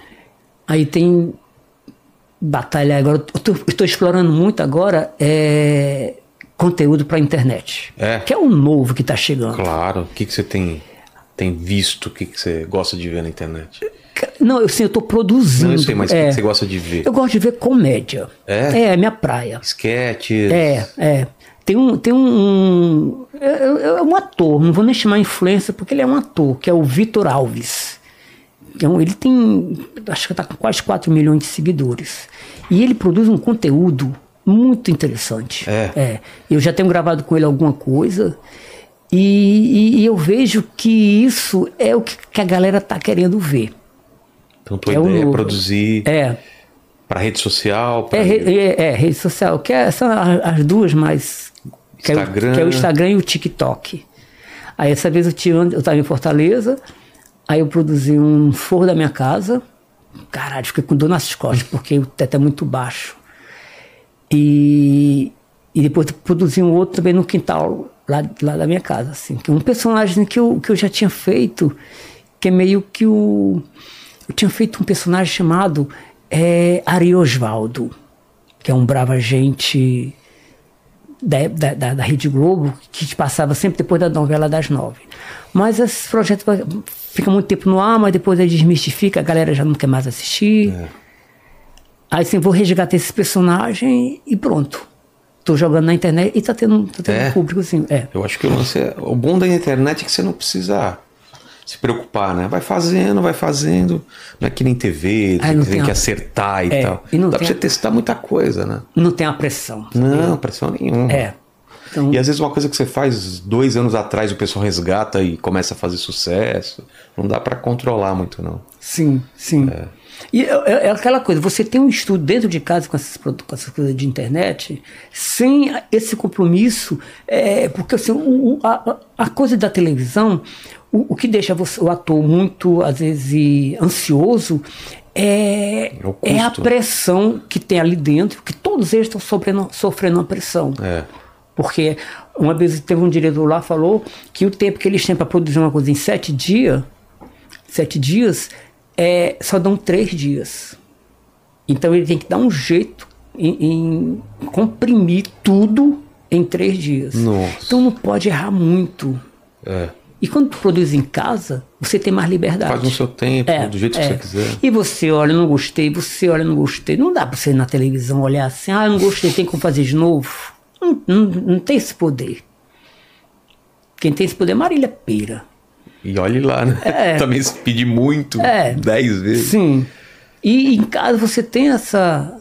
Aí tem batalha agora. Eu estou explorando muito agora é, conteúdo para internet. É. Que é o novo que está chegando. Claro. O que, que você tem, tem visto? O que, que você gosta de ver na internet? Não, eu sei, eu estou produzindo. Não, eu sei, mas o é, que, que você gosta de ver? Eu gosto de ver comédia. É? É, minha praia. Sketches. É, é. Tem um. Tem um, é, é- é um ator, não vou nem chamar influencer, porque ele é um ator, que é o Vitor Alves. É um- ele tem. Acho que está com quase 4 milhões de seguidores. E ele produz um conteúdo muito interessante. É. Eu já tenho gravado com ele alguma coisa. E, e- e eu vejo que isso é o que, que a galera tá querendo ver. Então, tua É ideia é produzir É, pra rede social? Pra... é, é, é, rede social, que é- são as duas mais Que é, o, Instagram. que é o Instagram e o TikTok. Aí essa vez eu tinha- eu estava em Fortaleza, aí eu produzi um forro da minha casa. Caralho, fiquei com dor nas costas, porque o teto é muito baixo. E, e depois produzi um outro também no quintal lá, lá da minha casa, assim. Que é um personagem que eu, que eu já tinha feito, que é meio que o... Eu tinha feito um personagem chamado é, Ari Osvaldo, que é um brava gente da, da, da, Rede Globo, que passava sempre depois da novela das nove. Mas esse projeto fica muito tempo no ar, mas depois ele desmistifica, a galera já não quer mais assistir. Aí assim, vou resgatar esse personagem e pronto. Tô jogando na internet e tá tendo, tá tendo É. público, assim. É. Eu acho que o lance é. O bom da internet é que você não precisa se preocupar, né? Vai fazendo, vai fazendo. Não é que nem TV, Ah, tem tem que a- acertar e É, tal. e não Dá pra você a- testar muita coisa, né? Não tem a pressão. Não, pressão nenhuma. É. Então, E às vezes uma coisa que você faz dois anos atrás, o pessoal resgata e começa a fazer sucesso. Não dá pra controlar muito, não. Sim, sim. É. E é, é- é aquela coisa, você tem um estudo dentro de casa com essas, com essas coisas de internet, sem esse compromisso, é, porque assim, o- a, a coisa da televisão, o, o que deixa você- o ator muito, às vezes, ansioso é, É é a custo. pressão que tem ali dentro, que todos eles estão sofrendo, sofrendo uma pressão. É. Porque uma vez teve um diretor lá falou que o tempo que eles têm para produzir uma coisa em sete dias, sete dias, é, só dão três dias. Então ele tem que dar um jeito em, em comprimir tudo em três dias. Nossa. Então não pode errar muito. É. E quando tu produz em casa, você tem mais liberdade. Faz no seu tempo, do jeito que você quiser. E você olha, não gostei, você olha, não gostei. Não dá pra você ir na televisão olhar assim, ah, não gostei, tem como fazer de novo. Não, não, não tem esse poder. Quem tem esse poder é Marília Pera. E olhe lá, né? É. Também se pedir muito, É. dez vezes. Sim. E em casa você tem essa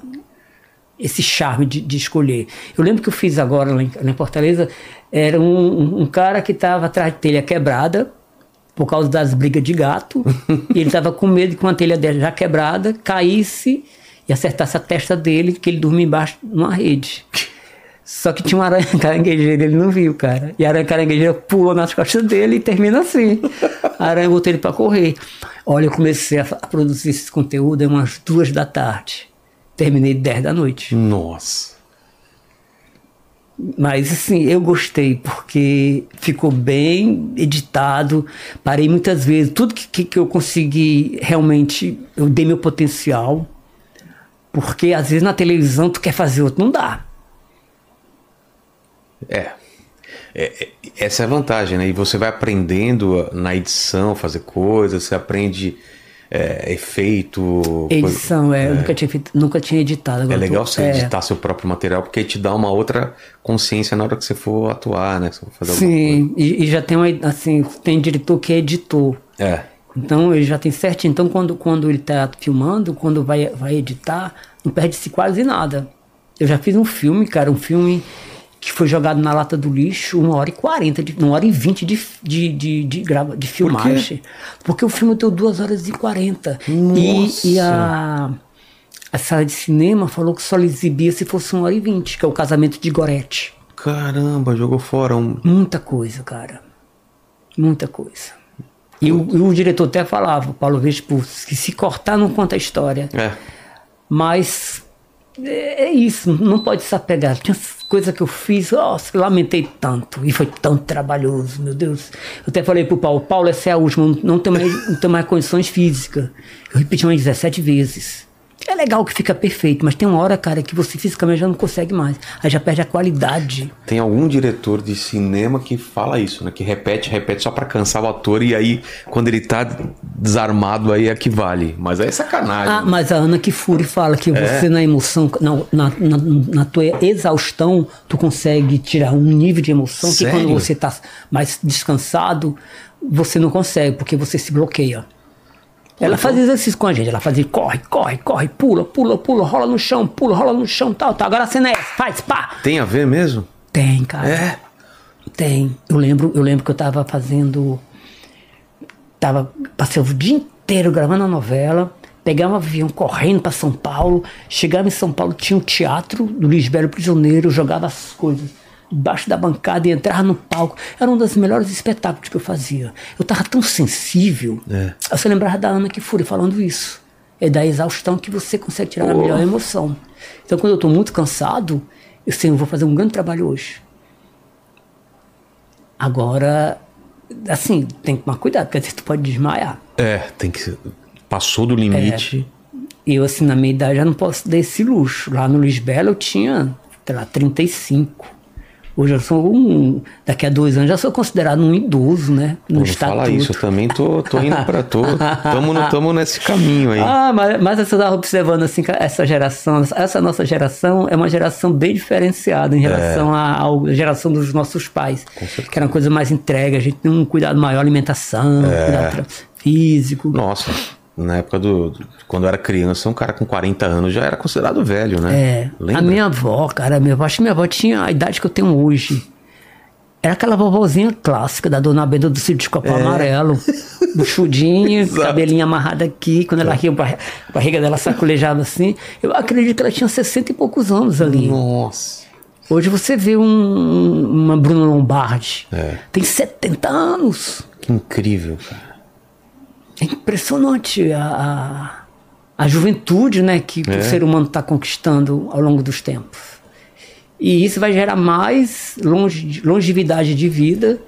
esse charme de, de escolher. Eu lembro que eu fiz agora lá em, lá em Fortaleza, era um, um- cara que estava atrás de telha quebrada por causa das brigas de gato, e ele estava com medo de que uma telha dele já quebrada caísse e acertasse a testa dele, que ele dormia embaixo de uma rede. Só que tinha uma aranha caranguejeira, ele não viu, cara. E a aranha caranguejeira pulou nas costas dele e termina assim. A aranha botou ele pra correr. Olha, eu comecei a, a produzir esse conteúdo é umas duas da tarde. Terminei dez da noite. Nossa. Mas assim, eu gostei porque ficou bem editado. Parei muitas vezes. Tudo que, que, que eu consegui realmente, eu dei meu potencial. Porque às vezes na televisão tu quer fazer outro, não dá. É. É, é, Essa é a vantagem, né? E você vai aprendendo na edição, fazer coisas, você aprende é, efeito. Edição, é, eu nunca tinha, feito, nunca tinha editado. É agora legal tô- você é. editar seu próprio material, porque aí te dá uma outra consciência na hora que você for atuar, né? For fazer Sim, e, e já tem uma, assim, tem diretor que é editor. É. Então ele já tem certinho. Então quando, quando ele tá filmando, quando vai, vai editar, não perde-se quase nada. Eu já fiz um filme, cara, um filme que foi jogado na lata do lixo, uma hora e quarenta, de- uma hora e vinte de, de, de, de, grava, de filmagem. Porque o filme deu duas horas e quarenta. E, e a, a sala de cinema falou que só exibia se fosse uma hora e vinte, que é o casamento de Gorete. Caramba, jogou fora um. Muita coisa, cara. Muita coisa. E o, e o diretor até falava, o Paulo Vespo, que se cortar não conta a história. É. Mas é, é isso, não pode se apegar. Tinha coisa que eu fiz, nossa, lamentei tanto. E foi tão trabalhoso, meu Deus. Eu até falei pro Paulo, Paulo, essa é a última, não- tenho mais, não tenho mais condições físicas. Eu repeti umas 17 vezes. É legal que fica perfeito, mas tem uma hora, cara, que você fisicamente já não consegue mais. Aí já perde a qualidade. Tem algum diretor de cinema que fala isso, né? Que repete, repete só pra cansar o ator e aí quando ele tá desarmado aí é que vale. Mas aí é sacanagem. Ah, mas a Ana Kifuri fala que você na emoção, na, na, na, tua exaustão, tu consegue tirar um nível de emoção que Sério? quando você tá mais descansado, você não consegue, porque você se bloqueia. Ela fazia exercício com a gente, ela fazia corre, corre, corre, pula, pula, pula, rola no chão, pula, rola no chão, tal, tal. Agora a cena é essa, faz, pá. Tem a ver mesmo? Tem, cara. É. Tem. Eu lembro, eu lembro que eu tava fazendo. Tava. Passei o dia inteiro gravando a novela. Pegava um avião correndo para São Paulo. Chegava em São Paulo, tinha um teatro do Lisbelo Prisioneiro. Jogava as coisas debaixo da bancada e entrar no palco. Era um dos melhores espetáculos que eu fazia. Eu tava tão sensível. É. Você lembrava da Ana Kifuri falando isso. É da exaustão que você consegue tirar a melhor emoção. Então, quando eu tô muito cansado, eu sei, eu vou fazer um grande trabalho hoje. Agora, assim, tem que tomar cuidado, porque tu pode desmaiar. É, tem que. Passou do limite. Eu, assim, na minha idade, já não posso dar esse luxo. Lá no Luiz Belo eu tinha, sei lá, 35. Hoje eu sou um. Daqui a dois anos já sou considerado um idoso, né? No Pô, estatuto. fala isso, eu também tô, tô indo pra. Tô, tamo, no- tamo nesse caminho aí. Ah, mas, mas eu estava observando assim essa geração, essa nossa geração é uma geração bem diferenciada em relação à geração dos nossos pais, que era uma coisa mais entregue, a gente tem um cuidado maior alimentação, cuidado tra- físico. Nossa, na época do, do- Quando eu era criança, um cara com 40 anos já era considerado velho, né? É, Lembra? a minha avó, cara, minha avó, acho que minha avó tinha a idade que eu tenho hoje. Era aquela vovozinha clássica da dona Benda do Círio de Copo Amarelo. Buchudinha, cabelinho amarrado aqui. Quando ela ria, a barri- a barriga dela sacolejava assim. Eu acredito que ela tinha 60 e poucos anos ali. Nossa. Hoje você vê um- uma Bruna Lombardi. É. Tem 70 anos. Que incrível, cara. É impressionante a, a, a juventude né, que É. o ser humano está conquistando ao longo dos tempos. E isso vai gerar mais longe, longevidade de vida.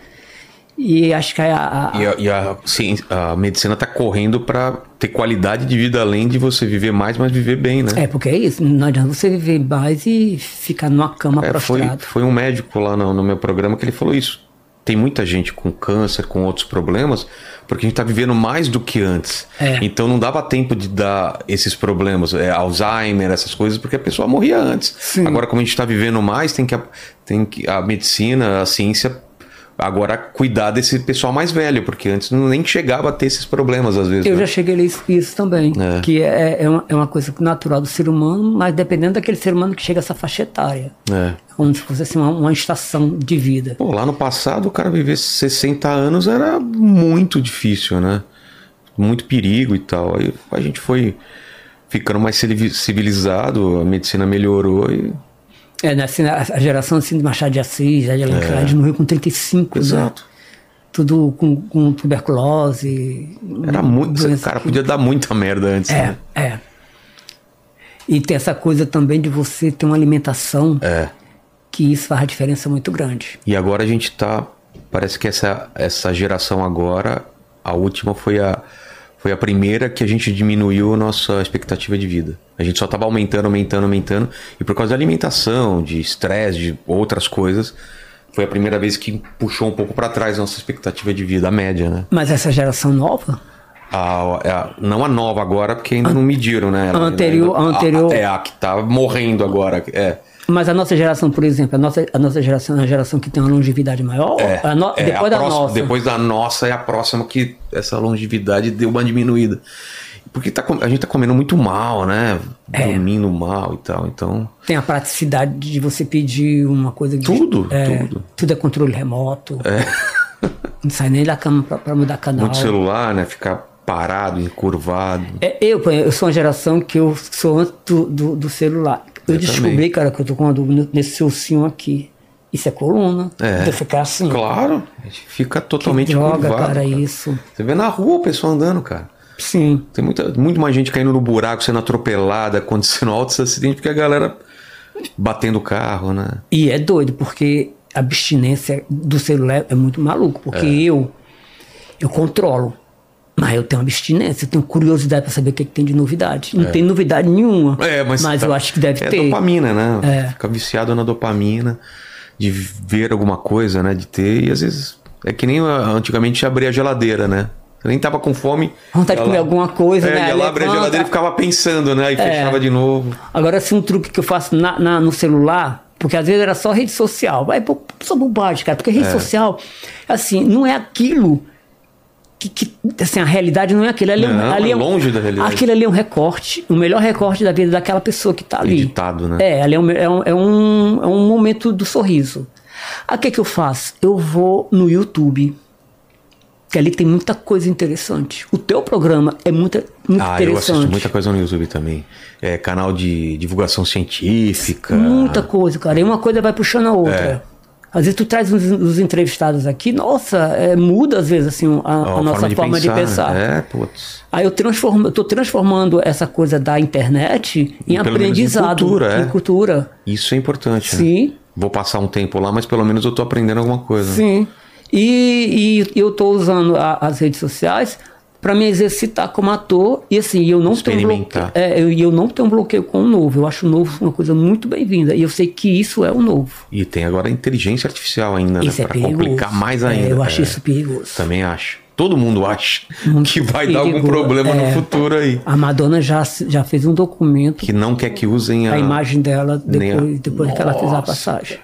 E acho que a, a- E a, e a ciência- a medicina tá correndo pra ter qualidade de vida além de você viver mais, mas viver bem, né? É, porque é isso. Não adianta você viver mais e ficar numa cama É, foi, prostrado. foi um médico lá no, no meu programa que ele falou isso. Tem muita gente com câncer, com outros problemas, porque a gente tá vivendo mais do que antes. É. Então não dava tempo de dar esses problemas, é, Alzheimer, essas coisas, porque a pessoa morria antes. Sim. Agora, como a gente tá vivendo mais, tem que, a, tem que a medicina, a ciência, agora cuidar desse pessoal mais velho, porque antes não nem chegava a ter esses problemas, às vezes. Eu né? já cheguei a ler isso, isso também. É. Que é, é, uma, é uma coisa natural do ser humano, mas dependendo daquele ser humano que chega a essa faixa etária. É. Como se fosse assim, uma, uma estação de vida. Pô, lá no passado o cara viver 60 anos era muito difícil, né? Muito perigo e tal. Aí a gente foi ficando mais civili- civilizado, a medicina melhorou e. É, né, assim, a a geração assim, de Machado de Assis, de Alencar, de morreu com 35, né? É. Exato. Tudo com, com tuberculose. Era muito. doença Cara, que- podia dar muita merda antes, É, né? é. E tem essa coisa também de você ter uma alimentação É. que isso faz uma diferença muito grande. E agora a gente tá. Parece que essa, essa geração agora, a última foi a, foi a primeira que a gente diminuiu a nossa expectativa de vida. A gente só tava aumentando, aumentando, aumentando. E por causa da alimentação, de estresse, de outras coisas, foi a primeira vez que puxou um pouco para trás a nossa expectativa de vida, a média, né? Mas essa geração nova, A, a- não a nova agora, porque ainda não mediram, né? Ela- a anterior- ainda- a anterior- é, a que tá morrendo agora. É. mas a nossa geração, por exemplo, a nossa, a nossa geração é a geração que tem uma longevidade maior. É, a no- é, depois a da próxima- nossa. Depois da nossa é a próxima que essa longevidade deu uma diminuída. Porque tá, a gente tá comendo muito mal, né? É. Dormindo mal e tal. Então. Tem a praticidade de você pedir uma coisa. de- Tudo, é, tudo. Tudo é controle remoto. Não sai nem da cama pra, pra mudar canal. Muito celular, né? Ficar parado, encurvado. É, eu, eu sou uma geração que eu sou antes do, do, do celular. Eu, Eu descobri, também. cara, que eu tô com uma dúvida nesse ossinho aqui. Isso é coluna. É. Ficar assim. Claro, a gente fica Que totalmente droga, curvado. cara, isso. Você vê na rua o pessoal andando, cara. Sim. Tem muita, muito mais gente caindo no buraco, sendo atropelada, acontecendo altos acidentes, porque a galera batendo o carro, né? E é doido, porque a abstinência do celular é muito maluco. Porque eu, eu controlo. Mas eu tenho abstinência, eu tenho curiosidade para saber o que, que tem de novidade. Não tem novidade nenhuma. É, mas, tá- eu acho que deve é ter. dopamina, né? É. Fica viciado na dopamina, de ver alguma coisa, né? De ter, e às vezes é que nem ah, antigamente abrir a geladeira, né? Você nem tava com fome. Vontade de comer alguma coisa, é, né? Ia lá, abrir a geladeira e ficava pensando, né? E É. fechava de novo. Agora, assim, um truque que eu faço na, na- no celular, porque às vezes era só rede social. Vai, só bobagem, cara. Porque rede social, assim, não é aquilo que, que- assim, a realidade não é aquilo. Ali, é um- Não, ali é um- longe da realidade. Aquilo ali é um recorte, o melhor recorte da vida daquela pessoa que tá ali. Editado, né? É, ali é um, é um, é um, é um momento do sorriso. Aí o que, que eu faço? Eu vou no YouTube, que ali tem muita coisa interessante. O teu programa é muito, muito Ah, eu interessante. assisto muita coisa no YouTube também. É, canal de divulgação científica. Muita coisa, cara. E uma coisa vai puxando a outra. Às vezes tu traz os, os entrevistados aqui, nossa, é, muda às vezes assim a, a nossa forma de pensar. É, putz. Aí eu transformo, tô transformando essa coisa da internet em Pelo menos em aprendizado, cultura, é. em cultura. Isso é importante. né? Sim. Vou passar um tempo lá, mas pelo menos eu tô aprendendo alguma coisa. Sim. E, e eu estou usando a- as redes sociais para me exercitar como ator e assim eu não tenho bloqueio, é, eu, e eu não tenho bloqueio com o novo. Eu acho o novo uma coisa muito bem-vinda e eu sei que isso é o novo. E tem agora a inteligência artificial ainda, Isso né? é perigoso. complicar mais É, ainda. eu acho É, isso perigoso. Também acho. Todo mundo acha Muito que vai dar algum problema no É. futuro aí. A Madonna já já fez um documento Que não quer que usem a, a imagem dela nem a- depois, depois que ela fez a passagem.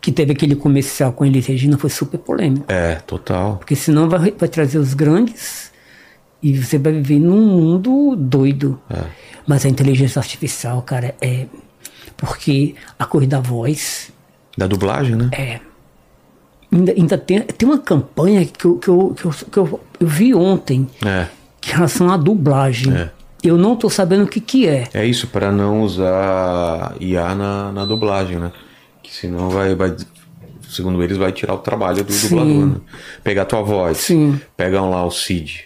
Que teve aquele comercial com a Elis Regina, foi super polêmico. É, total. Porque senão vai, vai trazer os grandes e você vai viver num mundo doido. É. Mas a inteligência artificial, cara, é. Porque a coisa da voz Da dublagem, né? é. Ainda, ainda tem, tem uma campanha que eu, que eu, que eu, que eu, eu vi ontem É. em relação à dublagem. É. Eu não tô sabendo o que, que é. É isso, para não usar IA na, na dublagem, né? Que senão vai, vai, segundo eles, vai tirar o trabalho do Sim. dublador. Né? Pegar a tua voz, Sim. pegam lá o Cid,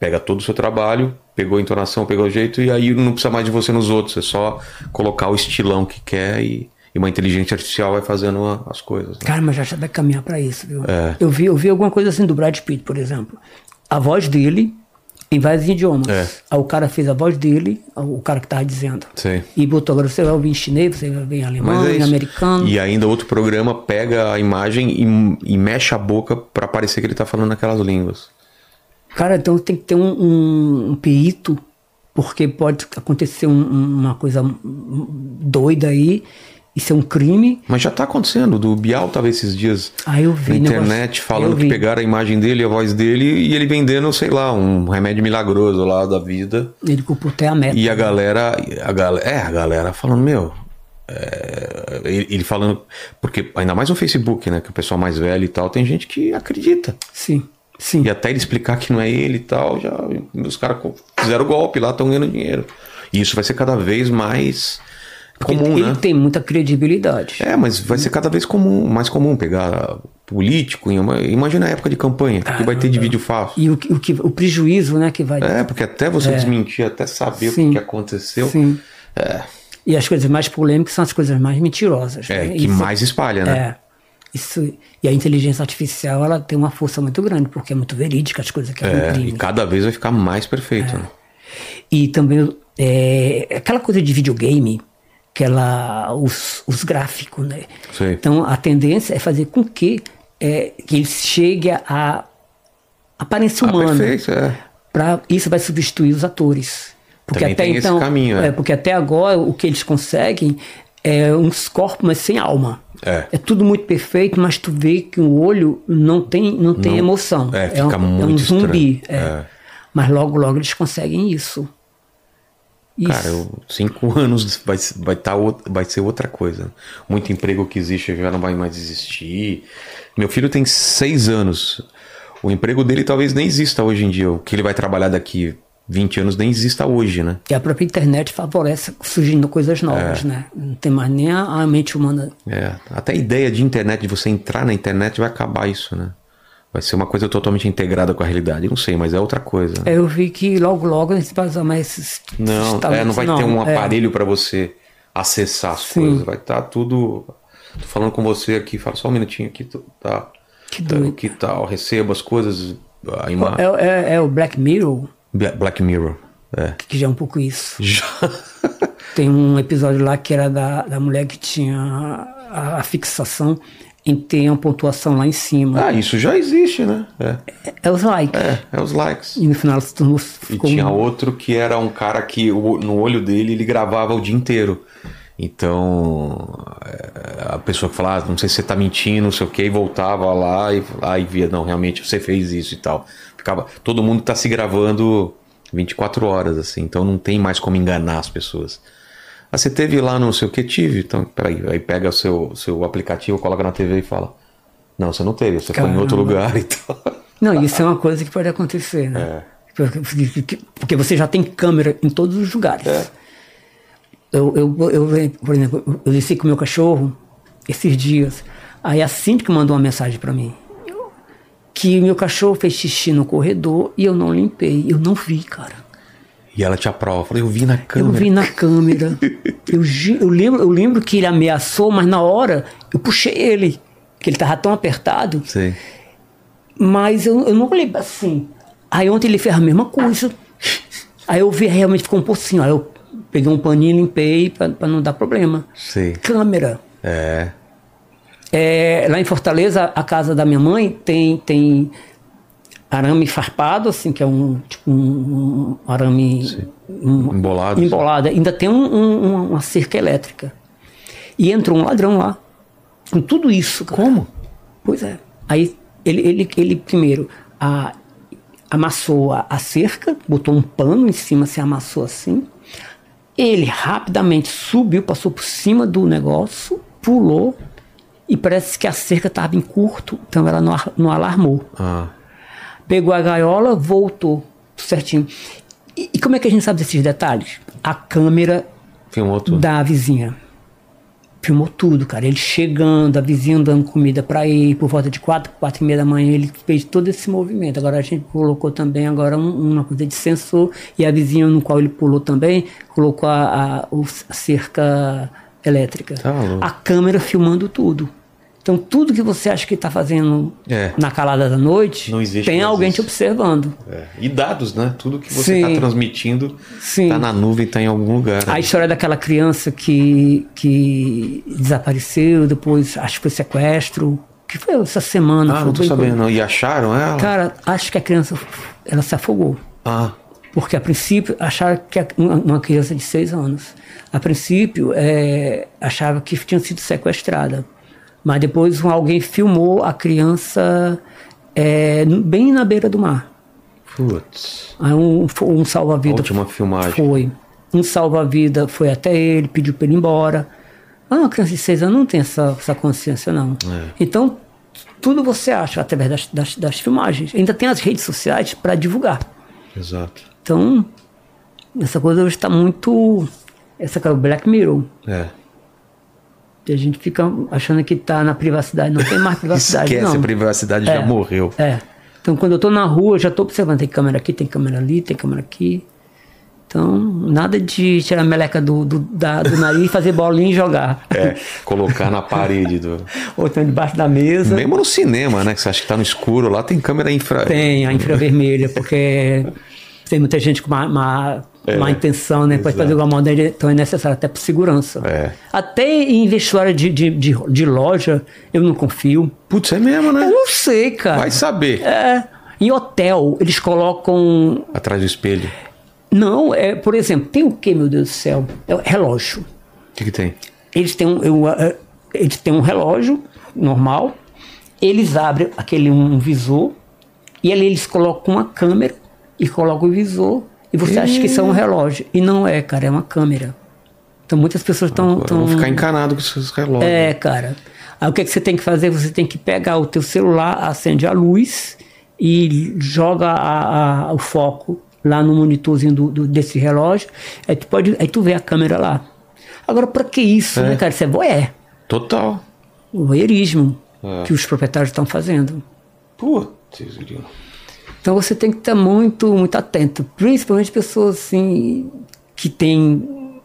pega todo o seu trabalho, pegou a entonação, pegou o jeito, e aí não precisa mais de você nos outros, é só colocar o estilão que quer e, e uma inteligência artificial vai fazendo a- as coisas. né? Cara, mas já vai caminhar pra isso, viu? É. Eu, vi, eu vi alguma coisa assim do Brad Pitt, por exemplo. A voz dele em vários idiomas. É. Aí o cara fez a voz dele, o cara que tava dizendo. Sei. E botou agora, você vai ouvir em chinês, você vai ouvir em alemão, é em americano. E ainda outro programa pega a imagem e, e mexe a boca para parecer que ele tá falando aquelas línguas. Cara, então tem que ter um, um, um perito, porque pode acontecer um- um- uma coisa doida aí, e ser um crime. Mas já tá acontecendo. Do Bial tava esses dias Ah, eu vi na negócio- internet falando eu que pegaram a imagem dele, a voz dele, e ele vendendo, sei lá, um remédio milagroso lá da vida. Ele culpou até a meta. E a galera, a galera, é, a galera falando, meu. é, ele, ele falando, porque ainda mais no Facebook, né? Que o pessoal mais velho e tal, tem gente que acredita. Sim, sim. E até ele explicar que não é ele e tal, já os caras fizeram golpe lá, estão ganhando dinheiro. E isso vai ser cada vez mais comum, ele né? tem muita credibilidade. É, mas vai ser cada vez comum, mais comum pegar político. Imagina a época de campanha, que vai ter de vídeo fácil. E o, o, que, o prejuízo né, que vai. É, porque até você desmentir, até saber o Sim. que que aconteceu, Sim. é, E as coisas mais polêmicas são as coisas mais mentirosas. é né? que Isso- mais espalha, né? É. Isso, e a inteligência artificial ela tem uma força muito grande, porque é muito verídica as coisas que ela É, e imprime. cada vez vai ficar mais perfeito. né? E também é, aquela coisa de videogame, aquela, os, os gráficos, né? Sei. Então a tendência é fazer com que, é, que ele chegue à aparência humana. perfeito, é. Pra, isso vai substituir os atores. Porque Também até então, caminho, é. porque até agora o que eles conseguem é uns corpos, mas sem alma. É. tudo muito perfeito, mas tu vê que o olho não tem, não tem Não- emoção. é, fica um, é um muito zumbi. estranho. é. É. Mas logo, logo eles conseguem isso. Isso. Cara, eu, cinco anos vai, vai, tá, vai ser outra coisa. Muito emprego que existe já não vai mais existir. Meu filho tem seis anos. O emprego dele talvez nem exista hoje em dia. O que ele vai trabalhar daqui 20 anos nem exista hoje, né? E a própria internet favorece surgindo coisas É. novas, né? Não tem mais nem a, a mente humana. É, até a ideia de internet, de você entrar na internet, vai acabar isso, né? Vai ser uma coisa totalmente integrada com a realidade. Não sei, mas é outra coisa. É, Eu vi que logo, logo a gente vai usar mais esses. Não, é, não vai ter um é. aparelho para você acessar as Sim. coisas. Vai estar tudo. Tô falando com você aqui, fala só um minutinho aqui. Tá. Que tá, que tal? Receba as coisas. A imagem. É, é, é o Black Mirror, Black Mirror. É. que já é um pouco isso. Já. Tem um episódio lá que era da, da mulher que tinha a, a fixação em ter uma pontuação lá em cima. ah, isso já existe, né? É, É os likes. é, é os likes. E no final se tornou. E tinha um- outro que era um cara que no olho dele ele gravava o dia inteiro. Então, é, a pessoa que falava, ah, não sei se você tá mentindo, não sei o que, e voltava lá e aí via, não, realmente você fez isso e tal. Ficava, todo mundo tá se gravando 24 horas, assim, então não tem mais como enganar as pessoas. Ah, você teve lá no sei o que? Tive. Então, peraí, aí pega o seu, seu aplicativo, coloca na TV e fala. Não, você não teve, você foi em outro Caramba. lugar e tal. Não, isso é uma coisa que pode acontecer, É. né? Porque, porque você já tem câmera em todos os lugares. É. Eu, eu, eu, por exemplo, eu desci com o meu cachorro esses dias. Aí a síndica mandou uma mensagem para mim. Que meu cachorro fez xixi no corredor e eu não limpei. Eu não vi, cara. E ela te aprova. Falei, eu vi na câmera. Eu vi na câmera. eu, eu, lembro, eu lembro que ele ameaçou, mas na hora eu puxei ele. Que ele tava tão apertado. Sei. Mas eu, eu não olhei assim. Aí ontem ele fez a mesma coisa. Aí eu vi, realmente ficou um pouquinho. Aí eu peguei um paninho, limpei pra, pra não dar problema. Sei. Câmera. É. É, lá em Fortaleza, a casa da minha mãe tem, tem arame farpado, assim, que é um tipo um, um arame um- Embolado. embolado. Ainda tem um- um- uma cerca elétrica. E entrou um ladrão lá. Com tudo isso. Como? Pois é. Aí ele, ele, ele primeiro a- amassou a, a cerca, botou um pano em cima, se amassou assim. Ele rapidamente subiu, passou por cima do negócio, pulou e parece que a cerca estava em curto, então ela não, não alarmou. Ah. Pegou a gaiola, voltou certinho. E, e como é que a gente sabe desses detalhes? A câmera Filmou tudo. da vizinha. Filmou tudo, cara. Ele chegando, a vizinha dando comida para ele, por volta de quatro, quatro e meia da manhã, ele fez todo esse movimento. Agora a gente colocou também agora um- uma coisa de sensor e a vizinha no qual ele pulou também colocou a, a- a cerca elétrica. Tá a câmera filmando tudo. Então tudo que você acha que está fazendo É. na calada da noite, Não existe tem alguém te observando. É. E dados, né? Tudo que você está transmitindo Sim. tá na nuvem, tá em algum lugar. A história daquela criança que, que desapareceu, depois acho que foi sequestro, que foi essa semana. Ah, não tô sabendo. não. E acharam ela? Cara, acho que a criança ela se afogou. Ah, Porque a princípio acharam que uma uma criança de seis anos. A princípio é, achava que tinha sido sequestrada. Mas depois alguém filmou a criança é, bem na beira do mar. putz. Aí um, um A salva-vida última filmagem. foi. Um salva-vida foi até ele, pediu para ele ir embora. Ah, uma criança de seis anos não tem essa, essa consciência, não. É. Então, tudo você acha através das, das, das filmagens. Ainda tem as redes sociais para divulgar. Exato. Então, essa coisa hoje está muito. Essa que é o Black Mirror. É. E a gente fica achando que está na privacidade. Não tem mais privacidade, Esquece, não. a privacidade já É. morreu. É. Então, quando eu tô na rua, eu já tô observando. Tem câmera aqui, tem câmera ali, tem câmera aqui. Então, nada de tirar a meleca do, do, da- do nariz, fazer bolinha e jogar. É, colocar na parede do. Ou então debaixo da mesa. Mesmo no cinema, né? Que você acha que tá no escuro, lá tem câmera infra. Tem a infravermelha, porque tem muita gente com má, má, má intenção, né? Pode fazer alguma moda, então é necessário até por segurança. É. Até em vestuário de, de, de, de loja, eu não confio. Putz, é mesmo, né? Eu não sei, cara. Vai saber. É. Em hotel, eles colocam Atrás do espelho. Não, é, por exemplo, tem o que, meu Deus do céu? É relógio. O que, que tem? Eles têm um, eu, eh, eles têm um relógio normal, eles abrem aquele um visor e ali eles colocam uma câmera e colocam o visor e você acha que isso é um relógio. E não é, cara, é uma câmera. Então muitas pessoas estão. Vou ficar encanado com esses relógios. É, cara. Aí o que, é que você tem que fazer? Você tem que pegar o teu celular, acende a luz e joga a- a- o foco lá no monitorzinho do, do- desse relógio. Aí tu, pode, aí tu vê a câmera lá. Agora, pra que isso, né, cara? Isso é voyeur. Total. O voyeurismo É. que os proprietários estão fazendo. Putz, grilo. Então você tem que estar muito, muito atento. Principalmente pessoas assim que têm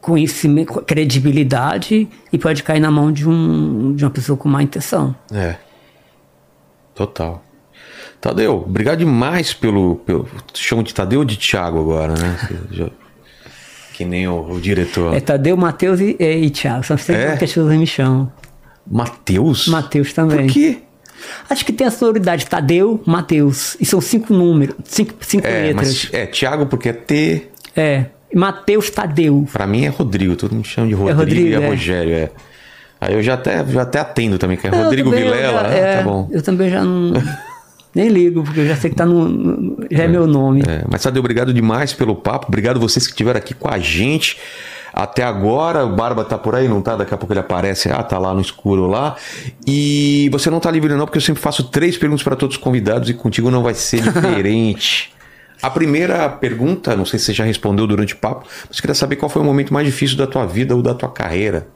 conhecimento, credibilidade e pode cair na mão de, um, de uma pessoa com má intenção. É. Total. Tadeu, obrigado demais pelo. pelo chamo de Tadeu ou de Thiago agora, né? Já- que nem o, o diretor. É Tadeu, Matheus e, e, e Thiago. São sempre É? que as pessoas me chamam. Matheus? Matheus também. Por quê? Acho que tem a sonoridade Tadeu, Matheus. E são cinco números, cinco, cinco É, letras. mas é Thiago porque é T. É. Matheus Tadeu. Pra mim é Rodrigo, todo mundo chama de Rodrigo, Rodrigo, e é, é. Rogério, é. Aí eu já até, já até atendo também, que é Eu Rodrigo também, Vilela, já- né? é, Tá bom. Eu também já não. nem ligo, porque eu já sei que tá no. no- já é, meu nome. É, mas Tadeu, obrigado demais pelo papo. Obrigado vocês que estiveram aqui com a gente até agora. O Barba tá por aí, não tá? Daqui a pouco ele aparece. Ah, tá lá no escuro lá. E você não tá livre não, porque eu sempre faço três perguntas para todos os convidados e contigo não vai ser diferente. A primeira pergunta, não sei se você já respondeu durante o papo, mas eu queria saber qual foi o momento mais difícil da tua vida ou da tua carreira.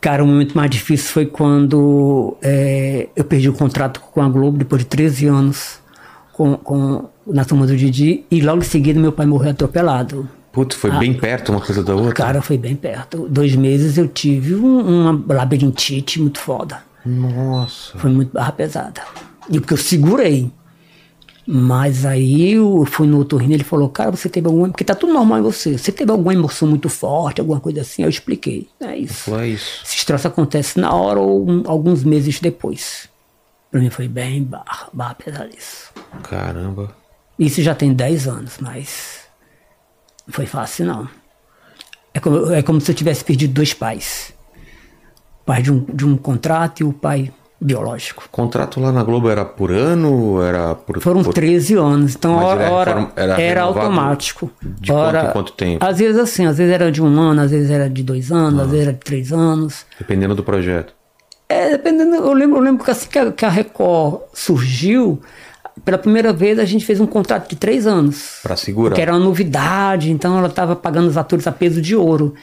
Cara, o momento mais difícil foi quando é, eu perdi o contrato com a Globo depois de 13 anos com, com, na turma do Didi e logo em seguida meu pai morreu atropelado. Putz, foi Ah. bem perto uma coisa da outra. Cara, foi bem perto. Dois meses eu tive um- uma labirintite muito foda. Nossa. Foi muito barra pesada. E porque eu segurei. Mas aí eu fui no otorrino ele falou, cara, você teve alguma... Porque tá tudo normal em você. Você teve alguma emoção muito forte, alguma coisa assim? Eu expliquei. É isso. Foi isso. Esse troço acontece na hora ou um- alguns meses depois. Pra mim foi bem barra, barra pesada isso. Caramba. Isso já tem 10 anos, mas foi fácil não. É como, é como se eu tivesse perdido dois pais. O pai de um, de um contrato e o pai biológico. O contrato lá na Globo era por ano? Era por. Foram por... 13 anos, então Mas hora, era hora era automático. de quanto Ora- em quanto tempo? Às vezes assim, às vezes era de um ano, às vezes era de dois anos, Ah. às vezes era de três anos. Dependendo do projeto. É, dependendo, eu lembro, eu lembro que assim que a, que a Record surgiu, pela primeira vez a gente fez um contrato de três anos. Pra segurar. Que era uma novidade, então ela estava pagando os atores a peso de ouro.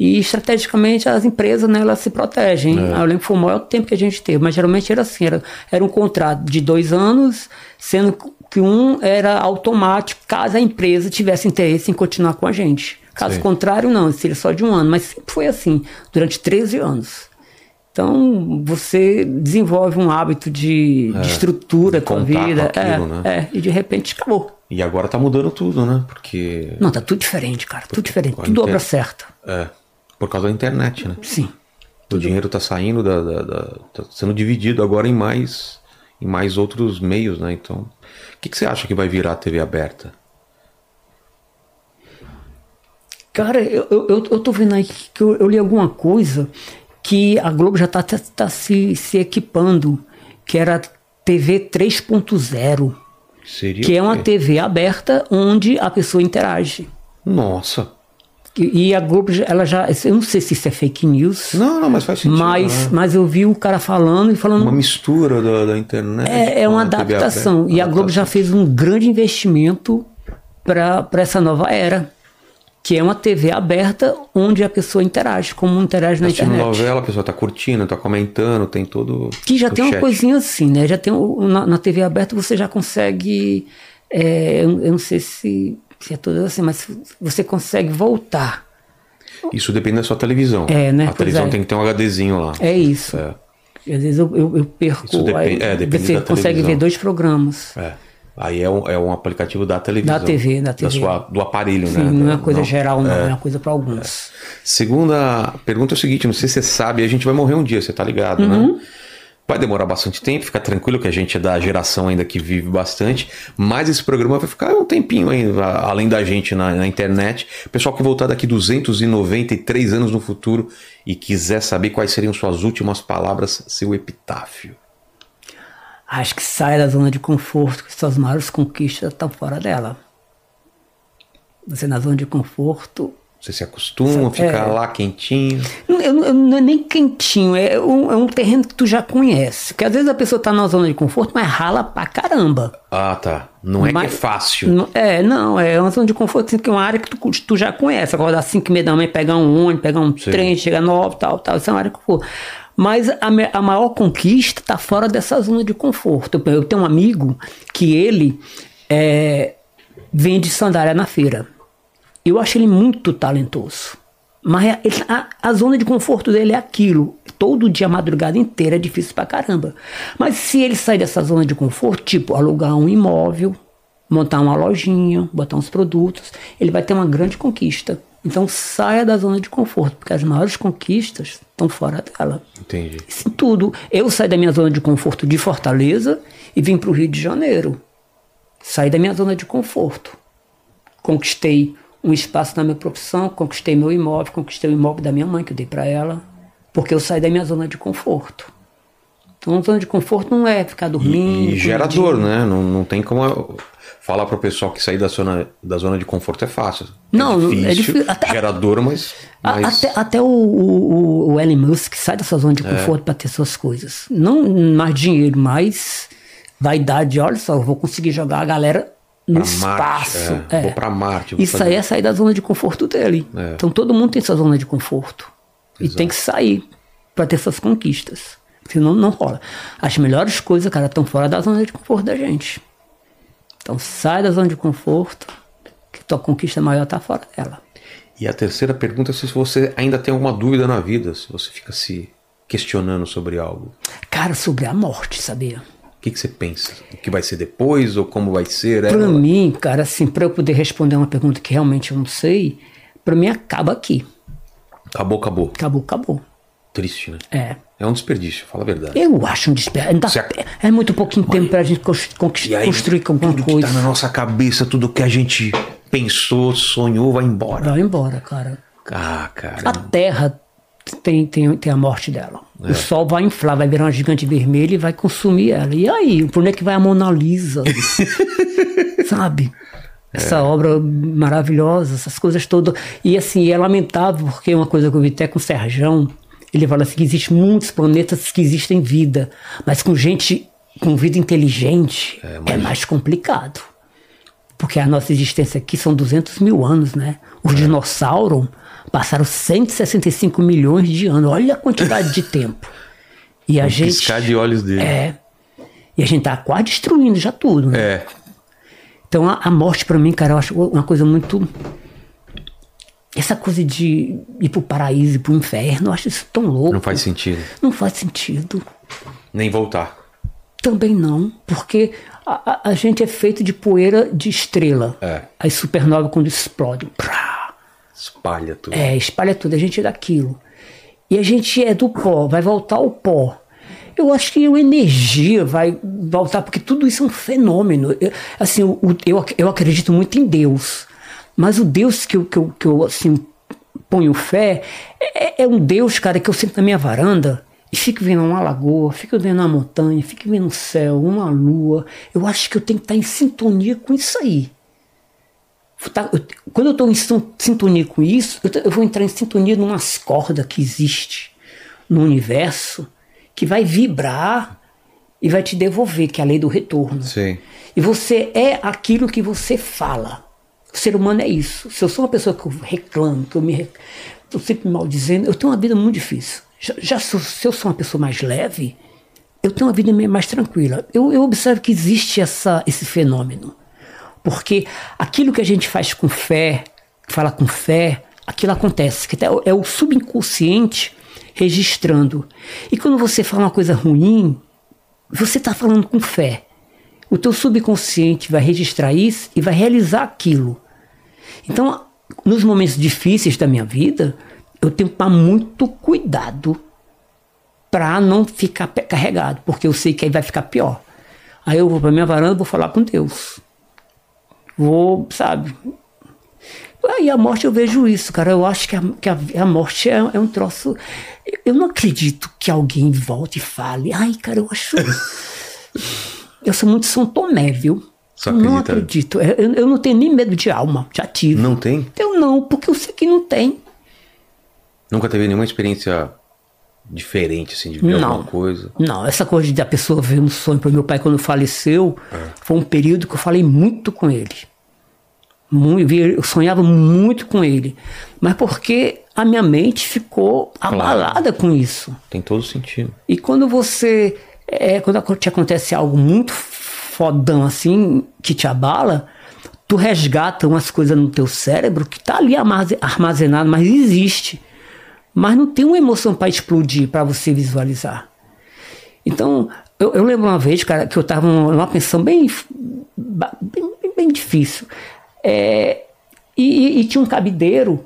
E estrategicamente as empresas, né, elas se protegem. É. Eu lembro que foi o maior tempo que a gente teve, mas geralmente era assim, era, era um contrato de dois anos, sendo que um era automático caso a empresa tivesse interesse em continuar com a gente. Caso Sim. contrário, não, seria só de um ano, mas sempre foi assim, durante 13 anos. Então, você desenvolve um hábito de, de estrutura da vida. aquilo, é, né? é, e de repente acabou. E agora tá mudando tudo, né? Porque. Não, tá tudo diferente, cara. Tudo diferente. Tudo obra inter- certa. É. Por causa da internet, né? Sim. O dinheiro tá saindo da, da- da- tá sendo dividido agora em mais em mais outros meios, né? Então, o que, que você acha que vai virar a TV aberta? Cara, eu, eu, eu- eu tô vendo aí que eu, eu li alguma coisa que a Globo já tá, tá, tá se, se equipando, que era TV 3.0, Seria que é uma? TV aberta onde a pessoa interage. Nossa. E, e a Globo, já- ela já. Eu não sei se isso é fake news, Não, não, mas faz sentido. mas, né? mas eu vi o cara falando e falando. uma mistura da, da internet. É, é uma adaptação. E a Globo já fez um grande investimento para essa nova era, que é uma TV aberta onde a pessoa interage, como interage na Assistindo internet. novela, a pessoa tá curtindo, tá comentando, tem todo. Que já tem uma chat. coisinha assim, né? Já tem na, na TV aberta você já consegue. é, eu, eu não sei se, se é tudo assim, mas você consegue voltar. Isso depende da sua televisão. É, né? A Pois televisão é. tem que ter um HDzinho lá. É isso. É. Às vezes eu, eu, eu perco. Isso depende- aí é, depende você consegue televisão. ver dois programas. É. Aí é um, é um aplicativo da televisão. Da TV, da TV. sua, do aparelho, Sim, né? não é Da- uma coisa geral, não. É uma coisa para alguns. Segunda pergunta é o seguinte: não sei se você sabe, a gente vai morrer um dia, você tá ligado, Uhum. né? Vai demorar bastante tempo, fica tranquilo que a gente é da geração ainda que vive bastante, mas esse programa vai ficar um tempinho ainda, além da gente na, na internet. Pessoal que voltar daqui 293 anos no futuro e quiser saber quais seriam suas últimas palavras, seu epitáfio. Acho que sai da zona de conforto, que suas maiores conquistas estão fora dela. Você na zona de conforto. Você se acostuma, ficar É. lá quentinho. Não, eu eu não é nem quentinho, é um, é um terreno que tu já conhece. Porque às vezes a pessoa tá na zona de conforto, mas rala pra caramba. Ah, tá. Não é Mas- que é fácil. Não- É, não, é uma zona de conforto, assim, que é uma área que tu, tu já conhece. Acordar às 5 e meia da manhã, pegar um ônibus, pegar um Sim. trem, chegar nove, tal, tal. Isso é uma área que for. Mas a, a maior conquista tá fora dessa zona de conforto. Eu, eu tenho um amigo que ele é, vende sandália na feira. Eu acho ele muito talentoso. Mas ele- a- a zona de conforto dele é aquilo. Todo dia, a madrugada inteira, é difícil pra caramba. Mas se ele sair dessa zona de conforto, tipo alugar um imóvel, montar uma lojinha, botar uns produtos, ele vai ter uma grande conquista. Então saia da zona de conforto, porque as maiores conquistas estão fora dela. Entendi. Isso em tudo. Eu saí da minha zona de conforto de Fortaleza e vim para o Rio de Janeiro. Saí da minha zona de conforto. Conquistei um espaço na minha profissão, conquistei meu imóvel, conquistei o imóvel da minha mãe que eu dei para ela, porque eu saí da minha zona de conforto. Então, zona de conforto não é ficar dormindo. E gera dor, né? Não, não tem como falar pro pessoal que sair da zona, da zona de conforto é fácil. Não, é é difícil, difícil. Até- gera dor, mas. Até, até o, o, o Elon Musk sai dessa zona de É. conforto para ter suas coisas. Não mais dinheiro, mas vaidade. Olha só, eu vou conseguir jogar a galera no Pra Marte, espaço. é. Vou pra Marte, vou Isso fazer- aí é sair da zona de conforto dele. É. Então todo mundo tem sua zona de conforto. E tem que sair. para ter suas conquistas. Senão não rola. As melhores coisas, cara, estão fora da zona de conforto da gente. Então sai da zona de conforto, que tua conquista maior tá fora dela. E a terceira pergunta é se você ainda tem alguma dúvida na vida, se você fica se questionando sobre algo. Cara, sobre a morte, sabia? O que, que você pensa? O que vai ser depois ou como vai ser? Pra ela? mim, cara, assim, pra eu poder responder uma pergunta que realmente eu não sei, pra mim acaba aqui. Acabou, acabou. Acabou, acabou. Triste, né? É. É um desperdício, fala a verdade. Eu acho um desperdício. Ac- É muito pouquinho tempo pra gente cons- conquist- E aí, construir alguma tudo que coisa. tá na nossa cabeça, tudo que a gente pensou, sonhou, vai embora. Vai embora, cara. Ah, cara. A Terra tem, tem, tem a morte dela. É. O Sol vai inflar, vai virar uma gigante vermelha e vai consumir ela. E aí, por onde é que vai a Mona Lisa? Sabe? Essa obra maravilhosa, essas coisas todas. E assim, é lamentável, porque uma coisa que eu vi até com o Serjão, ele fala assim que existem muitos planetas que existem vida, mas com gente com vida inteligente é mais complicado. Porque a nossa existência aqui são 200 mil anos, né? Os dinossauros passaram 165 milhões de anos. Olha a quantidade de tempo. E a Um gente. Piscar de olhos dele. É. E a gente tá quase destruindo já tudo, né? É. Então a, a morte pra mim, cara, eu acho uma coisa muito. Essa coisa de ir pro paraíso e pro inferno, eu acho isso tão louco. Não faz sentido. Não faz sentido. Nem voltar. Também não, porque a, a- a gente é feito de poeira de estrela. É. As supernovas quando explodem. prá, Espalha tudo. É, espalha tudo, a gente é daquilo. E a gente é do pó, vai voltar ao pó. Eu acho que a energia vai voltar, porque tudo isso é um fenômeno. Eu, assim, eu, ac- eu acredito muito em Deus. Mas o Deus que eu, que eu, que eu assim, ponho fé é, é um Deus, cara, que eu sento na minha varanda e fico vendo uma lagoa, fico vendo uma montanha, fico vendo um céu, uma lua. Eu acho que eu tenho que estar em sintonia com isso aí. Tá- Quando eu estou em sin- sintonia com isso, eu vou entrar em sintonia numas cordas que existe no universo que vai vibrar e vai te devolver, que é a lei do retorno. Sim. E você é aquilo que você fala. O ser humano é isso. Se eu sou uma pessoa que eu reclamo, que eu me estou sempre me maldizendo, eu tenho uma vida muito difícil. Já, já se, eu- se eu sou uma pessoa mais leve, eu tenho uma vida mais tranquila. Eu, eu observo que existe essa, esse fenômeno. Porque aquilo que a gente faz com fé, fala com fé, aquilo acontece. Que é o subconsciente registrando. E quando você fala uma coisa ruim, você está falando com fé. O teu subconsciente vai registrar isso e vai realizar aquilo. Então, nos momentos difíceis da minha vida, eu tenho que tomar muito cuidado para não ficar carregado, porque eu sei que aí vai ficar pior. Aí eu vou para minha varanda, vou falar com Deus. Vou, sabe? Aí a morte eu vejo isso, cara. Eu acho que a, que a, a morte é, é um troço. eu- Eu não acredito que alguém volte e fale. Ai, cara, eu acho. eu sou muito São Tomé, viu? Só não acredita. acredito. Eu, eu não tenho nem medo de alma. Já tive. Não tem? Eu não, porque eu sei que não tem. Nunca teve nenhuma experiência diferente, assim, de ver Não. alguma coisa. Não, essa coisa de a pessoa ver um sonho para meu pai quando faleceu, foi um período que eu falei muito com ele. Muito, eu sonhava muito com ele. Mas porque a minha mente ficou abalada com isso. Tem todo sentido. E quando você. É, quando te acontece algo muito fodão assim, que te abala, tu resgata umas coisas no teu cérebro que tá ali armaze- armazenado, mas existe. Mas não tem uma emoção para explodir, para você visualizar. Então, eu, eu lembro uma vez, cara, que eu tava numa pensão bem, bem, bem- difícil. É, e, e- e tinha um cabideiro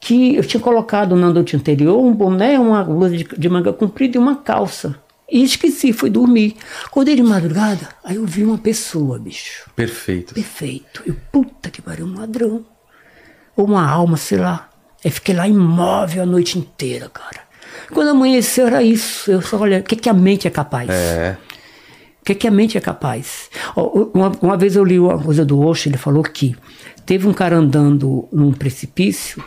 que eu tinha colocado na noite anterior um boné, uma blusa de, de manga comprida e uma calça. E esqueci, fui dormir. Acordei de madrugada, aí eu vi uma pessoa, bicho. Perfeito. Perfeito. Eu, puta que pariu, um ladrão. Ou uma alma, sei lá. Aí fiquei lá imóvel a noite inteira, cara. Quando amanheceu era isso. Eu só, olha, o que, que a mente é capaz? É. O que, que a mente é capaz? Uma, uma vez eu li uma coisa do Osho, ele falou que teve um cara andando num precipício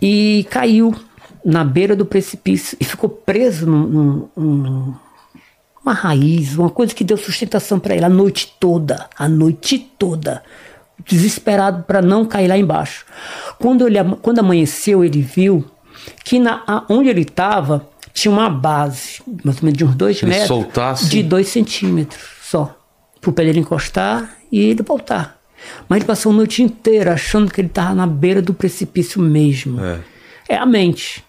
e caiu na beira do precipício e ficou preso num, num- num- uma raiz, uma coisa que deu sustentação para ele a noite toda, a noite toda, desesperado para não cair lá embaixo. Quando, ele, quando amanheceu, ele viu que na, onde ele estava tinha uma base, mais ou menos de uns dois ele metros, soltasse- de dois centímetros só, pro pé dele encostar e ele voltar. Mas ele passou a noite inteira achando que ele estava na beira do precipício mesmo. É. É a mente.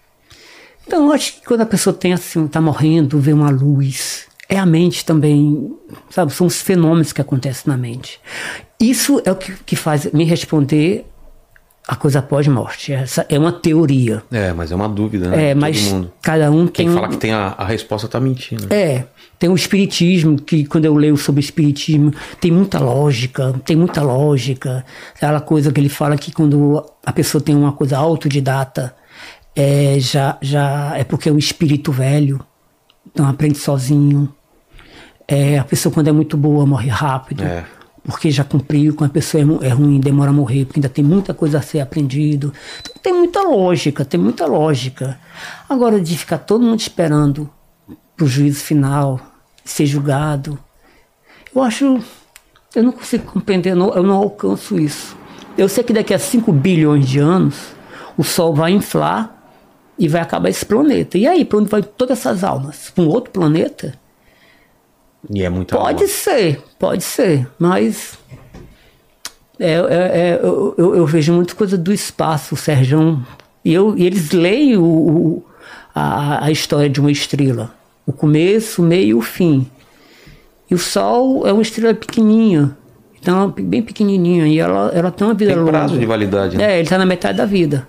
Então, eu acho que quando a pessoa tem assim, tá morrendo, vê uma luz, é a mente também, sabe? São os fenômenos que acontecem na mente. Isso é o que, que faz me responder a coisa pós-morte. Essa é uma teoria. É, mas é uma dúvida, né? É, mas cada um tem. Quem fala que tem a, a resposta tá mentindo. É, tem o espiritismo, que quando eu leio sobre o espiritismo, tem muita lógica, tem muita lógica. Aquela coisa que ele fala que quando a pessoa tem uma coisa autodidata, é, já, já é porque é um espírito velho, então aprende sozinho. É, a pessoa quando é muito boa morre rápido. É. Porque já cumpriu, quando a pessoa é é ruim, demora a morrer, porque ainda tem muita coisa a ser aprendido. Então, tem muita lógica, tem muita lógica. Agora, de ficar todo mundo esperando pro juízo final, ser julgado, eu acho. Eu não consigo compreender, não, eu não alcanço isso. Eu sei que daqui a 5 bilhões de anos, o Sol vai inflar e vai acabar esse planeta. E aí, para onde vai todas essas almas? Para um outro planeta? E é muita Pode alma. ser, pode ser, mas é, é- é, eu, eu- eu vejo muita coisa do espaço, o Serjão. E, eu, e eles leem o, o- a, a história de uma estrela. O começo, o meio e o fim. E o Sol é uma estrela pequenininha. Então, bem pequenininha. E ela, ela tem uma vida Tem longa. prazo de validade, né? É, ele está na metade da vida.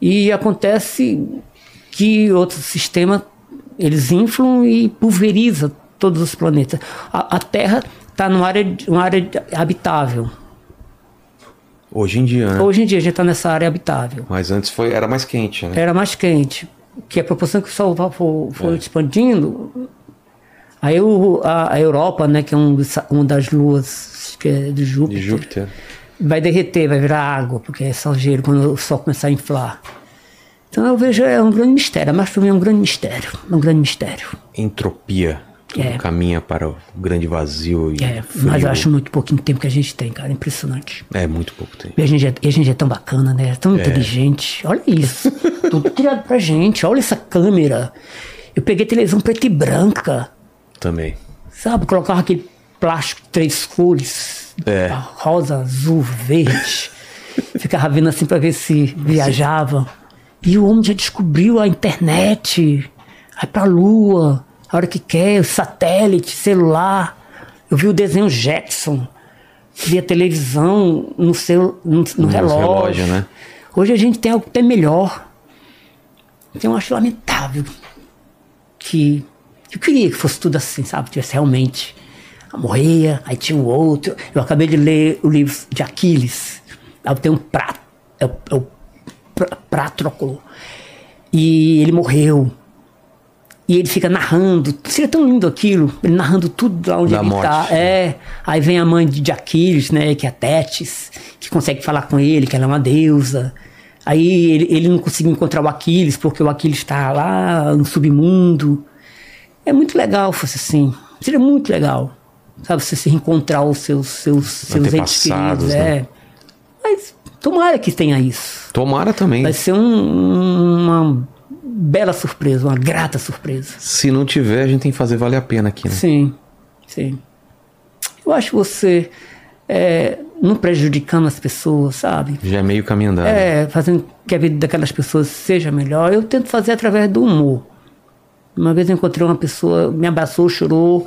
E acontece que outro sistema, eles inflam e pulveriza todos os planetas. A, a Terra está numa área, uma área habitável. Hoje em dia, né? Hoje em dia a gente está nessa área habitável. Mas antes foi, era mais quente, né? Era mais quente, que a proporção que o Sol va- for, for expandindo, aí o, a, a Europa, né, que é um, uma das luas que é de Júpiter, De Júpiter. Vai derreter, vai virar água, porque é só gelo quando o Sol começar a inflar. Então eu vejo é um grande mistério, mas para mim é um grande mistério, é um grande mistério. Entropia. Tudo É. caminha para o grande vazio e É, frio. mas eu acho muito pouquinho tempo que a gente tem, cara, é impressionante. É muito pouco tempo. E a gente é, a gente é tão bacana, né? É tão inteligente. Olha isso. Tudo criado pra gente. Olha essa câmera. Eu peguei televisão preta e branca. Também. Sabe? Colocava aquele plástico três cores. É. Rosa, azul, verde. Ficava vendo assim pra ver se viajava. E o homem já descobriu a internet. Vai pra lua. A hora que quer, satélite, celular. Eu vi o desenho Jackson. Vi a televisão no, seu, no, no relógio. relógio, né? Hoje a gente tem algo até melhor. Então eu acho lamentável que. Eu queria que fosse tudo assim, sabe? Tivesse realmente. Morria, aí tinha um outro. Eu acabei de ler o livro de Aquiles. Aí tem um prato. É o, é o. E ele morreu. E ele fica narrando. Seria tão lindo aquilo. Ele narrando tudo lá onde Da ele morte. tá. É. Aí vem a mãe de Aquiles, né? Que é a Tétis, que consegue falar com ele, que ela é uma deusa. Aí ele, ele não conseguiu encontrar o Aquiles, porque o Aquiles está lá no submundo. É muito legal fosse assim. Seria muito legal. Sabe, você se reencontrar os seus, seus, seus entes queridos. né? É. Mas tomara que tenha isso. Tomara também. Vai ser um- uma bela surpresa, uma grata surpresa. Se não tiver, a gente tem que fazer valer a pena aqui, né? Sim, sim. Eu acho você é, não prejudicando as pessoas, sabe? Já é meio caminho andado. É, fazendo que a vida daquelas pessoas seja melhor. Eu tento fazer através do humor. Uma vez eu encontrei uma pessoa, me abraçou, chorou,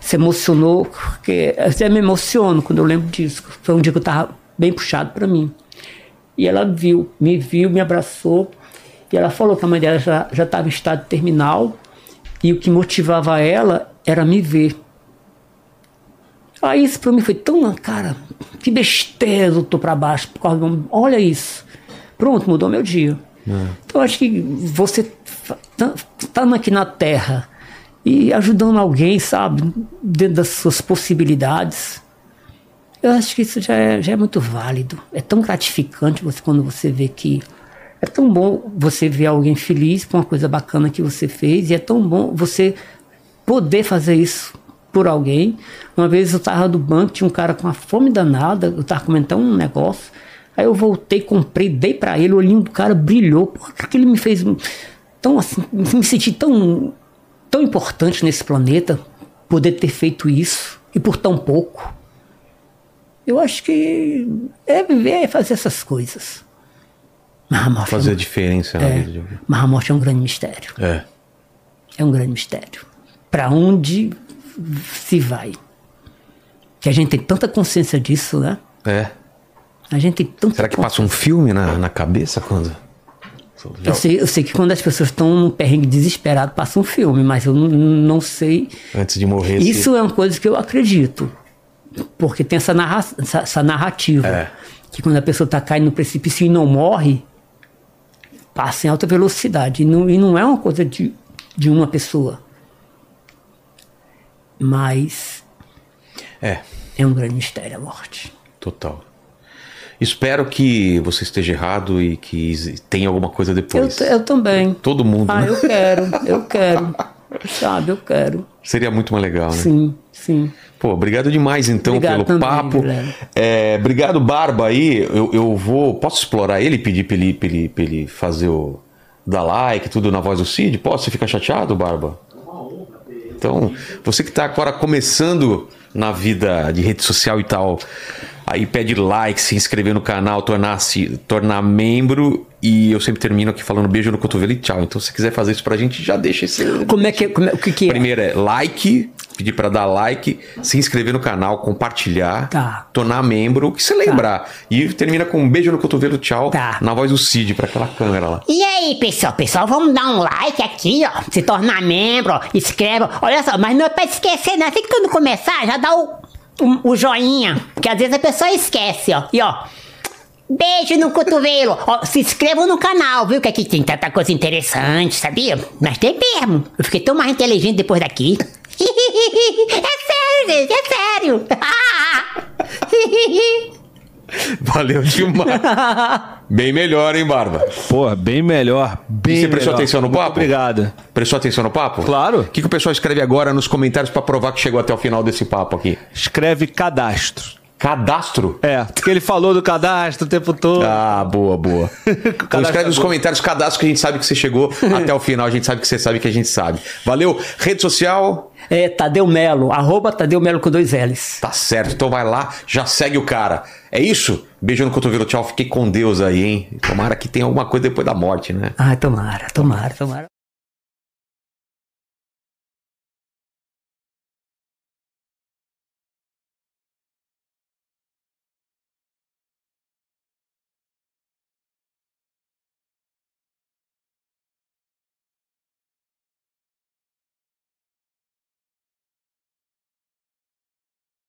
se emocionou, porque eu até me emociono quando eu lembro disso. Foi um dia que eu estava bem puxado para mim. E ela viu, me viu, me abraçou, e ela falou que a mãe dela já estava em estado terminal, e o que motivava ela era me ver. Aí isso pra mim foi tão, cara, que besteira eu tô pra baixo. Por causa do... Olha isso. Pronto, mudou meu dia. Então eu acho que você tá, tá aqui na Terra e ajudando alguém, sabe, dentro das suas possibilidades, eu acho que isso já é, já é muito válido. É tão gratificante você quando você vê que é tão bom você ver alguém feliz com uma coisa bacana que você fez e é tão bom você poder fazer isso por alguém. Uma vez eu estava do banco, tinha um cara com uma fome danada, eu estava comentando um negócio. Aí eu voltei, comprei, dei para ele, o olhinho do cara brilhou. Por que ele me fez. tão assim, me senti tão, tão importante nesse planeta, poder ter feito isso e por tão pouco. Eu acho que é viver, é fazer essas coisas. Mas a morte, Fazer é, a diferença na é, vida de alguém. mas a morte é um grande mistério. É. É um grande mistério. Para onde se vai? Que a gente tem tanta consciência disso, né? É. A gente tem tanta Será que passa um filme na, na cabeça quando. Eu sei, eu sei que quando as pessoas estão num perrengue desesperado, passa um filme, mas eu não, não sei. Antes de morrer. se- Isso é uma coisa que eu acredito. Porque tem essa, narra essa, essa narrativa. É. Que quando a pessoa está caindo no precipício e não morre, passa em alta velocidade. E não, e não é uma coisa de, de uma pessoa. Mas É, é um grande mistério a morte. total. Espero que você esteja errado e que tenha alguma coisa Eu, depois. eu também. Todo mundo, Ah, né? eu quero, eu quero. Sabe, eu quero. Seria muito mais legal, né? Sim, sim. Pô, obrigado demais então Obrigado pelo também, papo. É, obrigado, Barba, aí. Eu, eu vou. Posso explorar ele, pedir pra ele, pra ele, pra ele fazer o. dar like, tudo na voz do Cid? Posso? Você fica chateado, Barba? Então, você que tá agora começando na vida de rede social e tal, aí pede like, se inscrever no canal, tornar-se tornar membro. E eu sempre termino aqui falando beijo no cotovelo e tchau. Então, se você quiser fazer isso pra gente, já deixa esse. Como é que, como é, o que que é? Primeiro é like, pedir pra dar like, se inscrever no canal, compartilhar, Tá. tornar membro, o que você lembrar. E termina com um beijo no cotovelo, tchau, Tá. na voz do Cid, pra aquela câmera lá. E aí, pessoal? Pessoal, vamos dar um like aqui, ó. Se tornar membro, ó. Inscreva. Olha só, mas não é pra esquecer, não. Assim que quando começar, já dá o, o, o joinha. Porque às vezes a pessoa esquece, ó. E ó. Beijo no cotovelo. Ó, se inscrevam no canal, viu? Que aqui tem tanta coisa interessante, sabia? Mas tem mesmo. Eu fiquei tão mais inteligente depois daqui. é sério, gente, é sério. Valeu demais. Bem melhor, hein, Barba? Pô, bem melhor. Bem E você prestou melhor. atenção no Muito papo? Obrigado. Prestou atenção no papo? Claro. O que, que o pessoal escreve agora nos comentários pra provar que chegou até o final desse papo aqui? Escreve cadastro. Cadastro? É, porque ele falou do cadastro o tempo todo. Ah, boa, boa. Então escreve nos comentários cadastro que a gente sabe que você chegou até o final, a gente sabe que você sabe que a gente sabe. Valeu. Rede social, É Tadeu Melo, arroba Tadeu Melo com dois L's. Tá certo, então vai lá, já segue o cara. É isso? Beijo no cotovelo, tchau. Fiquei com Deus aí, hein? Tomara que tenha alguma coisa depois da morte, né? Ai, tomara, tomara, tomara.